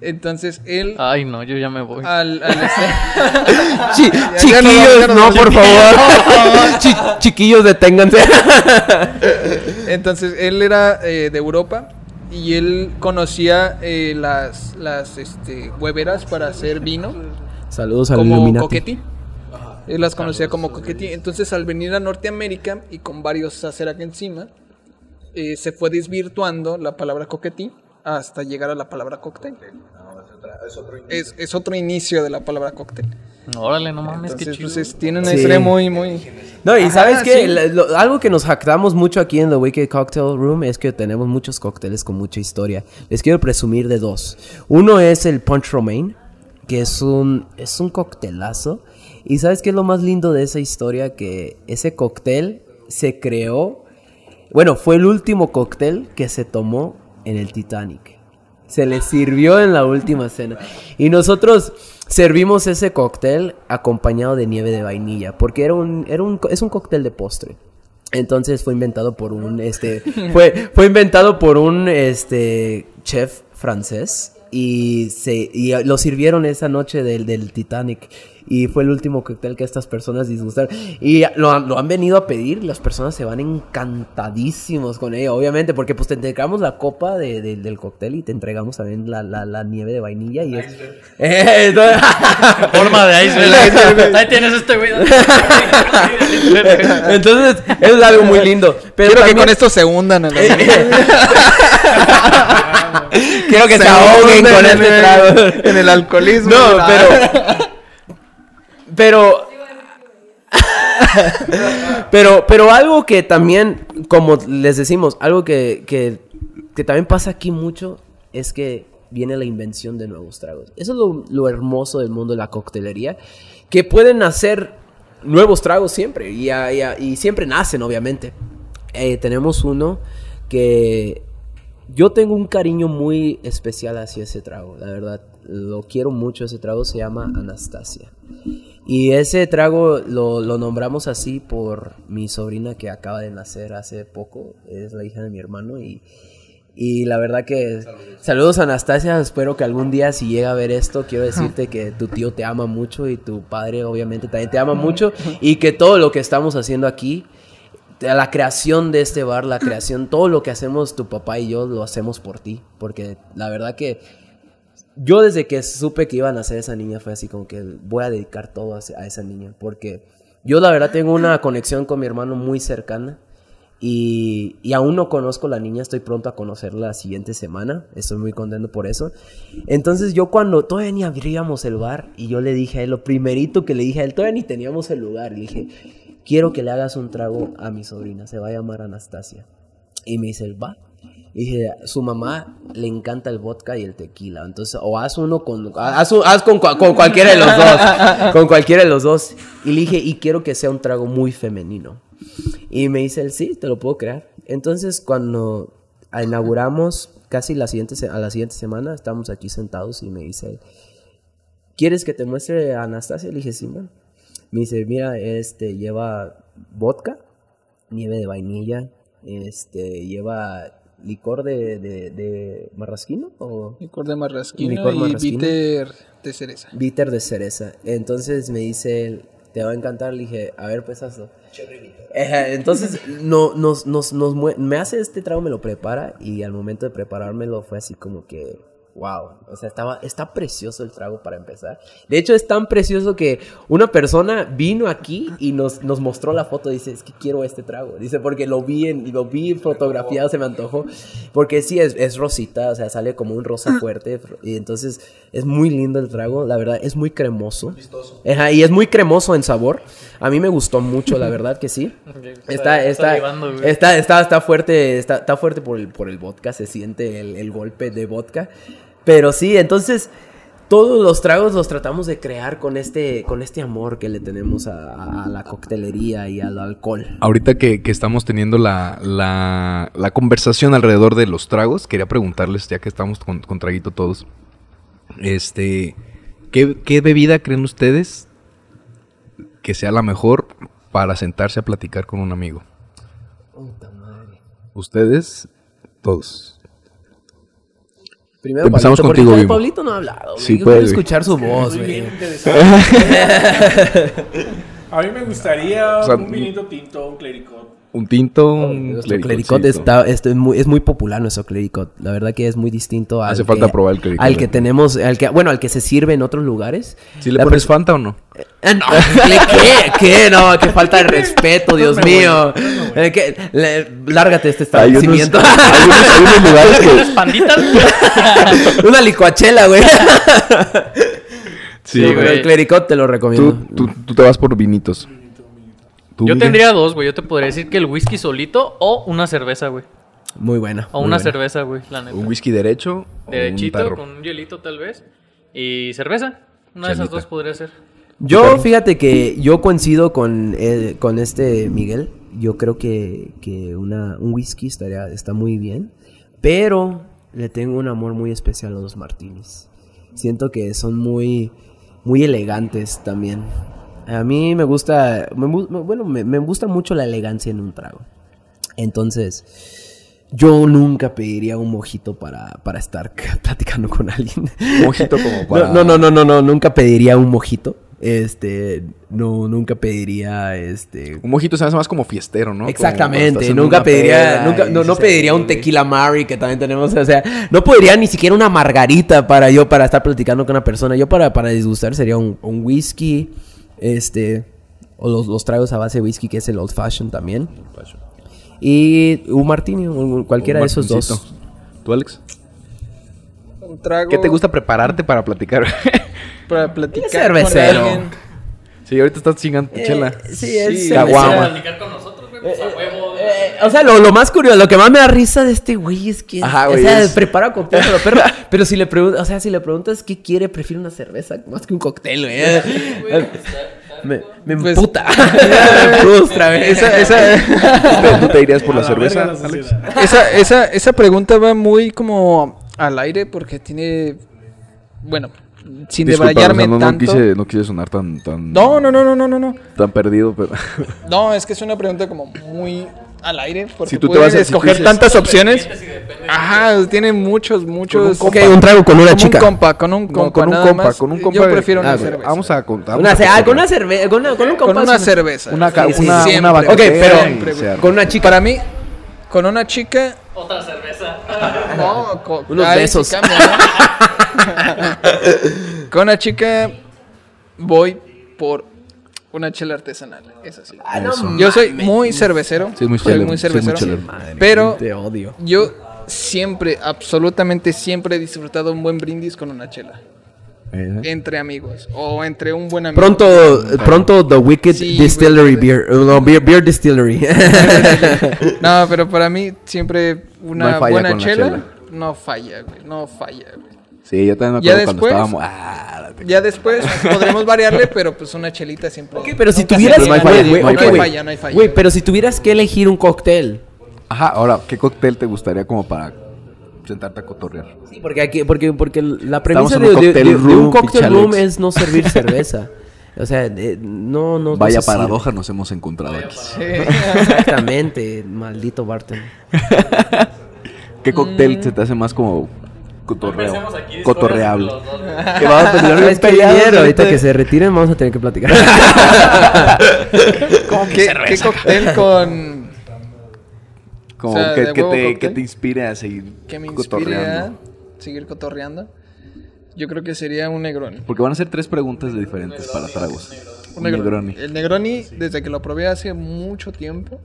Entonces él. Ay, no, yo ya me voy. Al, chiquillos, no, por favor. chiquillos, deténganse. Entonces él era eh, de Europa y él conocía eh, las, las este, hueveras para hacer vino. Saludos al como Coquetti. Él las conocía como coquetí. Entonces, al venir a Norteamérica y con varios Sacerac encima, eh, se fue desvirtuando la palabra coquetí hasta llegar a la palabra cóctel. es, otro inicio de la palabra cóctel. Órale, no mames, qué chido. Entonces, tiene una historia muy, muy... No, y sabes que algo que nos jactamos mucho aquí en The Wicked Cocktail Room es que tenemos muchos cócteles con mucha historia. Les quiero presumir de dos. Uno es el Punch Romaine, que es un, es un coctelazo y sabes qué es lo más lindo de esa historia? Que ese cóctel se creó Bueno, fue el último cóctel que se tomó en el Titanic. Se le sirvió en la última cena. Y nosotros servimos ese cóctel acompañado de nieve de vainilla, porque era un, era un, es un cóctel de postre. Entonces fue inventado por un, este, fue, fue inventado por un, este, chef francés y, se, y lo sirvieron esa noche del, del Titanic y fue el último cóctel que estas personas disgustaron. Y lo, lo, han venido a pedir, las personas se van encantadísimos con ello, obviamente, porque pues te entregamos la copa de, de, del cóctel y te entregamos también la, la, la nieve de vainilla y es... Eh, Forma de iceberg. Ahí tienes este güey. Entonces, es algo muy lindo. Pero Quiero también... que con esto se hundan. En la... Quiero que se, se ahoguen con este trago. En el alcoholismo. No, pero... Pero. pero, pero algo que también, como les decimos, algo que, que, que, también pasa aquí mucho es que viene la invención de nuevos tragos. Eso es lo, lo hermoso del mundo de la coctelería, que pueden hacer nuevos tragos siempre y, y, y siempre nacen, obviamente. Eh, tenemos uno que yo tengo un cariño muy especial hacia ese trago, la verdad. Lo quiero mucho, ese trago se llama Anastasia. Y ese trago lo, lo, nombramos así por mi sobrina que acaba de nacer hace poco, es la hija de mi hermano y, y la verdad que saludos. Anastasia, espero que algún día si llega a ver esto, quiero decirte que tu tío te ama mucho y tu padre obviamente también te ama mucho y que todo lo que estamos haciendo aquí, la creación de este bar, la creación, todo lo que hacemos tu papá y yo lo hacemos por ti, porque la verdad que yo desde que supe que iban a nacer esa niña fue así como que voy a dedicar todo a, esa niña. Porque yo la verdad tengo una conexión con mi hermano muy cercana. Y, y, aún no conozco a la niña, estoy pronto a conocerla la siguiente semana. Estoy muy contento por eso. Entonces yo cuando todavía ni abríamos el bar y yo le dije a él, lo primerito que le dije a él, todavía ni teníamos el lugar. Le dije, quiero que le hagas un trago a mi sobrina, se va a llamar Anastasia. Y me dice, va. Y dije, su mamá le encanta el vodka y el tequila. Entonces, o haz uno con. Haz, haz con, con, cualquiera de los dos. Con cualquiera de los dos. Y le dije, y quiero que sea un trago muy femenino. Y me dice él, sí, te lo puedo crear. Entonces, cuando inauguramos, casi la siguiente, a la siguiente semana, estamos aquí sentados y me dice él, ¿quieres que te muestre a Anastasia? Le dije, sí, man. Me dice, mira, este lleva vodka, nieve de vainilla, este lleva licor de, de, de marrasquino o licor de marrasquino, licor y bitter de cereza. Bitter de cereza. Entonces me dice, te va a encantar. Le dije, a ver, pues hazlo. Entonces no, nos, nos, nos, me hace este trago, me lo prepara y al momento de preparármelo fue así como que wow, o sea, estaba, está precioso el trago para empezar. De hecho, es tan precioso que una persona vino aquí y nos, nos mostró la foto. Dice, es que quiero este trago. Dice, porque lo vi en, lo vi fotografiado, se me antojó. Porque sí, es, es rosita, o sea, sale como un rosa fuerte. Y entonces es muy lindo el trago, la verdad, es muy cremoso. Ajá, y es muy cremoso en sabor. A mí me gustó mucho, la verdad que sí. Está, está, está, está, está, fuerte, está, está fuerte por el, por el vodka, se siente el, el golpe de vodka. Pero sí, entonces todos los tragos los tratamos de crear con este, con este amor que le tenemos a, a la coctelería y al alcohol. Ahorita que, que estamos teniendo la, la, la, conversación alrededor de los tragos, quería preguntarles, ya que estamos con, con traguito todos, este, ¿qué, ¿qué, bebida creen ustedes que sea la mejor para sentarse a platicar con un amigo? Puta madre. Ustedes, todos. Primero, Empezamos Pablito, contigo. Pablito no ha hablado. Sí, Yo puede, quiero escuchar su voz, Muy bien güey. interesante. A mí me gustaría O sea, un vinito tinto, un clericot. Un tinto, un clericot está, este, es, muy, es muy popular nuestro clericot. La verdad que es muy distinto al Hace que, falta probar el clericot. al que tenemos, al que, bueno, al que se sirve en otros lugares. ¿Sí le La pones Fanta o no? Eh, no, ¿qué? ¿Qué? ¿Qué? No, qué falta de respeto, Dios mío. Eh, lárgate este Hay unos, establecimiento. hay unos- hay unos lugares ¿Unas panditas? Una licuachela, güey. Sí, Sí, güey. pero el clericot te lo recomiendo. Tú, tú, tú te vas por vinitos. ¿Tú, Yo Miguel? tendría dos, güey. Yo te podría decir que el whisky solito o una cerveza, güey. Muy buena. O muy una buena. cerveza, güey, la neta. ¿Un whisky derecho o un Derechito, tarro? con un hielito tal vez. Y cerveza. Una de esas dos podría ser. Yo, fíjate que yo coincido con, eh, con este Miguel. yo creo que, que una, un whisky estaría, está muy bien. Pero le tengo un amor muy especial a los martinis. Siento que son muy, muy elegantes también. A mí me gusta, bueno, me, gusta mucho la elegancia en un trago. Entonces, yo nunca pediría un mojito para, para estar platicando con alguien. Mojito como para... No, no, no, no, no, nunca pediría un mojito. Este, no, nunca pediría, este... Un mojito se hace más como fiestero, ¿no? Exactamente, nunca pediría, nunca, no, no pediría un tequila Mari que también tenemos, o sea, no pediría ni siquiera una margarita para yo, para estar platicando con una persona. Yo para, para disgustar sería un, un whisky, este, o los, los, tragos a base de whisky, que es el old fashion también. Y un martini, cualquiera de esos dos. ¿Tú, Alex? Un trago. ¿Qué te gusta prepararte para platicar? para platicar cervecero. con. Sí, ahorita estás chingando tu eh, chela. Sí, es sí, platicar con nosotros, güey, pues, a huevo. Eh, o sea, lo, lo, más curioso, lo que más me da risa de este güey es que. Ajá, güey, o sea, prepara cóctel, pero, pero, si le preguntas, o sea, si le preguntas qué quiere, prefiere una cerveza más que un cóctel, güey. me, me pues, emputa. me frustra, güey. Esa, esa... ¿Tú te irías por la, cerveza, Esa, esa, esa pregunta va muy como al aire porque tiene. Bueno, sin debrayarme no, tanto. Quise, no quise sonar tan, tan... No, no, no, no, no, no. Tan perdido, pero... No, es que es una pregunta como muy al aire. Porque si tú te vas a escoger tantas opciones. Ajá, tiene muchos, muchos. Un, un trago con una chica. Con un compa, con un compa. con un compa, con un compa. Yo prefiero una cerveza. Vamos a contar. Una, ah, con una cerveza. Con, con, un compa. Con una cerveza. Una, sí, una, sí, una, Ok, pero con una chica. Para mí, con una chica. Otra cerveza. No, con, unos besos. con una chica voy por una chela artesanal. Es así. Ah, yo soy muy cervecero. Sí, muy soy muy cervecero. pero te odio. yo siempre, absolutamente siempre he disfrutado un buen brindis con una chela. ¿Eh? Entre amigos o entre un buen amigo. Pronto, pronto The Wicked Distillery Beer, no, beer, Distillery. no, pero para mí siempre una buena chela, no falla, güey, no falla, güey. Sí, yo también me acuerdo cuando estábamos. Ah, ya después podremos variarle, pero pues una chelita siempre. Ok, pero si tuvieras. No hay falla, no hay falla. Güey, pero si tuvieras que elegir un cóctel. Ajá, ahora, ¿qué cóctel te gustaría como para sentarte a cotorrear? Sí, porque aquí, porque, porque la premisa de, un cóctel room es no servir cerveza. O sea, no, no. Vaya paradoja nos hemos encontrado aquí. Sí. Exactamente, maldito Barton. ¿Qué cóctel mm. se te hace más como cotorreo. Aquí, cotorreable. que vamos a terminar bien peleado. Ahorita que se retiren vamos a tener que platicar. ¿Qué, ¿Qué cóctel con...? Como que, que, te, que, te, inspire a seguir Que me inspire a seguir cotorreando. Yo creo que sería un Negroni. Porque van a ser tres preguntas diferentes para tragos. Un negroni. El Negroni, desde que lo probé hace mucho tiempo,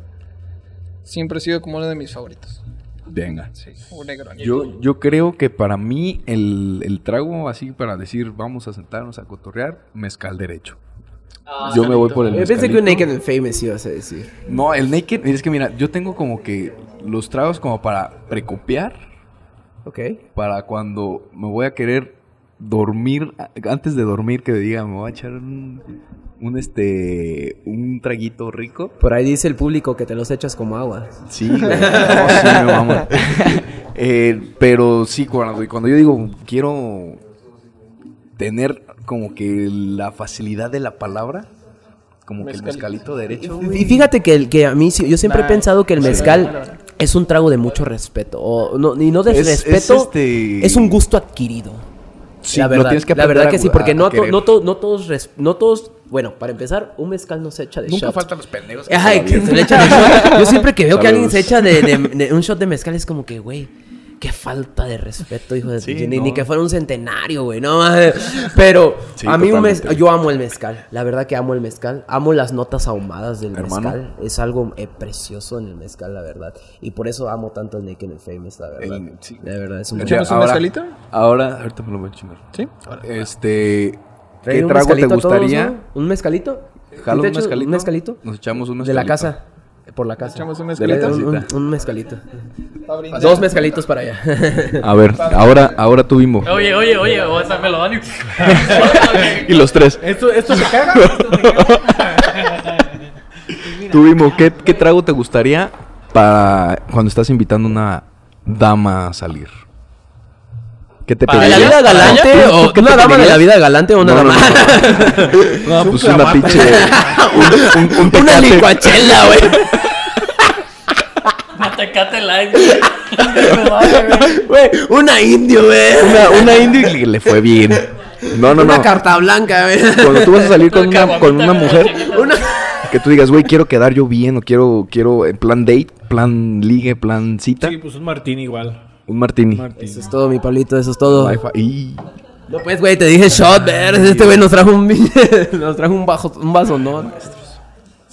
siempre ha sido como uno de mis favoritos. Venga. Yo, yo creo que para mí el, trago así para decir vamos a sentarnos a cotorrear, mezcal derecho. Ah, yo me voy por el Yo pensé que un Naked and Famous ibas a decir. No, el Naked, es que mira, yo tengo como que los tragos como para precopiar. Ok. Para cuando me voy a querer dormir, antes de dormir que diga, me voy a echar un, un este un traguito rico. Por ahí dice el público que te los echas como agua. Sí, sí, me eh, pero sí, cuando, cuando yo digo quiero tener como que la facilidad de la palabra, como que el mezcalito derecho. Y fíjate que, el, que a mí yo siempre he pensado que el mezcal es un trago de mucho respeto. O, no, y no de respeto, este es un gusto adquirido la verdad, que la verdad que sí, porque no, no, todos, no todos, bueno, para empezar, un mezcal no se echa de Nunca shot. faltan los pendejos. Yo siempre que veo que alguien se echa de, un shot de mezcal es como que, güey, Qué falta de respeto, hijo de ni, que fuera un centenario, güey, no Pero a mí yo amo el mezcal. La verdad que amo el mezcal. Amo las notas ahumadas del mezcal. Es algo eh, precioso en el mezcal, la verdad. Y por eso amo tanto el Naked and Famous, la verdad. La verdad, es un, un mezcalito? Ahora, ahorita me lo voy a chingar. ¿Sí? Este. ¿Qué trago te gustaría? ¿Un mezcalito? ¿Jalo un mezcalito? ¿Un mezcalito? Nos echamos un mezcalito. De la casa. Por la casa. Echamos un mezcalito. Un, mezcalito. Dos mezcalitos para allá. A ver, ahora, ahora tú bimbo. Oye, oye, oye, me lo dan y... los tres. ¿Esto, esto se caga? Tuvimos, ¿qué, ¿qué trago te gustaría para cuando estás invitando a una dama a salir? ¿Qué te ¿De la vida galante o una dama de la vida galante o una dama? No, pues una pinche. un, un, una licuachela, güey. Tecate light, güey. Una indio, güey. Una, una indio y le fue bien. No, no, no. Una carta blanca, güey. Cuando tú vas a salir con una, con una mujer, que tú digas, güey, quiero quedar yo bien o quiero, quiero en plan date, plan ligue, plan cita. Sí, pues un martini igual. Un martini. Eso es todo, mi Pablito, eso es todo. No, pues, güey, te dije shot, ver. Este güey nos trajo un, nos trajo un, bajo, un vaso, ¿no?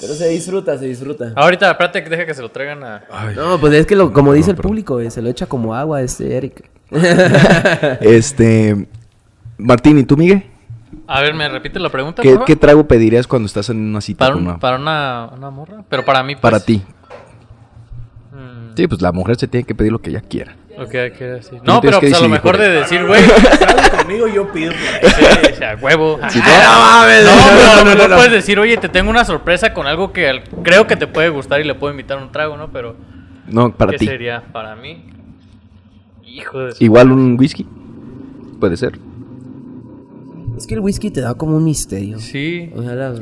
Pero se disfruta, se disfruta. Ahorita, espérate que deje que se lo traigan a. No, pues es que lo, como dice el público, se lo echa como agua este Eric. este. Martín, ¿y tú, Miguel? A ver, ¿me repite la pregunta? ¿Qué, ¿qué trago pedirías cuando estás en una cita? Para, una... para una, una, morra. Pero para mí. Pues... Para ti. Mm. Sí, pues la mujer se tiene que pedir lo que ella quiera. Sí. No, pero pues a lo mejor de decir, güey. conmigo, yo pido. o sea, huevo. no, mames. No, no, no, no, puedes decir, oye, te tengo una sorpresa con algo que creo que te puede gustar y le puedo invitar un trago, ¿no? Pero. No, para ¿qué sería para mí? Hijo de. Igual un whisky. Puede ser. Es que el whisky te da como un misterio. Sí.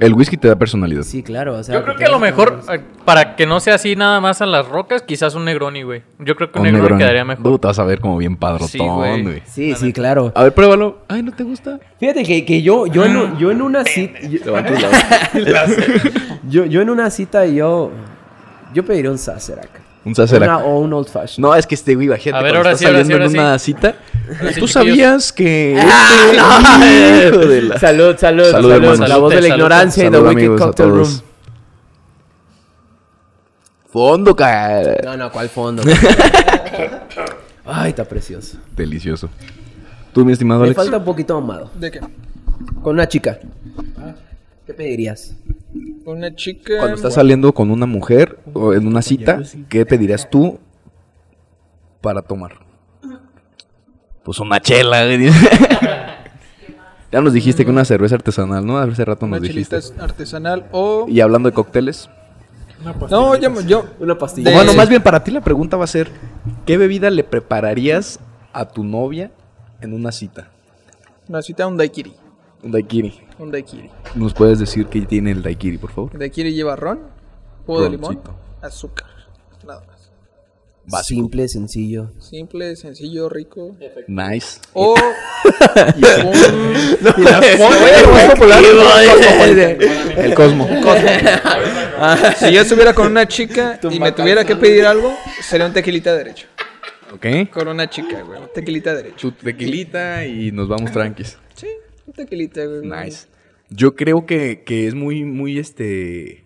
El whisky te da personalidad. Sí, claro. O sea, Yo creo que a lo mejor, eh, para que no sea así nada más a las rocas, quizás un Negroni, güey. Yo creo que un, Negroni, quedaría mejor. Tú te vas a ver como bien padrotón, güey. Sí, sí, claro. A ver, pruébalo. Ay, ¿no te gusta? Fíjate que, que yo, yo, en, yo en una cita... Yo, yo, en una cita, yo... Yo pediría un Sazerac. Un Sazerac. o un Old Fashion. No, es que este güey, imagínate, a ver, ahora sí, saliendo ahora sí, en una cita... ¿Tú sabías que ah, este no, Salud, salud, salud. la voz de la ignorancia y The Wicked Cocktail Room. Fondo, cara. No, no, ¿cuál fondo? Ay, está precioso. Delicioso. ¿Tú, mi estimado Alex? Me falta un poquito amado. ¿De qué? Con una chica. ¿Qué pedirías? Una chica. Cuando estás saliendo con una mujer o en una cita, ¿qué pedirías tú para tomar? Pues una chela, Ya nos dijiste que una cerveza artesanal, ¿no? Hace rato nos una dijiste. artesanal o... Y hablando de cócteles. No, yo, yo... Una pastilla. Bueno, más bien para ti la pregunta va a ser, ¿qué bebida le prepararías a tu novia en una cita? Una cita, un daiquiri. Un daiquiri. Un daiquiri. ¿Nos puedes decir qué tiene el daiquiri, por favor? El daiquiri lleva ron, jugo de limón, azúcar. Nada más. Simple, sencillo. Simple, sencillo, rico. Nice. O. El Cosmo. Si yo estuviera con una chica y me tuviera que pedir algo, sería un tequilita derecho. ¿Ok? Con una chica, güey. Un tequilita derecho. Tu tequilita y nos vamos tranquis. Sí, Nice. Yo creo que, que es muy, muy este.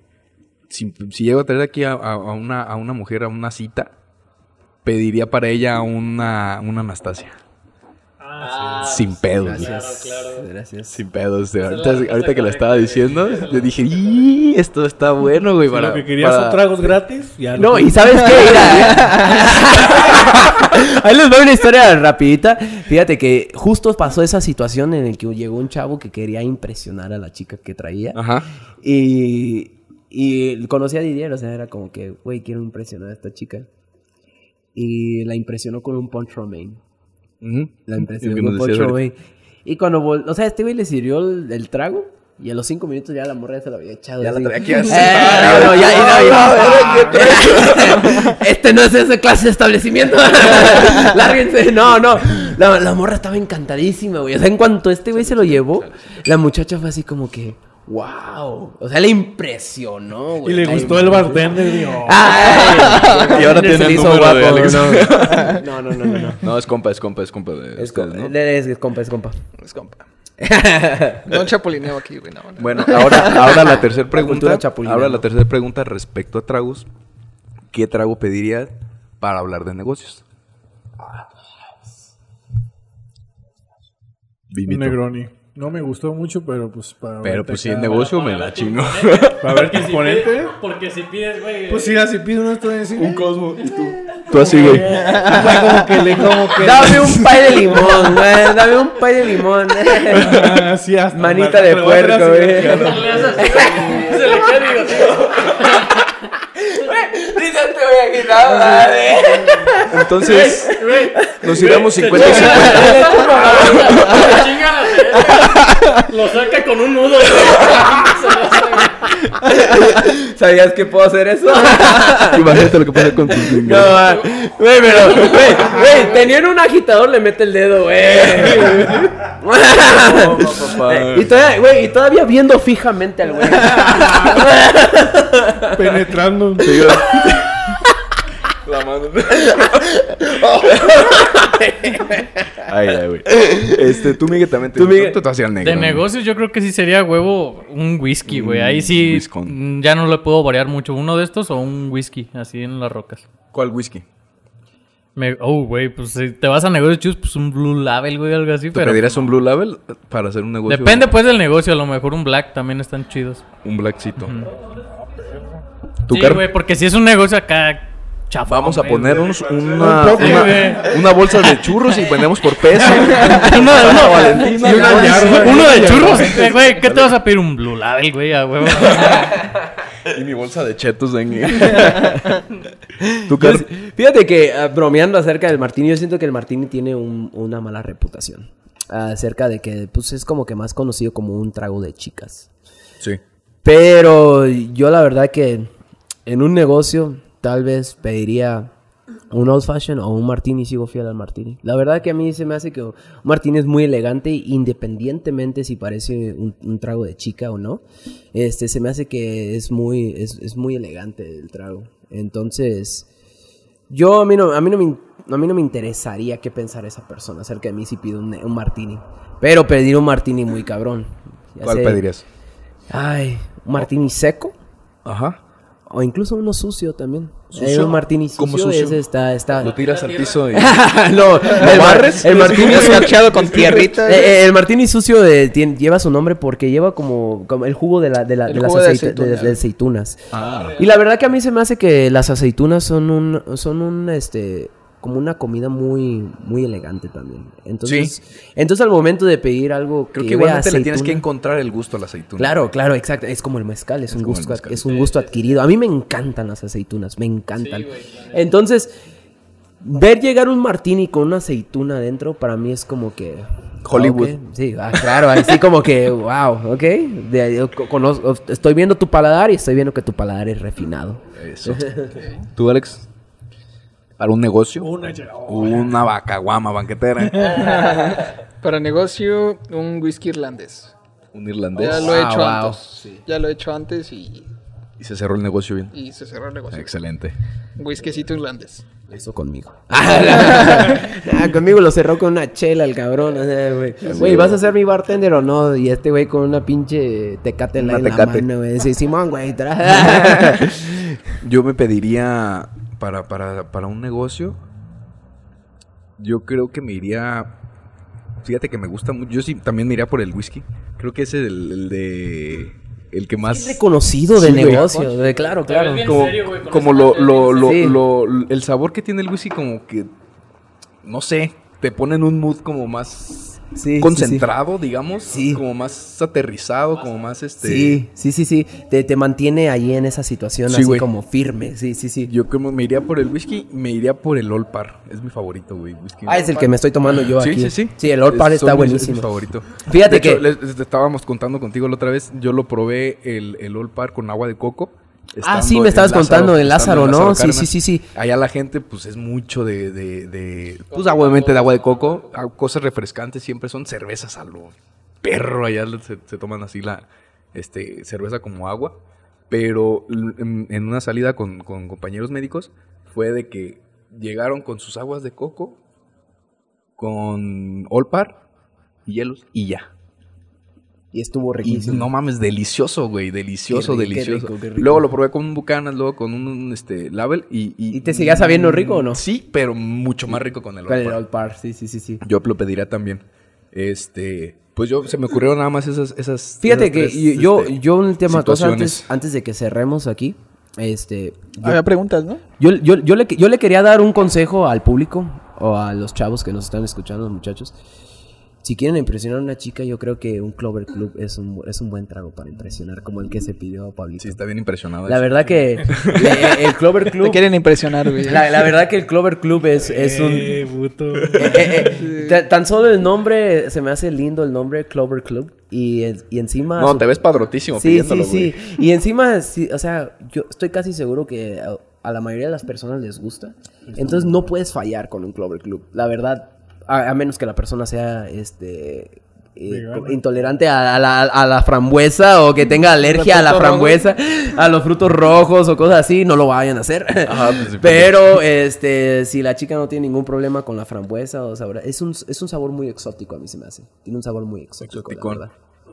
Si, si llego a traer aquí a, a, una, a una mujer a una cita, pediría para ella una, una Anastasia. Ah, Sin pedos. Gracias. Claro, claro. Gracias. Sin pedos. Ahorita, ahorita que la estaba diciendo, yo dije, ¡y! Esto está bueno, güey. Para, lo que querías son tragos gratis. Ya no, y ¿sabes qué? Ahí les doy una historia rapidita. Fíjate que justo pasó esa situación en el que llegó un chavo que quería impresionar a la chica que traía. Ajá. Y, y conocí a Didier, o sea, era como que, güey, quiero impresionar a esta chica y la impresionó con un punch romaine. La romaine. Y cuando, o sea, este güey le sirvió el, trago y a los cinco minutos ya la morra se lo había echado. Ya así. la traía aquí así. Eh, no, ya, ya, Este no es ese clase de establecimiento. Lárguense. No, no. La, la morra estaba encantadísima, güey. O sea, en cuanto este güey se lo llevó, la muchacha fue así como que wow. O sea, le impresionó, güey. Y le gustó el bartender, digo. y ahora tiene el número de Alex. No. no, no, no, no. Es compa, es compa, es compa. De es, compa, ¿no? es, compa, es compa. Es compa. no chapulineo aquí, güey. No, no. Bueno, ahora, ahora la tercera pregunta. ahora la tercera pregunta respecto a tragos. ¿Qué trago pedirías para hablar de negocios? Negroni. No me gustó mucho, pero pues para Pero pues si el negocio me la chingo. Para ver qué componente. Porque si pides, güey. Pues sí, si pido uno estoy así. Un cosmo y tú. Tú así, güey. como que le como que. Dame un pay de limón, güey. Dame un pay de limón. Así hasta. Manita de puerco, güey. Se le queda, Dice te voy a quitar, madre. Entonces, nos íbamos 50 y 50. Lo saca con un nudo. Se ¿Sabías que puedo hacer eso? Imagínate lo que pasa con tus No, güey, pero, güey, güey, teniendo un agitador le mete el dedo, güey. y todavía, güey, y todavía viendo fijamente al güey. Penetrando. La mano. ay, ay, güey. Este, tú, Miguel, también te, Tú, Miguel. tú te hacías negro. De negocios yo creo que sí sería huevo un whisky, güey. Ahí sí Whiskon. ya no le puedo variar mucho. Uno de estos o un whisky, así en las rocas. ¿Cuál whisky? Me, oh, güey, pues si te vas a negocios chus, pues un Blue Label, güey, algo así. ¿Te Pero pedirías un Blue Label para hacer un negocio? depende pues del negocio. A lo mejor un Black también están chidos. Un blackcito. ¿Tu Sí, car- güey, porque si es un negocio acá chafa. Vamos a ponernos una, una, bolsa de churros y vendemos por peso. uno de uno, Valentina, y una ¿no? yarda. Uno de churros. Eh, Güey, ¿qué te vas a pedir? Un Blue Label, güey, a huevo. Y mi bolsa de chetos de ¿Tu car- Fíjate que, ah, bromeando acerca del Martini, yo siento que el Martini tiene un- una mala reputación. Acerca de que, pues, es como que más conocido como un trago de chicas. Sí. Pero yo la verdad que en un negocio tal vez pediría un old fashion o un martini, sigo fiel al martini. La verdad que a mí se me hace que un martini es muy elegante independientemente si parece un, un trago de chica o no. Este se me hace que es muy es, es muy elegante el trago. Entonces, yo a mí no a mí no me a mí no me interesaría qué pensar esa persona acerca de mí si pido un, un martini. Pero pedir un martini muy cabrón. Ya ¿Cuál sé- pedirías? Ay, un martini seco. Ajá. O incluso uno sucio también. ¿Sucio? Eh, un martini ¿Cómo sucio, sucio? ese está, está... Lo tiras al piso y... no, el, barres? el martini Escarchado con tierrita. Eh, eh, el martini sucio de- lleva su nombre porque lleva como, como el jugo de, la, de, la- El de las aceite- aceituna. de aceitunas. Ah. Y la verdad que a mí se me hace que las aceitunas son un, son un, este, como una comida muy, muy elegante también. Entonces, entonces al momento de pedir algo Creo que igualmente le tienes que encontrar el gusto a la aceituna. Claro, claro, exacto. Es como el mezcal, es, un gusto, mezcal. es un gusto adquirido. A mí me encantan las aceitunas, me encantan. Entonces, ver llegar un martini con una aceituna adentro, para mí es como que Hollywood. ok, Sí, ah, claro, así como que, wow, ok. De- yo co- conozco- estoy viendo tu paladar y estoy viendo que tu paladar es refinado. Eso. ¿Tú, Alex? ¿Para un negocio? Una Una vacaguama banquetera. Para negocio, un whisky irlandés. un irlandés. Ya lo he Wow, hecho wow. antes. Ya lo he hecho antes y, Y se cerró el negocio bien. y se cerró el negocio. Excelente. Un whiskycito irlandés. Eso conmigo. Ah, conmigo lo cerró con una chela el cabrón. o sea, güey. Güey, ¿vas a ser mi bartender o no? Y este güey con una pinche tecate en la, Una en la Tecate. mano, güey. Sí, Simón, güey. Yo me pediría para, para, para un negocio. Yo creo que me iría. Fíjate que me gusta mucho. Yo sí también me iría por el whisky. Creo que ese es el, el de. El que más. Es reconocido de Sí, negocio. de- claro, claro. bien como, serio, como lo, lo, lo, lo- el sabor que tiene el whisky como que no sé te pone en un mood como más Sí, sí, concentrado digamos Sí. como más aterrizado como más este Sí, sí, sí, sí. Te, te mantiene ahí en esa situación Sí, así güey. como firme. Sí, sí, sí. yo como me iría por el whisky me iría por el Old Par es mi favorito güey whisky Ah, es el que me estoy tomando yo sí, aquí. sí, sí. Sí, el Old Par Es- está mis- Es mi buenísimo. favorito. Fíjate De hecho, que- les, les estábamos contando contigo la otra vez. Yo lo probé el, el Old Par con agua de coco. Ah, sí, me estabas contando en estando Lázaro, ¿no? Sí, Cárdenas. sí, sí, sí. Allá la gente, pues, es mucho de, de, de pues, obviamente de agua de coco. Ah, Cosas refrescantes siempre son cervezas a lo perro. Allá se, se toman así la este, cerveza como agua. Pero en, en una salida con, con compañeros médicos fue de que llegaron con sus aguas de coco, con Olpar y hielos y ya. Y estuvo Y riquísimo. no mames, delicioso, güey, delicioso, Qué rico, qué delicioso. rico, qué rico. Luego lo probé con un Bucanas, luego con un, un, este Label y, ¿Y te seguía sabiendo rico o no? Sí, pero mucho más rico con el Con el. Old Par, sí, sí, sí, sí. Yo lo pediría también. Este, pues yo se me ocurrieron nada más esas esas Fíjate esas que tres, yo, yo, este, yo un tema cosa antes, antes de que cerremos aquí, este, yo, Había preguntas, ¿no? yo, yo, yo le, yo le quería dar un consejo al público o a los chavos que nos están escuchando, muchachos. Si quieren impresionar a una chica, yo creo que un Clover Club es un, es un buen trago para impresionar, como el que se pidió a Pablito. Sí, está bien impresionado. La verdad que el Clover Club... Te quieren impresionar, güey. La, verdad que el Clover Club es, es un... Eh, eh, eh, tan solo el nombre, se me hace lindo el nombre Clover Club. Y, y encima... No, te ves padrotísimo Sí, sí, sí. Y encima, o sea, yo estoy casi seguro que a, a la mayoría de las personas les gusta. Entonces no puedes fallar con un Clover Club. La verdad, a, menos que la persona sea este eh, intolerante a, la, frambuesa o que tenga alergia a la frambuesa, a los frutos rojos o cosas así, no lo vayan a hacer. Pues Pero este, si la chica no tiene ningún problema con la frambuesa o sabor, es un, es un sabor muy exótico a mí se me hace. Tiene un sabor muy exótico.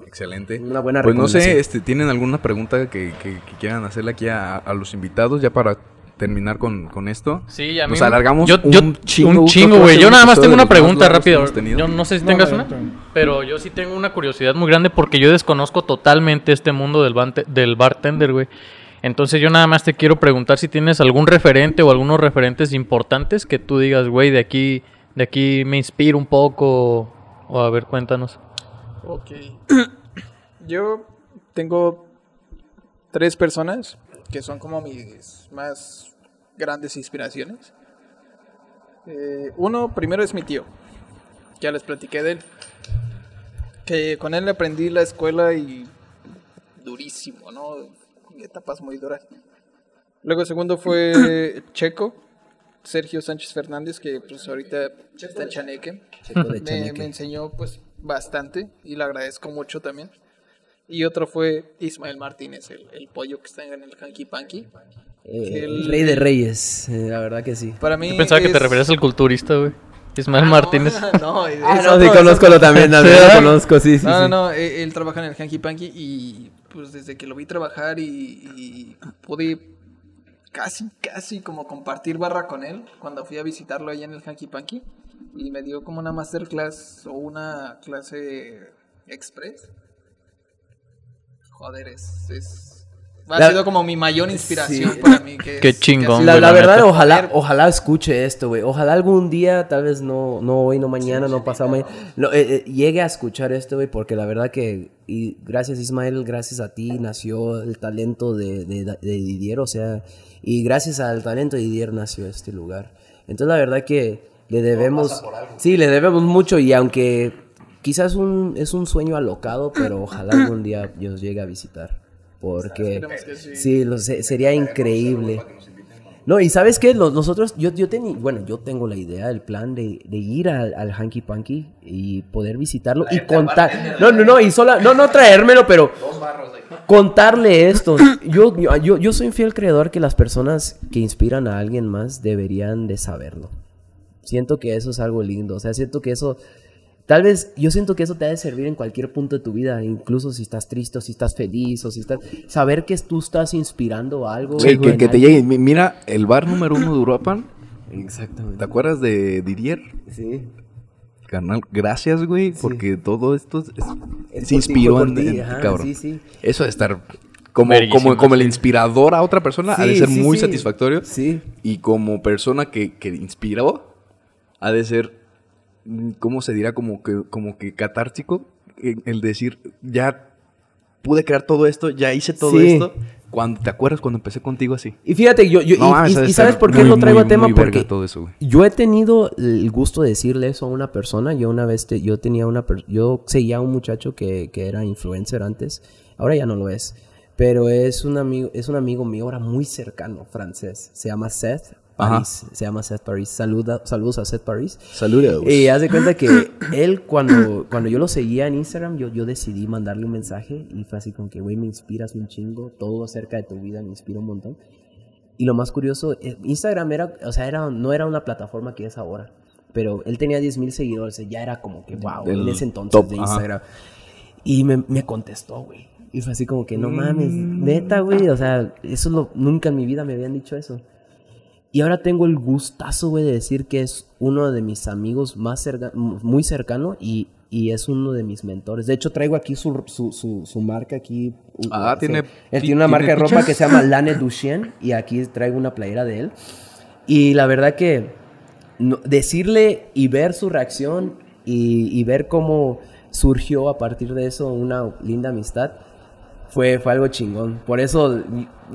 Excelente. Una buena Pues no sé, este, ¿tienen alguna pregunta que, que, quieran hacerle aquí a, a los invitados ya para terminar con, con esto. Sí, ya Nos alargamos yo, un chingo. Un chingo, güey. Yo nada más tengo una pregunta rápida. Yo no sé si tengas una, pero yo sí tengo una curiosidad muy grande porque yo desconozco totalmente este mundo del, del bartender, güey. Entonces yo nada más te quiero preguntar si tienes algún referente o algunos referentes importantes que tú digas, güey, de aquí, de aquí me inspiro un poco. O a ver, cuéntanos. Ok. yo tengo tres personas que son como mis más grandes inspiraciones. Eh, uno, primero es mi tío, ya les platiqué de él, que con él aprendí la escuela y durísimo, ¿no? Etapas muy duras. Luego segundo fue Checo, Sergio Sánchez Fernández, que pues ahorita está en Chaneque. Me, me, enseñó pues bastante y le agradezco mucho también. Y otro fue Ismael Martínez, el, pollo que está en el Hanky Panky. Eh, el rey de reyes, eh, la verdad que sí. Para mí Yo pensaba que te referías al culturista, güey. Ismael ah, Martínez. No, ah, no, sí, conozco también, lo conozco, sí, sí. No, no, no, él, trabaja en el Hanky Panky y pues desde que lo vi trabajar y, y, pude casi, casi como compartir barra con él cuando fui a visitarlo allá en el Hanky Panky y me dio como una masterclass o una clase express joder, es, ha sido como mi mayor inspiración para mí. Que Qué chingón. la, verdad, ojalá, ojalá escuche esto, güey. Ojalá algún día, tal vez no, no hoy, no mañana, no pasado mañana, eh, eh, llegue a escuchar esto, güey, porque la verdad que, y gracias Ismael, gracias a ti nació el talento de, de, Didier, o sea, y gracias al talento de Didier nació este lugar. Entonces, la verdad que le debemos, sí, le debemos mucho y aunque Quizás un, es un sueño alocado, pero ojalá algún día Dios llegue a visitar. Porque sí, sería increíble. No, y sabes qué, nosotros, yo, yo tenía, bueno, yo tengo la idea, el plan de, ir al, al, Hanky Panky y poder visitarlo y contar. No, no, no, y sola, no, no traérmelo, pero contarle esto. Yo, yo, yo soy un fiel creador que las personas que inspiran a alguien más deberían de saberlo. Siento que eso es algo lindo, o sea, siento que eso Tal vez yo siento que eso te ha de servir en cualquier punto de tu vida, incluso si estás triste o si estás feliz o si estás... Saber que tú estás inspirando algo. Sí, que, te llegue. Mira, el bar número uno de Uruapan. Exactamente. ¿Te acuerdas de Didier? Sí. Carnal, gracias, güey, porque todo esto se inspiró en, ti, cabrón. Sí, sí. Eso de estar como, como, como el inspirador a otra persona ha de ser muy satisfactorio. Sí. Y como persona que, que inspiró, ha de ser ¿cómo se dirá? Como que, como que catártico, el decir, ya pude crear todo esto, ya hice todo esto. Cuando, ¿Te acuerdas cuando empecé contigo así? Y fíjate, yo, yo y, sabes por qué lo traigo a tema, porque todo eso, yo he tenido el gusto de decirle eso a una persona. Yo una vez, yo tenía una, yo seguía a un muchacho que, que era influencer antes, ahora ya no lo es, pero es un amigo, es un amigo mío ahora muy cercano, francés, se llama Seth, Paris, se llama Seth Paris. Saluda, saludos a Seth Paris. Saludos. Y haz de cuenta que él, cuando, cuando yo lo seguía en Instagram, yo, yo decidí mandarle un mensaje y fue así como que, güey, me inspiras un chingo, todo acerca de tu vida me inspira un montón. Y lo más curioso, eh, Instagram era, o sea, era, no era una plataforma que es ahora, pero él tenía 10 mil seguidores, ya era como que, wow, en ese entonces de Instagram. Y me, me contestó, güey. Y fue así como que, no mames, neta, güey, o sea, eso lo, nunca en mi vida me habían dicho eso. Y ahora tengo el gustazo, güey, de decir que es uno de mis amigos más muy cercano y, y, es uno de mis mentores. De hecho, traigo aquí su, su, su, marca aquí. Ah, tiene... Él tiene una marca de ropa que se llama Lane Duchien y aquí traigo una playera de él. Y la verdad que decirle y ver su reacción y ver cómo surgió a partir de eso una linda amistad fue, fue algo chingón. Por eso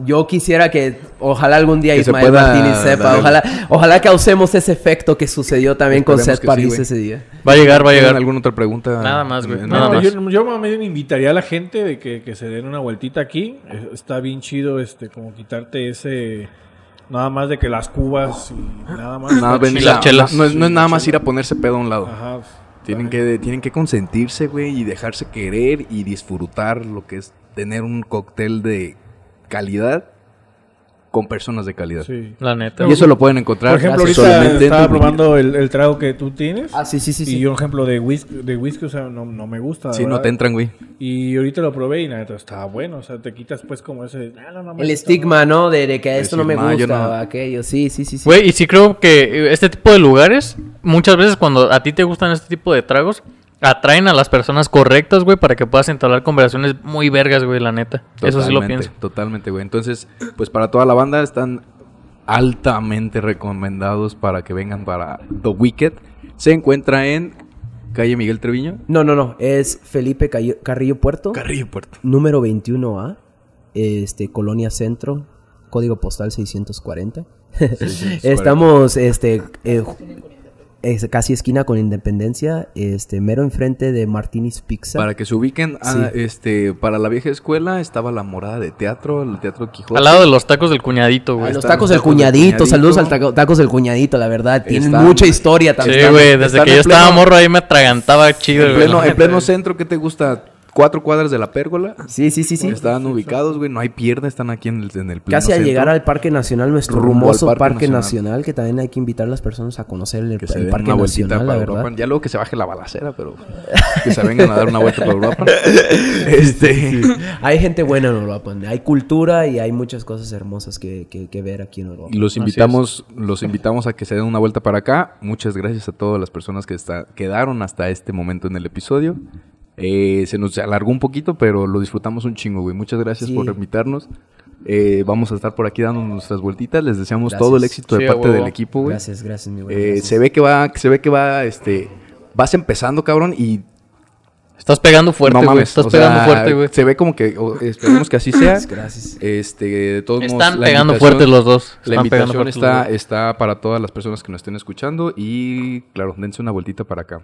yo quisiera que ojalá algún día Ismael Martínez sepa, ojalá, ojalá causemos ese efecto que sucedió también con Seth París ese día. Va a llegar, va a llegar. ¿Alguna otra pregunta? Nada más, güey. Yo, yo más bien invitaría a la gente de que, que, se den una vueltita aquí. Está bien chido este como quitarte ese... Nada más de que las cubas y nada más. Nada, las chelas. No, es, no es nada más ir a ponerse pedo a un lado. Ajá. Tienen que, tienen que consentirse, güey, y dejarse querer y disfrutar lo que es tener un cóctel de calidad con personas de calidad. Sí. La neta. Y eso lo pueden encontrar. Por ejemplo, ahorita estaba probando el, trago que tú tienes. Ah, sí, sí, sí. Y un ejemplo de whisky, de whisky o sea, no, no me gusta. Sí, no te entran, güey. Y ahorita lo probé y neta, estaba bueno. O sea, te quitas pues como ese... Ah, el estigma, ¿no? De, que esto no me gusta, aquello. Sí, sí, sí. Güey, y sí creo que este tipo de lugares, muchas veces cuando a ti te gustan este tipo de tragos, atraen a las personas correctas, güey, para que puedas entablar conversaciones muy vergas, güey, la neta. Eso sí lo pienso. Totalmente, güey. Entonces, pues para toda la banda están altamente recomendados para que vengan para The Wicked. Se encuentra en calle Miguel Treviño. No, no, no. Es Felipe Carrillo Puerto. Carrillo Puerto. Número 21A. Este, Colonia Centro. Código postal 640. Estamos, este, eh, es casi esquina con Independencia, este, mero enfrente de Martini's Pizza. Para que se ubiquen, ah, este, para la vieja escuela estaba la morada de teatro, el teatro Quijote. Al lado de los tacos del cuñadito, güey. los tacos del cuñadito, saludos al tacos del cuñadito, la verdad, tienen mucha historia también. Sí, güey, desde que yo estaba morro ahí me atragantaba chido, en pleno, en pleno centro, ¿qué te gusta? Cuatro cuadras de la pérgola. Sí, sí, sí, sí. Estaban ubicados, güey. No hay pierna, están aquí en el, en el Casi a llegar al Parque Nacional, nuestro hermoso Parque, Nacional. que también hay que invitar a las personas a conocer el, Parque Nacional, la verdad. Ya luego que se baje la balacera, pero que se vengan a dar una vuelta por Europa. este... Hay gente buena en Europa, hay cultura y hay muchas cosas hermosas que, que, ver aquí en Europa. Los invitamos, los invitamos a que se den una vuelta para acá. Muchas gracias a todas las personas que está, quedaron hasta este momento en el episodio. Eh, se nos alargó un poquito, pero lo disfrutamos un chingo, güey. Muchas gracias por invitarnos. Eh, vamos a estar por aquí dando nuestras vueltitas. Les deseamos todo el éxito de parte del equipo, güey. Gracias, gracias, mi güey. Eh, se ve que va, se ve que va, este, vas empezando, cabrón, y Estás pegando fuerte, güey. Estás pegando fuerte, güey. Se ve como que esperemos que así sea. Gracias. Este, de todos Están pegando fuerte los dos. la invitación está, está para todas las personas que nos estén escuchando y claro, dense una vueltita para acá.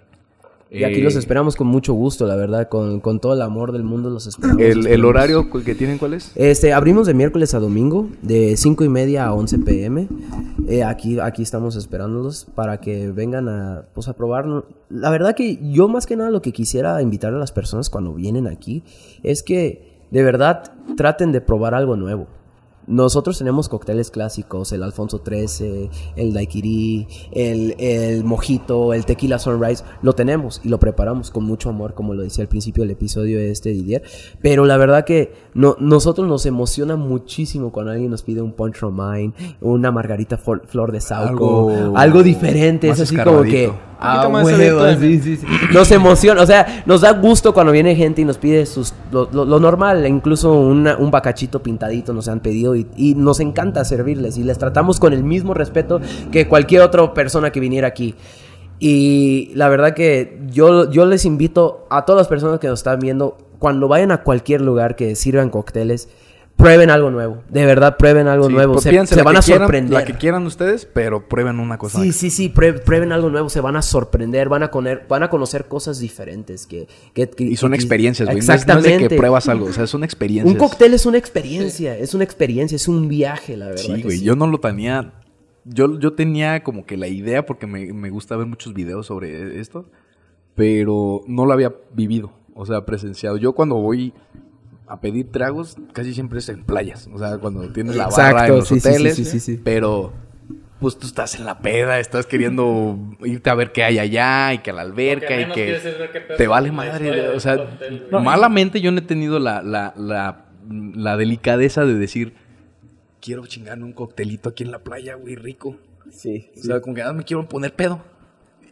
Y aquí los eh, esperamos con mucho gusto, la verdad, con, todo el amor del mundo los esperamos. ¿El, horario que tienen cuál es? Este, abrimos de miércoles a domingo, de 5 y media a 11 pm. Eh, aquí, aquí estamos esperándolos para que vengan a, pues, a probar. La verdad que yo más que nada lo que quisiera invitar a las personas cuando vienen aquí es que de verdad traten de probar algo nuevo. Nosotros tenemos cócteles clásicos, el Alfonso 13, el Daiquiri, el, el Mojito, el Tequila Sunrise, lo tenemos y lo preparamos con mucho amor, como lo decía al principio del episodio de este Didier. Pero la verdad que no, nosotros nos emociona muchísimo cuando alguien nos pide un Punch Romine, una margarita flor de sauco, algo, diferente, es así como que Ah, sí, sí, sí. Nos emociona, o sea, nos da gusto cuando viene gente y nos pide sus, lo, normal, incluso un bacachito pintadito nos han pedido y, nos encanta servirles y les tratamos con el mismo respeto que cualquier otra persona que viniera aquí. Y la verdad que yo, yo les invito a todas las personas que nos están viendo, cuando vayan a cualquier lugar que sirvan cócteles, prueben algo nuevo. De verdad, prueben algo nuevo. Pues se, van a sorprender. la que quieran ustedes, pero prueben una cosa. Sí, sí, sí, prueben algo nuevo. Se van a sorprender, van a, conocer, van a conocer cosas diferentes. Que, y son experiencias, güey. Exactamente. No es, que pruebas algo, o sea, son experiencias. Un cóctel es una experiencia, es una experiencia, es un viaje, la verdad. Sí, güey, yo no lo tenía... Yo, yo tenía como que la idea, porque me, me gusta ver muchos videos sobre esto, pero no lo había vivido, o sea, presenciado. Yo cuando voy a pedir tragos casi siempre es en playas. O sea, cuando tienes la barra en los hoteles. Sí, sí, pero pues tú estás en la peda, estás queriendo irte a ver qué hay allá y que a la alberca y que te vale madre. O sea, malamente yo no he tenido la, la, la, la delicadeza de decir, quiero chingarme un coctelito aquí en la playa, güey, rico. Sí. O sea, como que nada me quiero poner pedo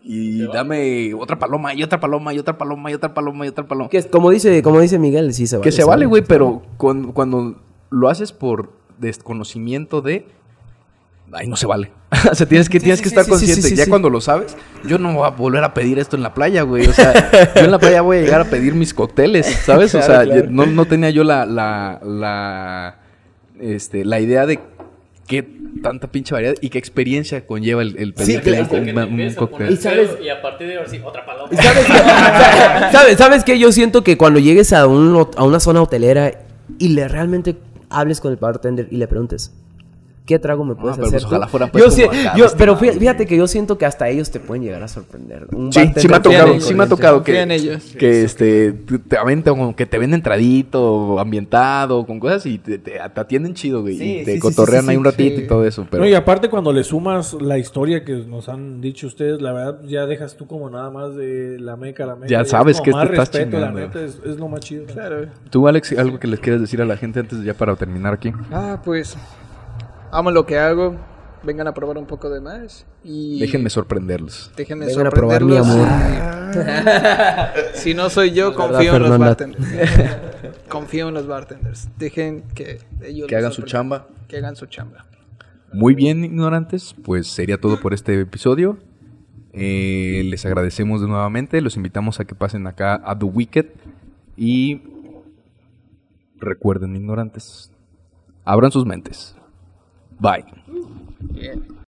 y dame otra paloma y otra paloma y otra paloma y otra paloma y otra paloma. Que como dice, como dice Miguel, sí se vale. Que se, vale, güey, pero cuando, lo haces por desconocimiento de ay, no se vale. o sea, tienes que, tienes que estar consciente. ya cuando lo sabes, yo no voy a volver a pedir esto en la playa, güey. O sea, yo en la playa voy a llegar a pedir mis cócteles, ¿sabes? o sea, no, no, tenía yo la, la, la, este, la idea de qué tanta pinche variedad y qué experiencia conlleva el, el pedir un, cóctel. ¿Y, sabes, y a partir de ahora sí, otra paloma. ¿Sabes, ¿sabes, ¿Sabes qué? Yo siento que cuando llegues a, un, a una zona hotelera y le realmente hables con el bartender y le preguntes, ¿Qué trago me puedes ah, hacer? Pues, yo pero fíjate que yo siento que hasta ellos te pueden llegar a sorprender. sí, sí me ha tocado, sí me ha tocado que, ellos. que este te aventan que te ven entradito, ambientado, con cosas y te, atienden chido, güey. y te cotorrean ahí un ratito y todo eso. Pero... No, y aparte cuando le sumas la historia que nos han dicho ustedes, la verdad ya dejas tú como nada más de la meca, la meca. Ya sabes que te estás chingando. La es, es, lo más chido. Claro. Tú, Alex, algo que les quieras decir a la gente antes de ya para terminar aquí. Ah, pues amo lo que hago, vengan a probar un poco de más y... Déjenme sorprenderlos. Déjenme vengan sorprenderlos. a probar mi amor. si no soy yo, confío en los bartenders. confío en los bartenders. Dejen que ellos... Que hagan su chamba. Que hagan su chamba. Muy bien, ignorantes. Pues sería todo por este episodio. Eh, les agradecemos de nuevamente. Los invitamos a que pasen acá a The Wicked. Y recuerden, ignorantes, abran sus mentes. Bye. Yeah.